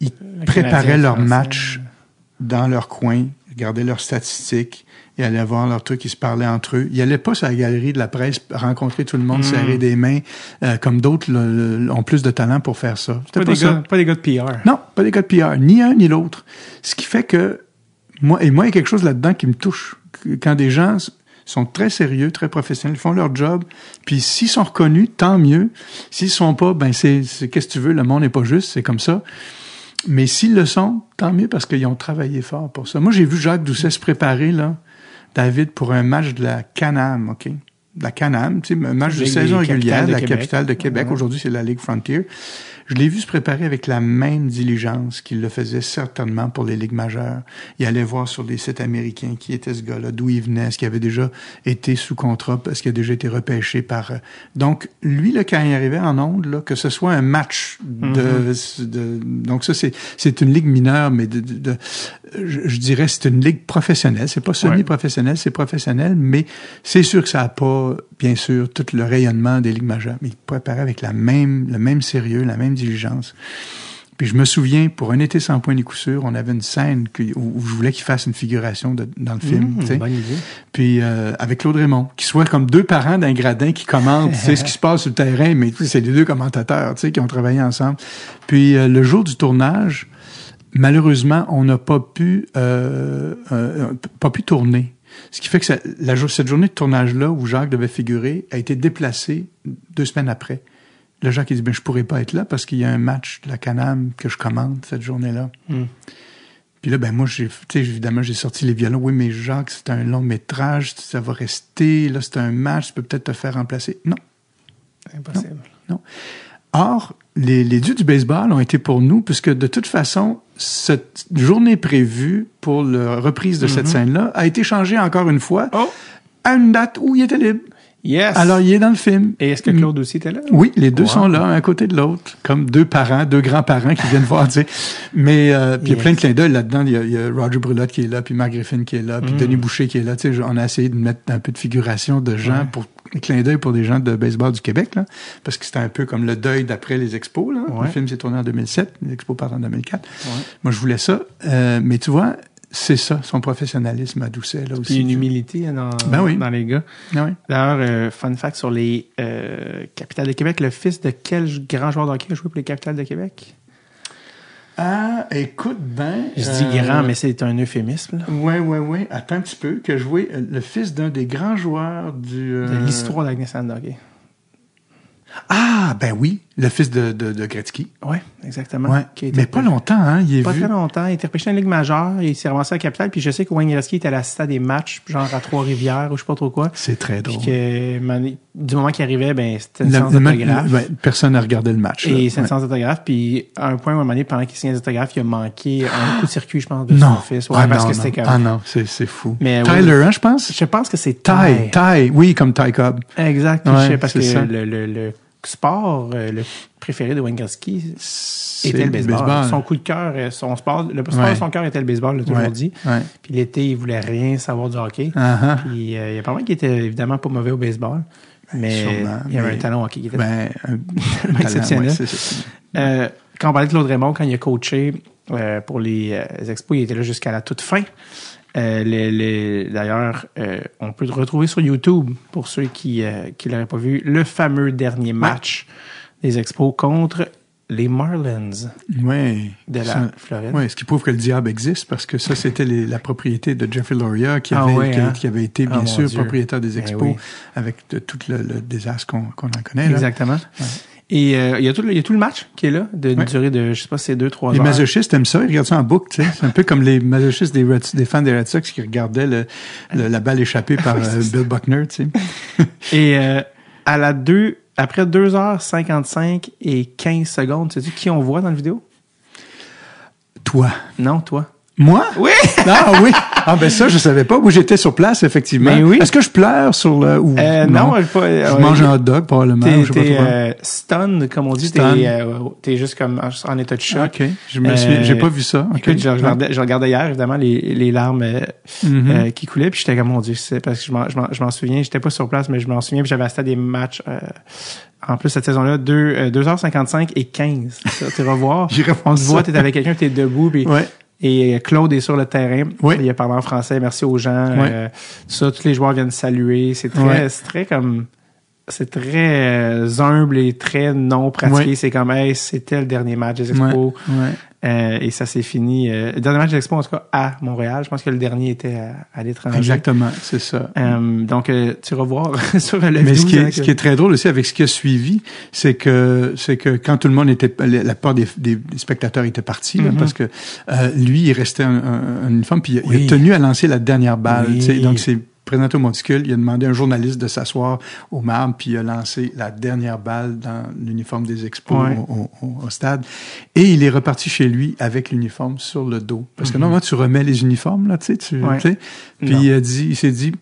Ils Le préparaient Français. matchs dans leur coin, regardaient leurs statistiques, et allaient voir leurs trucs, ils se parlaient entre eux. Ils allaient pas sur la galerie de la presse rencontrer tout le monde, Mm. serrer des mains, euh, comme d'autres ont plus de talent pour faire ça. Pas, pas des ça. gars, pas des gars de PR Non, pas des gars de PR, ni un ni l'autre. Ce qui fait que moi, et moi, il y a quelque chose là-dedans qui me touche. Quand des gens sont très sérieux, très professionnels, font leur job, puis s'ils sont reconnus, tant mieux. S'ils sont pas, ben c'est, c'est qu'est-ce que tu veux, le monde n'est pas juste, c'est comme ça. Mais s'ils le sont, tant mieux parce qu'ils ont travaillé fort pour ça. Moi, j'ai vu Jacques Doucet se préparer, là, David, pour un match de la Canam, OK? De la Canam, tu sais, un match de saison régulière, de la Québec. capitale de Québec. Aujourd'hui, c'est la Ligue Frontier. Je l'ai vu se préparer avec la même diligence qu'il le faisait certainement pour les ligues majeures. Il allait voir sur les sites américains qui était ce gars-là, d'où il venait, est-ce qu'il avait déjà été sous contrat, est-ce qu'il a déjà été repêché par... euh, Donc, lui, là, quand il arrivait en onde, là, que ce soit un match de... de- donc ça, c'est, c'est une ligue mineure, mais de, de- de- je, je dirais c'est une ligue professionnelle. C'est pas semi-professionnel, c'est professionnel, mais c'est sûr que ça n'a pas, bien sûr, tout le rayonnement des ligues majeures. Mais il préparait avec la même, le même sérieux, la même diligence. Puis je me souviens, pour un été sans point ni coup sûr, on avait une scène que- où, je voulais qu'il fasse une figuration de- dans le film. Mmh, bonne idée Puis euh, avec Claude Raymond, qui soit comme deux parents d'un gradin qui commentent, ce qui se passe sur le terrain, mais c'est les deux commentateurs, qui ont travaillé ensemble. Puis euh, le jour du tournage, malheureusement, on n'a pas pu euh, pas pu tourner. Ce qui fait que ça, la, jour- cette journée de tournage-là, où Jacques devait figurer, a été déplacée deux semaines après. Le Jacques, il dit, ben, je pourrais pas être là parce qu'il y a un match de la Canam que je commande cette journée-là. Hmm. Puis là, ben, moi, j'ai, évidemment, j'ai sorti les violons. Oui, mais Jacques, c'est un long métrage, ça va rester. Là, c'est un match, tu peux peut-être te faire remplacer. Non. Impossible. Or, les, les dieux du baseball ont été pour nous, puisque de toute façon, cette journée prévue pour la reprise de cette scène-là a été changée encore une fois Oh! à une date où il était libre. Yes! Alors, il est dans le film. Et est-ce que Claude aussi était là? Oui, les deux Wow. sont là, un à côté de l'autre, comme deux parents, deux grands-parents qui viennent voir, tu sais. Mais euh, puis il y a plein de clins d'œil là-dedans. Il y, a, il y a Roger Brulotte qui est là, puis Mark Griffin qui est là, Mm. puis Denis Boucher qui est là. Tu sais, on a essayé de mettre un peu de figuration de gens Ouais. pour un clin d'œil pour des gens de baseball du Québec, là, parce que c'était un peu comme le deuil d'après les expos. Là. Ouais. Le film s'est tourné en 2007, les expos partent en 2004. Ouais. Moi, je voulais ça, euh, mais tu vois, c'est ça, son professionnalisme à Doucet là Puis aussi. une humilité hein, dans, Ben oui. dans les gars. Oui. D'ailleurs, euh, fun fact sur les euh, Capitales de Québec, le fils de quel grand joueur de hockey a joué pour les Capitales de Québec? Ah, écoute ben. Je dis euh, grand, mais c'est un euphémisme. là. Ouais, ouais, ouais. Attends un petit peu. Que joué le fils d'un des grands joueurs du. De l'histoire de la nationale de hockey. Ah, ben oui. Le fils de, de, de Gretzky. Oui, exactement. Ouais. Qui a été Mais pas longtemps, hein. Il est Pas vu. très longtemps. Il était repêché dans la Ligue majeure. Il s'est ramassé à la capitale. Puis je sais que Wayne Gretzky était à l'assistant des matchs, genre à Trois-Rivières ou je sais pas trop quoi. C'est très Puis drôle. que man- du moment qu'il arrivait, ben, c'était une La- séance d'autographe. personne n'a regardé le match. Et c'est une Ouais. séance d'autographe. Puis à un point, à un moment donné, pendant qu'il signait des autographes, il a manqué un coup de circuit, je pense, de Non. son fils. Ouais, ah, parce non, que c'était comme. Ah non, c'est c'est fou. Mais Tyler, hein, je pense? Je pense que c'est Ty, Ty. Oui, comme Ty Cobb. Exact. Puis je sais parce que c'est ça. le, le, le sport, euh, le préféré de Wayne Gretzky était le baseball. baseball. Son coup de cœur, son sport, le sport Ouais. de son cœur était le baseball, il l'a toujours Ouais, dit. ouais. Puis l'été, il voulait rien savoir du hockey. Ah. Puis euh, il y a pas mal qui était évidemment pas mauvais au baseball. Mais sûrement, il y avait mais- un talent hockey qui était Ben, un, exceptionnel. Euh, quand on parlait de Claude Raymond, quand il a coaché pour les euh, expos, il était là jusqu'à la toute fin. Euh, les- les- D'ailleurs, euh, on peut le retrouver sur YouTube pour ceux qui euh, qui l'auraient pas vu, le fameux dernier match des expos contre les Marlins Ouais. de la Ça- Floride. Oui, ce qui prouve que le diable existe, parce que ça, c'était la propriété de Jeffrey Loria, qui Ah ouais, hein? qui avait été, Ah, bien mon sûr, propriétaire des Ben expos, oui. avec de- tout le, le désastre qu'on qu'on en connaît. Là. Et euh, il y a tout le, il y a tout le match qui est là, d'une Ouais. durée de, je sais pas, c'est deux, trois Les heures. masochistes aiment ça, ils regardent ça en boucle, tu sais. C'est un peu comme les masochistes des, Red- des fans des Red Sox qui regardaient le, le- la balle échappée par Oui, euh, Bill Buckner, tu sais. Et euh, à la deux, après 2h55 et 15 secondes, sais-tu qui on voit dans la vidéo? Toi. Non, toi. Moi? Oui! Ah oui! Ah ben ça, je savais pas. Où j'étais sur place, effectivement. Mais oui. Est-ce que je pleure sur le... Ou, Euh, non, je pas. Je mange un hot dog, probablement. T'es, ou je sais t'es euh, stun, comme on dit. T'es, euh, t'es juste comme en, état de choc. OK. Je me suis, Euh, j'ai pas vu ça. OK. Écoute, je regardais, je regardais hier, évidemment, les, les larmes euh, Mhm. euh, qui coulaient, puis j'étais comme, mon Dieu, c'est parce que je m'en, je m'en, je m'en souviens, j'étais pas sur place, mais je m'en souviens, puis j'avais assisté à des matchs, euh, en plus, cette saison-là, deux, euh, 2h55 et 15. Tu revoir. J'irai voir On te voit, t'es avec quelqu'un, t'es debout, puis Ouais. Et Claude est sur le terrain. Oui. Il a parlé en français. Merci aux gens. Oui. Euh, ça, tous les joueurs viennent saluer. C'est très, c'est très comme, c'est très euh, humble et très non pratiqué. Oui. C'est comme, hey, c'était le dernier match des. Expos. Ouais. Euh, et ça s'est fini. Euh, le dernier match des Expos, en tout cas, à Montréal. Je pense que le dernier était à, à l'étranger. Exactement, c'est ça. Euh, donc, euh, tu voir sur le Mais ce qui, vidéo, est, ce qui est très drôle aussi avec ce qui a suivi, c'est que c'est que quand tout le monde était, la part des, spectateurs étaient partis, là, Mhm. parce que euh, lui, il restait un, un, un uniforme, puis il a, il a Oui. tenu à lancer la dernière balle. Oui. Donc c'est présenté au monticule, il a demandé à un journaliste de s'asseoir au marbre, puis il a lancé la dernière balle dans l'uniforme des expos Ouais. au, au- au stade. Et il est reparti chez lui avec l'uniforme sur le dos. Parce que normalement, tu remets les uniformes, là, tu sais. tu- Mhm. Ouais. Puis il a dit, il s'est dit,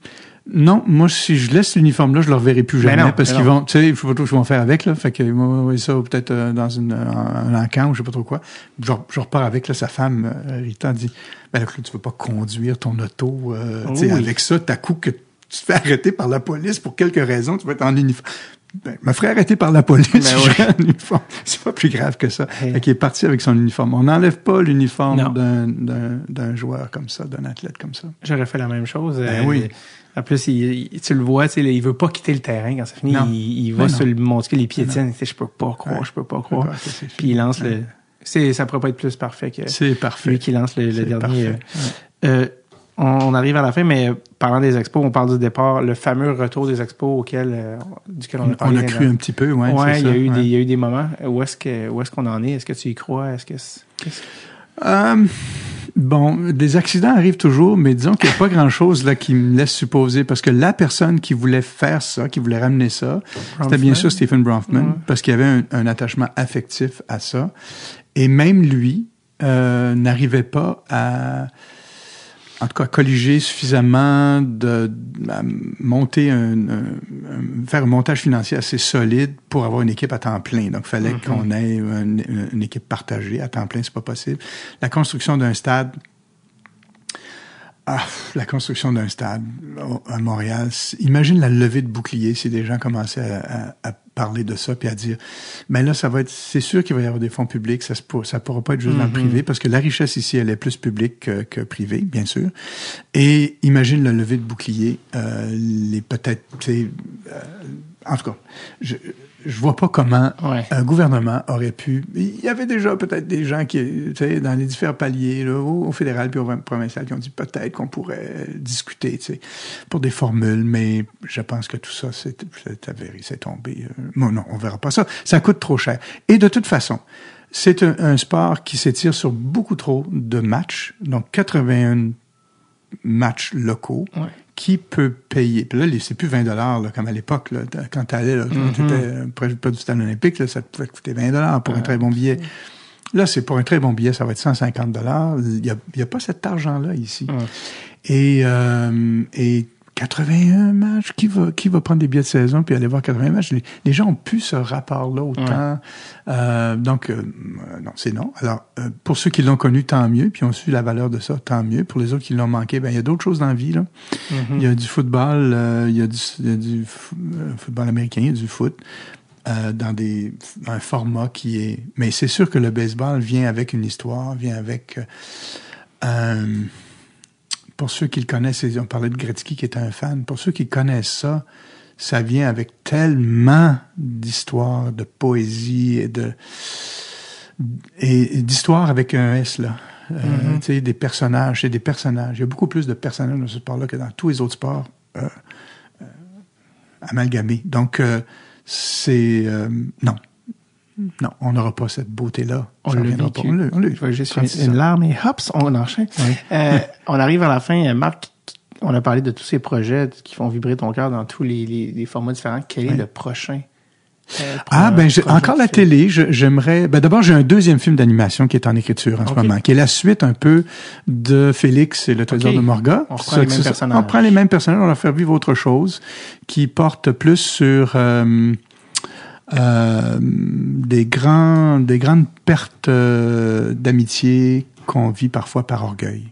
non, moi, si je laisse l'uniforme là, je le reverrai plus jamais non, parce qu'ils vont, tu sais, je sais pas trop ce qu'ils vont faire avec, là. Fait que, moi, ça, peut-être euh, dans une, un, un camp ou je sais pas trop quoi. Je, je repars avec, là, sa femme, euh, Rita, dit, ben là, Claude, tu veux pas conduire ton auto, euh, tu sais, Oui. avec ça, t'as coup que tu te fais arrêter par la police pour quelques raisons, tu vas être en uniforme. Ben, me ferait arrêter par la police, Ben uniforme. C'est pas plus grave que ça. Hey. Fait qu'il est parti avec son uniforme. On n'enlève pas l'uniforme d'un, joueur comme ça, d'un athlète comme ça. J'aurais fait la même chose. Ben Euh, oui. En plus, il, tu le vois, tu sais, il veut pas quitter le terrain quand ça finit. Non. Il, il va sur le monticule, les pieds tiennent. Je peux pas croire, Ouais. je peux pas croire. Puis il lance Ouais. le C'est, ça pourrait pas être plus parfait que C'est parfait. lui qui lance le, dernier. euh, euh, on, on arrive à la fin, mais parlant des expos, on parle du départ, le fameux retour des expos auquel, euh, duquel on a parlé. On a cru dans- un petit peu, ouais. Ouais, il y, a eu des, il y a eu des moments. Où est-ce que, où est-ce qu'on en est? Est-ce que tu y crois? Est-ce que, Euh, bon, des accidents arrivent toujours, mais disons qu'il n'y a pas grand-chose là qui me laisse supposer, parce que la personne qui voulait faire ça, qui voulait ramener ça, c'était bien sûr Stephen Bronfman, Ouais. parce qu'il y avait un, un attachement affectif à ça. Et même lui euh, n'arrivait pas à, en tout cas, colliger suffisamment de, monter un, faire un montage financier assez solide pour avoir une équipe à temps plein. Donc, il fallait Mhm. qu'on ait une, une équipe partagée à temps plein, c'est pas possible. La construction d'un stade, ah, la construction d'un stade à Montréal, imagine la levée de bouclier si des gens commençaient à, à- à parler de ça puis à dire, mais là, ça va être, c'est sûr qu'il va y avoir des fonds publics, ça se ça pourra pas être juste dans le Mhm. privé parce que la richesse ici, elle est plus publique que, que privée, bien sûr. Et imagine la levée de bouclier, euh, les peut-être, euh, en tout cas, je, je vois pas comment Ouais. un gouvernement aurait pu. Il y avait déjà peut-être des gens qui, tu sais, dans les différents paliers, là, au, fédéral puis au provincial, qui ont dit peut-être qu'on pourrait discuter, tu sais, pour des formules, mais je pense que tout ça, c'est avéré, c'est tombé. Euh, Bon, non, on verra pas ça. Ça coûte trop cher. Et de toute façon, c'est un, un sport qui s'étire sur beaucoup trop de matchs, donc 81 matchs locaux Ouais. qui peut payer. Puis là, c'est plus 20 dollars comme à l'époque. Quand tu allais, là, Mhm. tu étais près près du stade olympique, là, ça pouvait coûter 20 dollars pour un très bon billet. Là, c'est pour un très bon billet, ça va être 150 dollars. Il n'y a, il y a pas cet argent-là ici. Ouais. Et, euh, et 81 matchs, qui va, qui va prendre des billets de saison puis aller voir 80 matchs? Les, les gens ont plus ce rapport-là autant. Euh, donc, euh, non, c'est non. Alors, euh, pour ceux qui l'ont connu, tant mieux, puis ont su la valeur de ça, tant mieux. Pour les autres qui l'ont manqué, ben il y a d'autres choses dans la vie, là. Mhm. Il y a du football, il y a du, il y a du f- football américain, il y a du foot. euh, dans des un format qui est mais c'est sûr que le baseball vient avec une histoire vient avec euh, un pour ceux qui le connaissent on parlait de Gretzky qui était un fan pour ceux qui connaissent ça ça vient avec tellement d'histoires de poésie et de et, et d'histoire avec un S là. Euh, Mhm. tu sais des personnages c'est des personnages. Il y a beaucoup plus de personnages dans ce sport là que dans tous les autres sports euh, euh, amalgamés. Donc c'est non non on n'aura pas cette beauté là On l'a vécu. on l'a on l'a Je vais juste une, une larme et hop, on enchaîne. Oui. Euh, on arrive à la fin. Euh, Marc, on a parlé de tous ces projets qui font vibrer ton cœur dans tous les, les- les formats différents. Quel est le prochain? euh, Ah, ben, encore la télé, j'aimerais. Ben, d'abord, j'ai un deuxième film d'animation qui est en écriture en ce moment, qui est la suite un peu de Félix et le Trésor de Morga. On reprend Ça, les mêmes personnages. On prend les mêmes personnages, on leur fait vivre autre chose, qui porte plus sur euh, euh, des grands, des grandes pertes euh, d'amitié qu'on vit parfois par orgueil.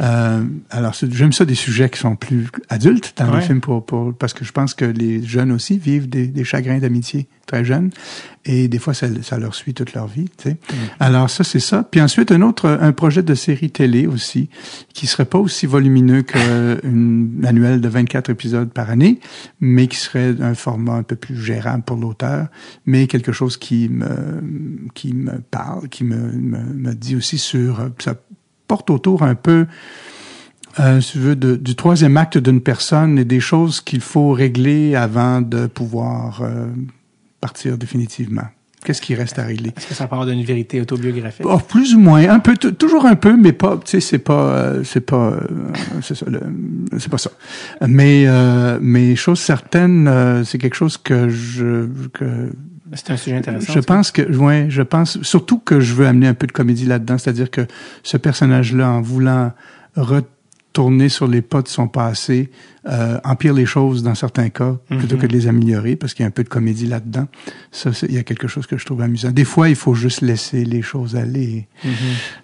Euh, alors, j'aime ça des sujets qui sont plus adultes dans Ouais. les films pour, pour, parce que je pense que les jeunes aussi vivent des, des chagrins d'amitié très jeunes et des fois ça, ça leur suit toute leur vie. Tu sais. Alors ça c'est ça. Puis ensuite un autre un projet de série télé aussi qui serait pas aussi volumineux qu'une annuelle de 24 épisodes par année, mais qui serait un format un peu plus gérable pour l'auteur, mais quelque chose qui me qui me parle, qui me me, me dit aussi sur euh, ça porte autour un peu, euh, si tu veux, de- du troisième acte d'une personne et des choses qu'il faut régler avant de pouvoir euh, partir définitivement. Qu'est-ce qui reste à régler? Est-ce que ça part d'une vérité autobiographique? Oh, plus ou moins, un peu, toujours un peu, mais pas, tu sais, c'est pas, euh, c'est pas, c'est ça, c'est pas ça. Mais, mais chose certaine, c'est quelque chose que je, que C'est un sujet intéressant. je pense que, ouais, je pense surtout que je veux amener un peu de comédie là-dedans, c'est-à-dire que ce personnage-là, en voulant retourner sur les pas de son passé, euh, empire les choses dans certains cas plutôt Mhm. que de les améliorer, parce qu'il y a un peu de comédie là-dedans. Ça, il y a quelque chose que je trouve amusant. Des fois, il faut juste laisser les choses aller, Mhm.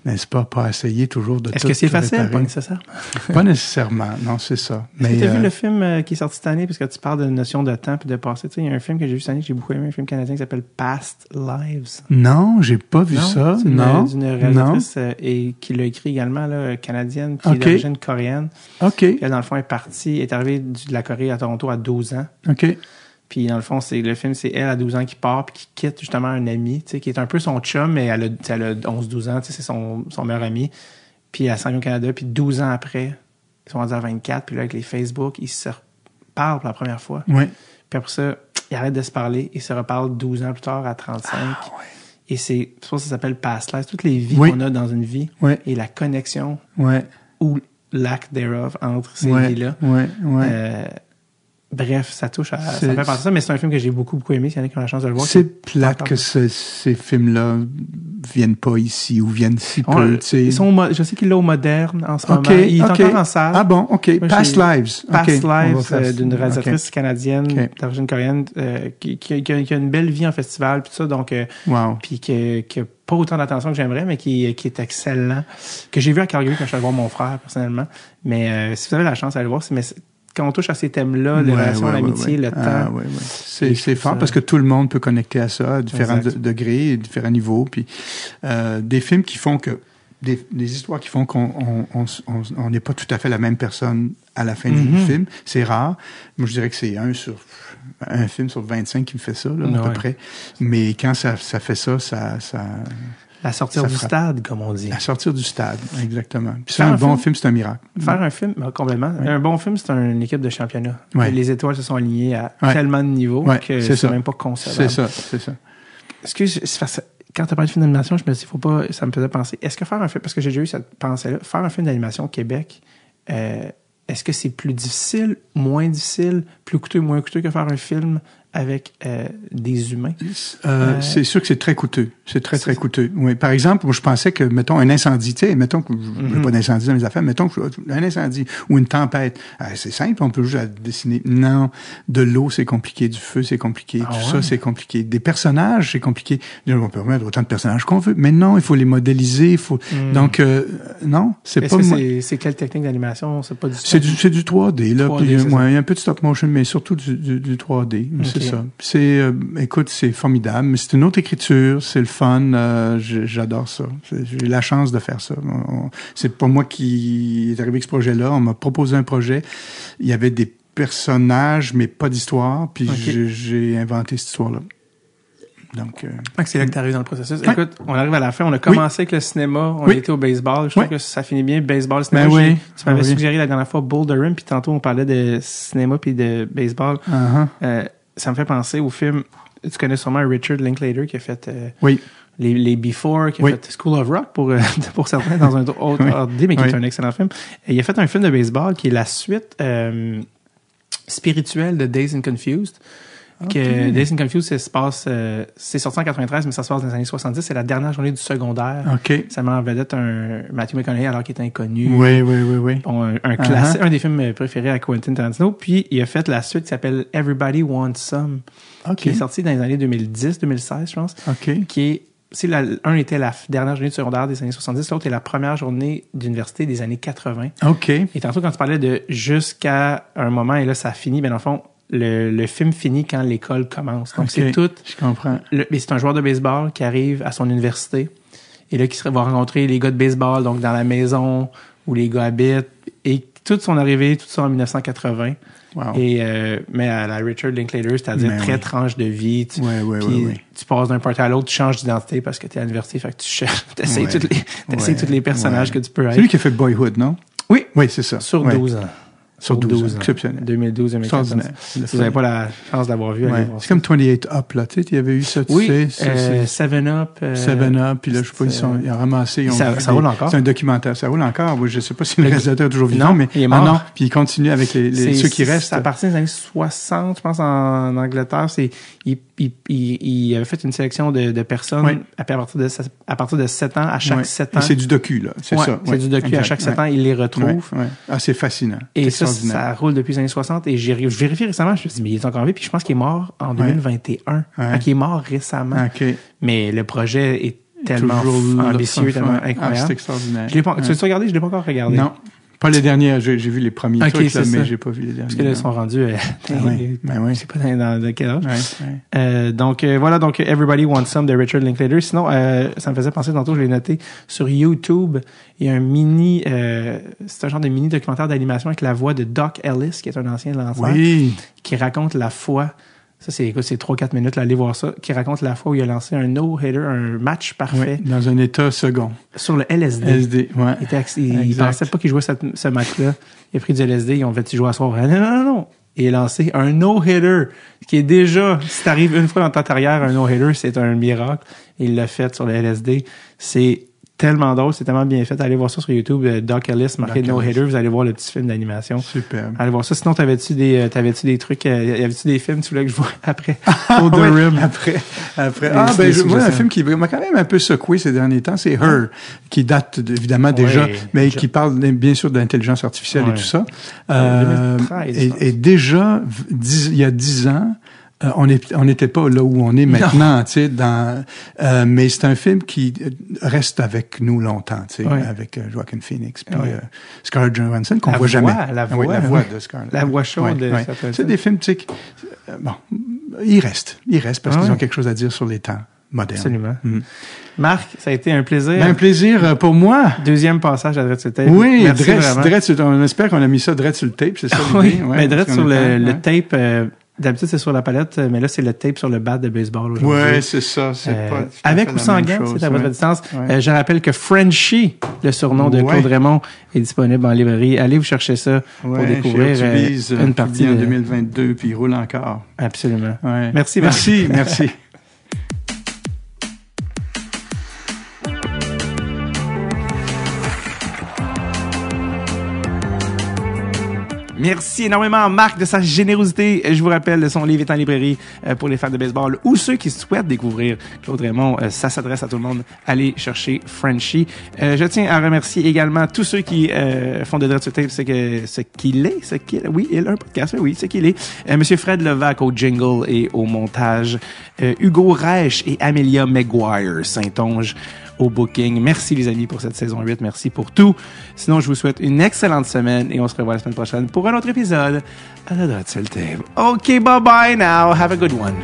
n'est-ce pas, pas essayer toujours de. Est-ce que c'est facile? réparer. Pas nécessaire? Pas nécessairement, non, c'est ça. Tu as euh, vu le film euh, qui est sorti cette année, parce que tu parles de notion de temps puis de passé. Tu sais, il y a un film que j'ai vu cette année que j'ai beaucoup aimé, un film canadien qui s'appelle Past Lives. Non, j'ai pas vu Non? ça. Une- Non, d'une réalisatrice euh, et qui l'a écrit également, là, canadienne, qui Ok. est d'origine coréenne. Ok, elle, dans le fond, est partie, est arrivée de la Corée à Toronto à 12 ans. ok. Puis dans le fond, c'est le film, c'est elle à 12 ans qui part puis qui quitte justement un ami, tu sais, qui est un peu son chum, mais elle a, tu sais, elle a 11-12 ans, tu sais, c'est son, son meilleur ami. Puis elle s'en vient au Canada, puis 12 ans après, ils sont rendus à 24, puis là, avec les Facebook, ils se parlent pour la première fois. Oui. Puis après ça, ils arrêtent de se parler, ils se reparlent 12 ans plus tard à 35. Et c'est, pour ça que ça s'appelle Past Lives. Toutes les vies Oui. qu'on a dans une vie Oui. et la connexion Ouais. ou lack thereof entre ces Ouais. vies-là. Ouais. Ouais. Bref, ça touche à, ça me fait penser à ça, mais c'est un film que j'ai beaucoup, beaucoup aimé. S'il y en a qui ont la chance de le voir. C'est qui- plate que ce- ces films-là viennent pas ici ou viennent si On- peu, tu sais. ils sont au je sais qu'il est au moderne en ce OK, moment. Il est OK. encore en salle. Ah bon, OK. Moi, Past Lives. Past Lives euh, d'une réalisatrice canadienne d'origine coréenne euh, qui, qui, qui a, qui a une belle vie en festival puis tout ça donc euh. Wow. puis que, que pas autant d'attention que j'aimerais mais qui, qui est excellent que j'ai vu à Calgary quand je suis allé voir mon frère personnellement mais euh, si vous avez la chance d'aller le voir c'est- on touche à ces thèmes-là les Ouais, relations ouais, l'amitié ouais. le temps Ah, ouais. C'est, fort ça. parce que tout le monde peut connecter à ça à différents de- degrés, différents niveaux. Puis euh, des films qui font que des, des histoires qui font qu'on on, on, on- on n'est pas tout à fait la même personne à la fin du Mhm. film. C'est rare. Moi, je dirais que c'est un sur un film sur 25 qui me fait ça, là, à peu près. Mais quand ça, ça fait ça, ça, ça la sortir Ça du frappe. stade comme on dit à sortir du stade, exactement. Puis Faire un un bon film? film, c'est un miracle. Faire un film, ben, complètement. Un bon film, c'est une équipe de championnat. Les étoiles se sont alignées à tellement de niveaux que c'est même pas concevable. C'est ça, c'est ça. Que quand tu as parlé de film d'animation, je me suis dit, faut pas, ça me faisait penser. Est-ce que faire un film, parce que j'ai déjà eu cette pensée-là, faire un film d'animation au Québec, euh, est-ce que c'est plus difficile, moins difficile, plus coûteux, moins coûteux que faire un film avec euh, des humains? Euh, c'est sûr que c'est très coûteux. C'est très, très coûteux. Oui. Par exemple, je pensais que, mettons, un incendie, tu sais, mettons que je Mhm. veux pas d'incendie dans mes affaires, mettons que un incendie ou une tempête, ah, c'est simple, on peut juste la dessiner. Non, de l'eau, c'est compliqué, du feu, c'est compliqué, Ah tout ouais? ça, c'est compliqué. Des personnages, c'est compliqué. On peut remettre autant de personnages qu'on veut, mais non, il faut les modéliser, il faut... Hmm. Donc, euh, non, c'est Est-ce pas... que c'est, quelle technique d'animation? C'est pas du c'est du, c'est du 3D, là. 3D, puis, euh, ouais, il y a un peu de stop motion, mais surtout du, du, du 3D. C'est ça. C'est, euh, écoute, c'est formidable. Mais c'est une autre écriture, c'est le fun. euh, j'adore ça. J'ai eu la chance de faire ça. C'est pas moi qui est arrivé avec ce projet-là. On m'a proposé un projet. Il y avait des personnages, mais pas d'histoire. Puis j'ai- inventé cette histoire-là. Donc, euh, que c'est là que tu arrives dans le processus. Ouais. Écoute, on arrive à la fin. On a commencé avec le cinéma. On Oui. était au baseball. Je trouve Oui. que ça finit bien, baseball, cinéma. Ben Tu m'avais Ben suggéré la dernière fois Durham, puis tantôt on parlait de cinéma puis de baseball. uh-huh. Euh, ça me fait penser au film. Tu connais sûrement Richard Linklater qui a fait euh, oui. les, les Before, qui a Oui. fait School of Rock pour, euh, pour certains dans un autre Oui. ordre mais qui est un excellent film. Et il a fait un film de baseball qui est la suite euh, spirituelle de Days and Confused. Que Days and Confused, ça se passe, c'est sorti en 93, mais ça se passe dans les années 70. C'est la dernière journée du secondaire. Ça met en vedette un Matthew McConaughey alors qu'il est inconnu. Oui, oui, oui, oui. Bon, un, un, Uh-huh. classique, un des films préférés à Quentin Tarantino. Puis il a fait la suite qui s'appelle Everybody Wants Some, OK. qui est sorti dans les années 2010-2016, je pense OK. qui est c'est la, un était la dernière journée de secondaire des années 70, l'autre est la première journée d'université des années 80. OK. Et tantôt, quand tu parlais de jusqu'à un moment, et là, ça finit, bien, dans le fond, le, le film finit quand l'école commence. Donc, c'est tout. Je comprends. le- mais c'est un joueur de baseball qui arrive à son université et là, qui va rencontrer les gars de baseball, donc dans la maison où les gars habitent. Et toute son arrivée, tout ça en 1980. Wow. Et, euh, mais à la Richard Linklater, c'est-à-dire très oui. tranche de vie. Tu, Ouais, ouais, puis ouais, ouais. tu passes d'un party à l'autre, tu changes d'identité parce que tu es à l'université, fait que tu cherches, essaies Ouais. toutes les, t'essayes Ouais. tous les personnages que tu peux C'est être. lui qui a fait Boyhood, non? Oui. Oui, c'est ça. Sur Ouais. 12 ans. Sur 12 ans. Exceptionnel. 2012, 2014. Extraordinaire. Si vous n'avez pas la chance d'avoir vu, Ouais. C'est comme 28 Up, là. Tu sais, il y avait eu ça, tu Oui, sais. euh, c'est- Seven Up. euh, Seven Up, puis là, je sais pas, ils, sont, ils ont ramassé. Ils ont ça- des- roule encore? C'est un documentaire. Ça roule encore. Oui, je sais pas si le réalisateur est toujours vivant, Non, mais. il est Ah mort. non, puis il continue avec les, les- c'est- ceux qui restent. À partir des années 60, je pense, en Angleterre, c'est, il, il, il avait fait une sélection de, de personnes Oui. à partir de, à partir de 7 ans, à chaque Ouais. 7 Et ans. C'est du docu, là. C'est Ouais, ça. c'est du docu. À chaque 7 Ouais. ans, il les retrouve. Ah, c'est fascinant. Et ça, ça roule depuis les années 60. Et j'ai je vérifie récemment, je me suis dit, mais il est encore en vie. Puis je pense qu'il est mort en 2021. Ouais. Fait qu'il est mort récemment. OK. Mais le projet est tellement ambitieux, tellement Ah, c'est incroyable. extraordinaire. je l'ai pas. Tu l'as regardé? Je l'ai pas encore regardé. Non. Pas les derniers. J'ai vu les premiers Ok, trucs, là, mais j'ai pas vu les derniers. Parce que là, ils sont rendus, euh, Ah oui, ben oui. je sais pas dans, dans- quel âge. Euh, donc euh, voilà, donc Everybody Wants Some de Richard Linklater. Sinon, euh, ça me faisait penser tantôt, je l'ai noté sur YouTube. Il y a un mini, euh, c'est un genre de mini documentaire d'animation avec la voix de Doc Ellis, qui est un ancien lanceur, qui raconte la foi Ça, c'est, écoute, c'est 3-4 minutes, là, allez voir ça, qui raconte la fois où il a lancé un no-hitter, un match parfait Oui, dans un état second. sur le LSD. SD, ouais. Il, était acc- il- il Exact. pensait pas qu'il jouait cette- ce match-là. Il a pris du LSD, ils ont fait, tu joues à soir. Ah, Non, non, non, non. Et il a lancé un no-hitter, qui est déjà, si t'arrives une fois dans ta carrière, un no-hitter, c'est un miracle. Il l'a fait sur le LSD. C'est tellement drôle, c'est tellement bien fait. Allez voir ça sur YouTube, euh, Doc Ellis, marqué Doc no-hitter, vous allez voir le petit film d'animation. Superbe. Allez voir ça. Sinon, t'avais-tu des, euh, t'avais-tu des trucs, euh, y avait-tu des films, tu voulais que je vois après? Au The Rim. Après, après. Ah, ben, je, moi, un film qui m'a quand même un peu secoué ces derniers temps, c'est Her, qui date de- évidemment déjà, mais qui parle bien sûr de l'intelligence artificielle et tout ça. Euh, 2013, je pense. et, déjà, il y a dix ans, euh, on n'était pas là où on est maintenant, tu sais, dans, euh, mais c'est un film qui euh, reste avec nous longtemps, tu sais, avec euh, Joaquin Phoenix, puis euh, Scarlett Johansson qu'on La voit jamais. voix, la Ah oui, voix, la voix ouais. de Scarlett. La voix chaude C'est des films, tu sais, bon, ils restent, ils restent parce Ah qu'ils ont quelque chose à dire sur les temps modernes. Absolument. Mm. Marc, ça a été un plaisir. Ben, un plaisir pour moi. Deuxième passage à Dread sur le tape. Oui, Merci vraiment. On espère qu'on a mis ça Dredd sur le tape, c'est ça oui? Ouais, mais Dread parce sur le, le ouais. tape, euh, d'habitude c'est sur la palette, mais là c'est le tape sur le bat de baseball aujourd'hui. Ouais, c'est ça, c'est Euh, pas avec ou sans gants, c'est à votre ouais. distance. Ouais. Euh, je rappelle que Frenchie, le surnom de Ouais. Claude Raymond, est disponible en librairie. Allez vous chercher ça pour découvrir euh, une partie en de... 2022, puis il roule encore. Absolument. Ouais. Merci, Marc. Merci, merci. Merci énormément Marc de sa générosité. Je vous rappelle, son livre est en librairie euh, pour les fans de baseball ou ceux qui souhaitent découvrir Claude Raymond. Euh, Ça s'adresse à tout le monde. Allez chercher Frenchie. Euh, je tiens à remercier également tous ceux qui font de Dread Tape ce que ce qu'il est, ce qu'il oui, il a un podcast, oui, ce qu'il est. Monsieur Fred Levac au jingle et au montage. Hugo Reich et Amelia Maguire Saint-Onge au booking. Merci les amis pour cette saison 8. Merci pour tout. Sinon, je vous souhaite une excellente semaine et on se revoit la semaine prochaine pour un autre épisode à la Dread sur le Tape. OK, bye bye now. Have a good one.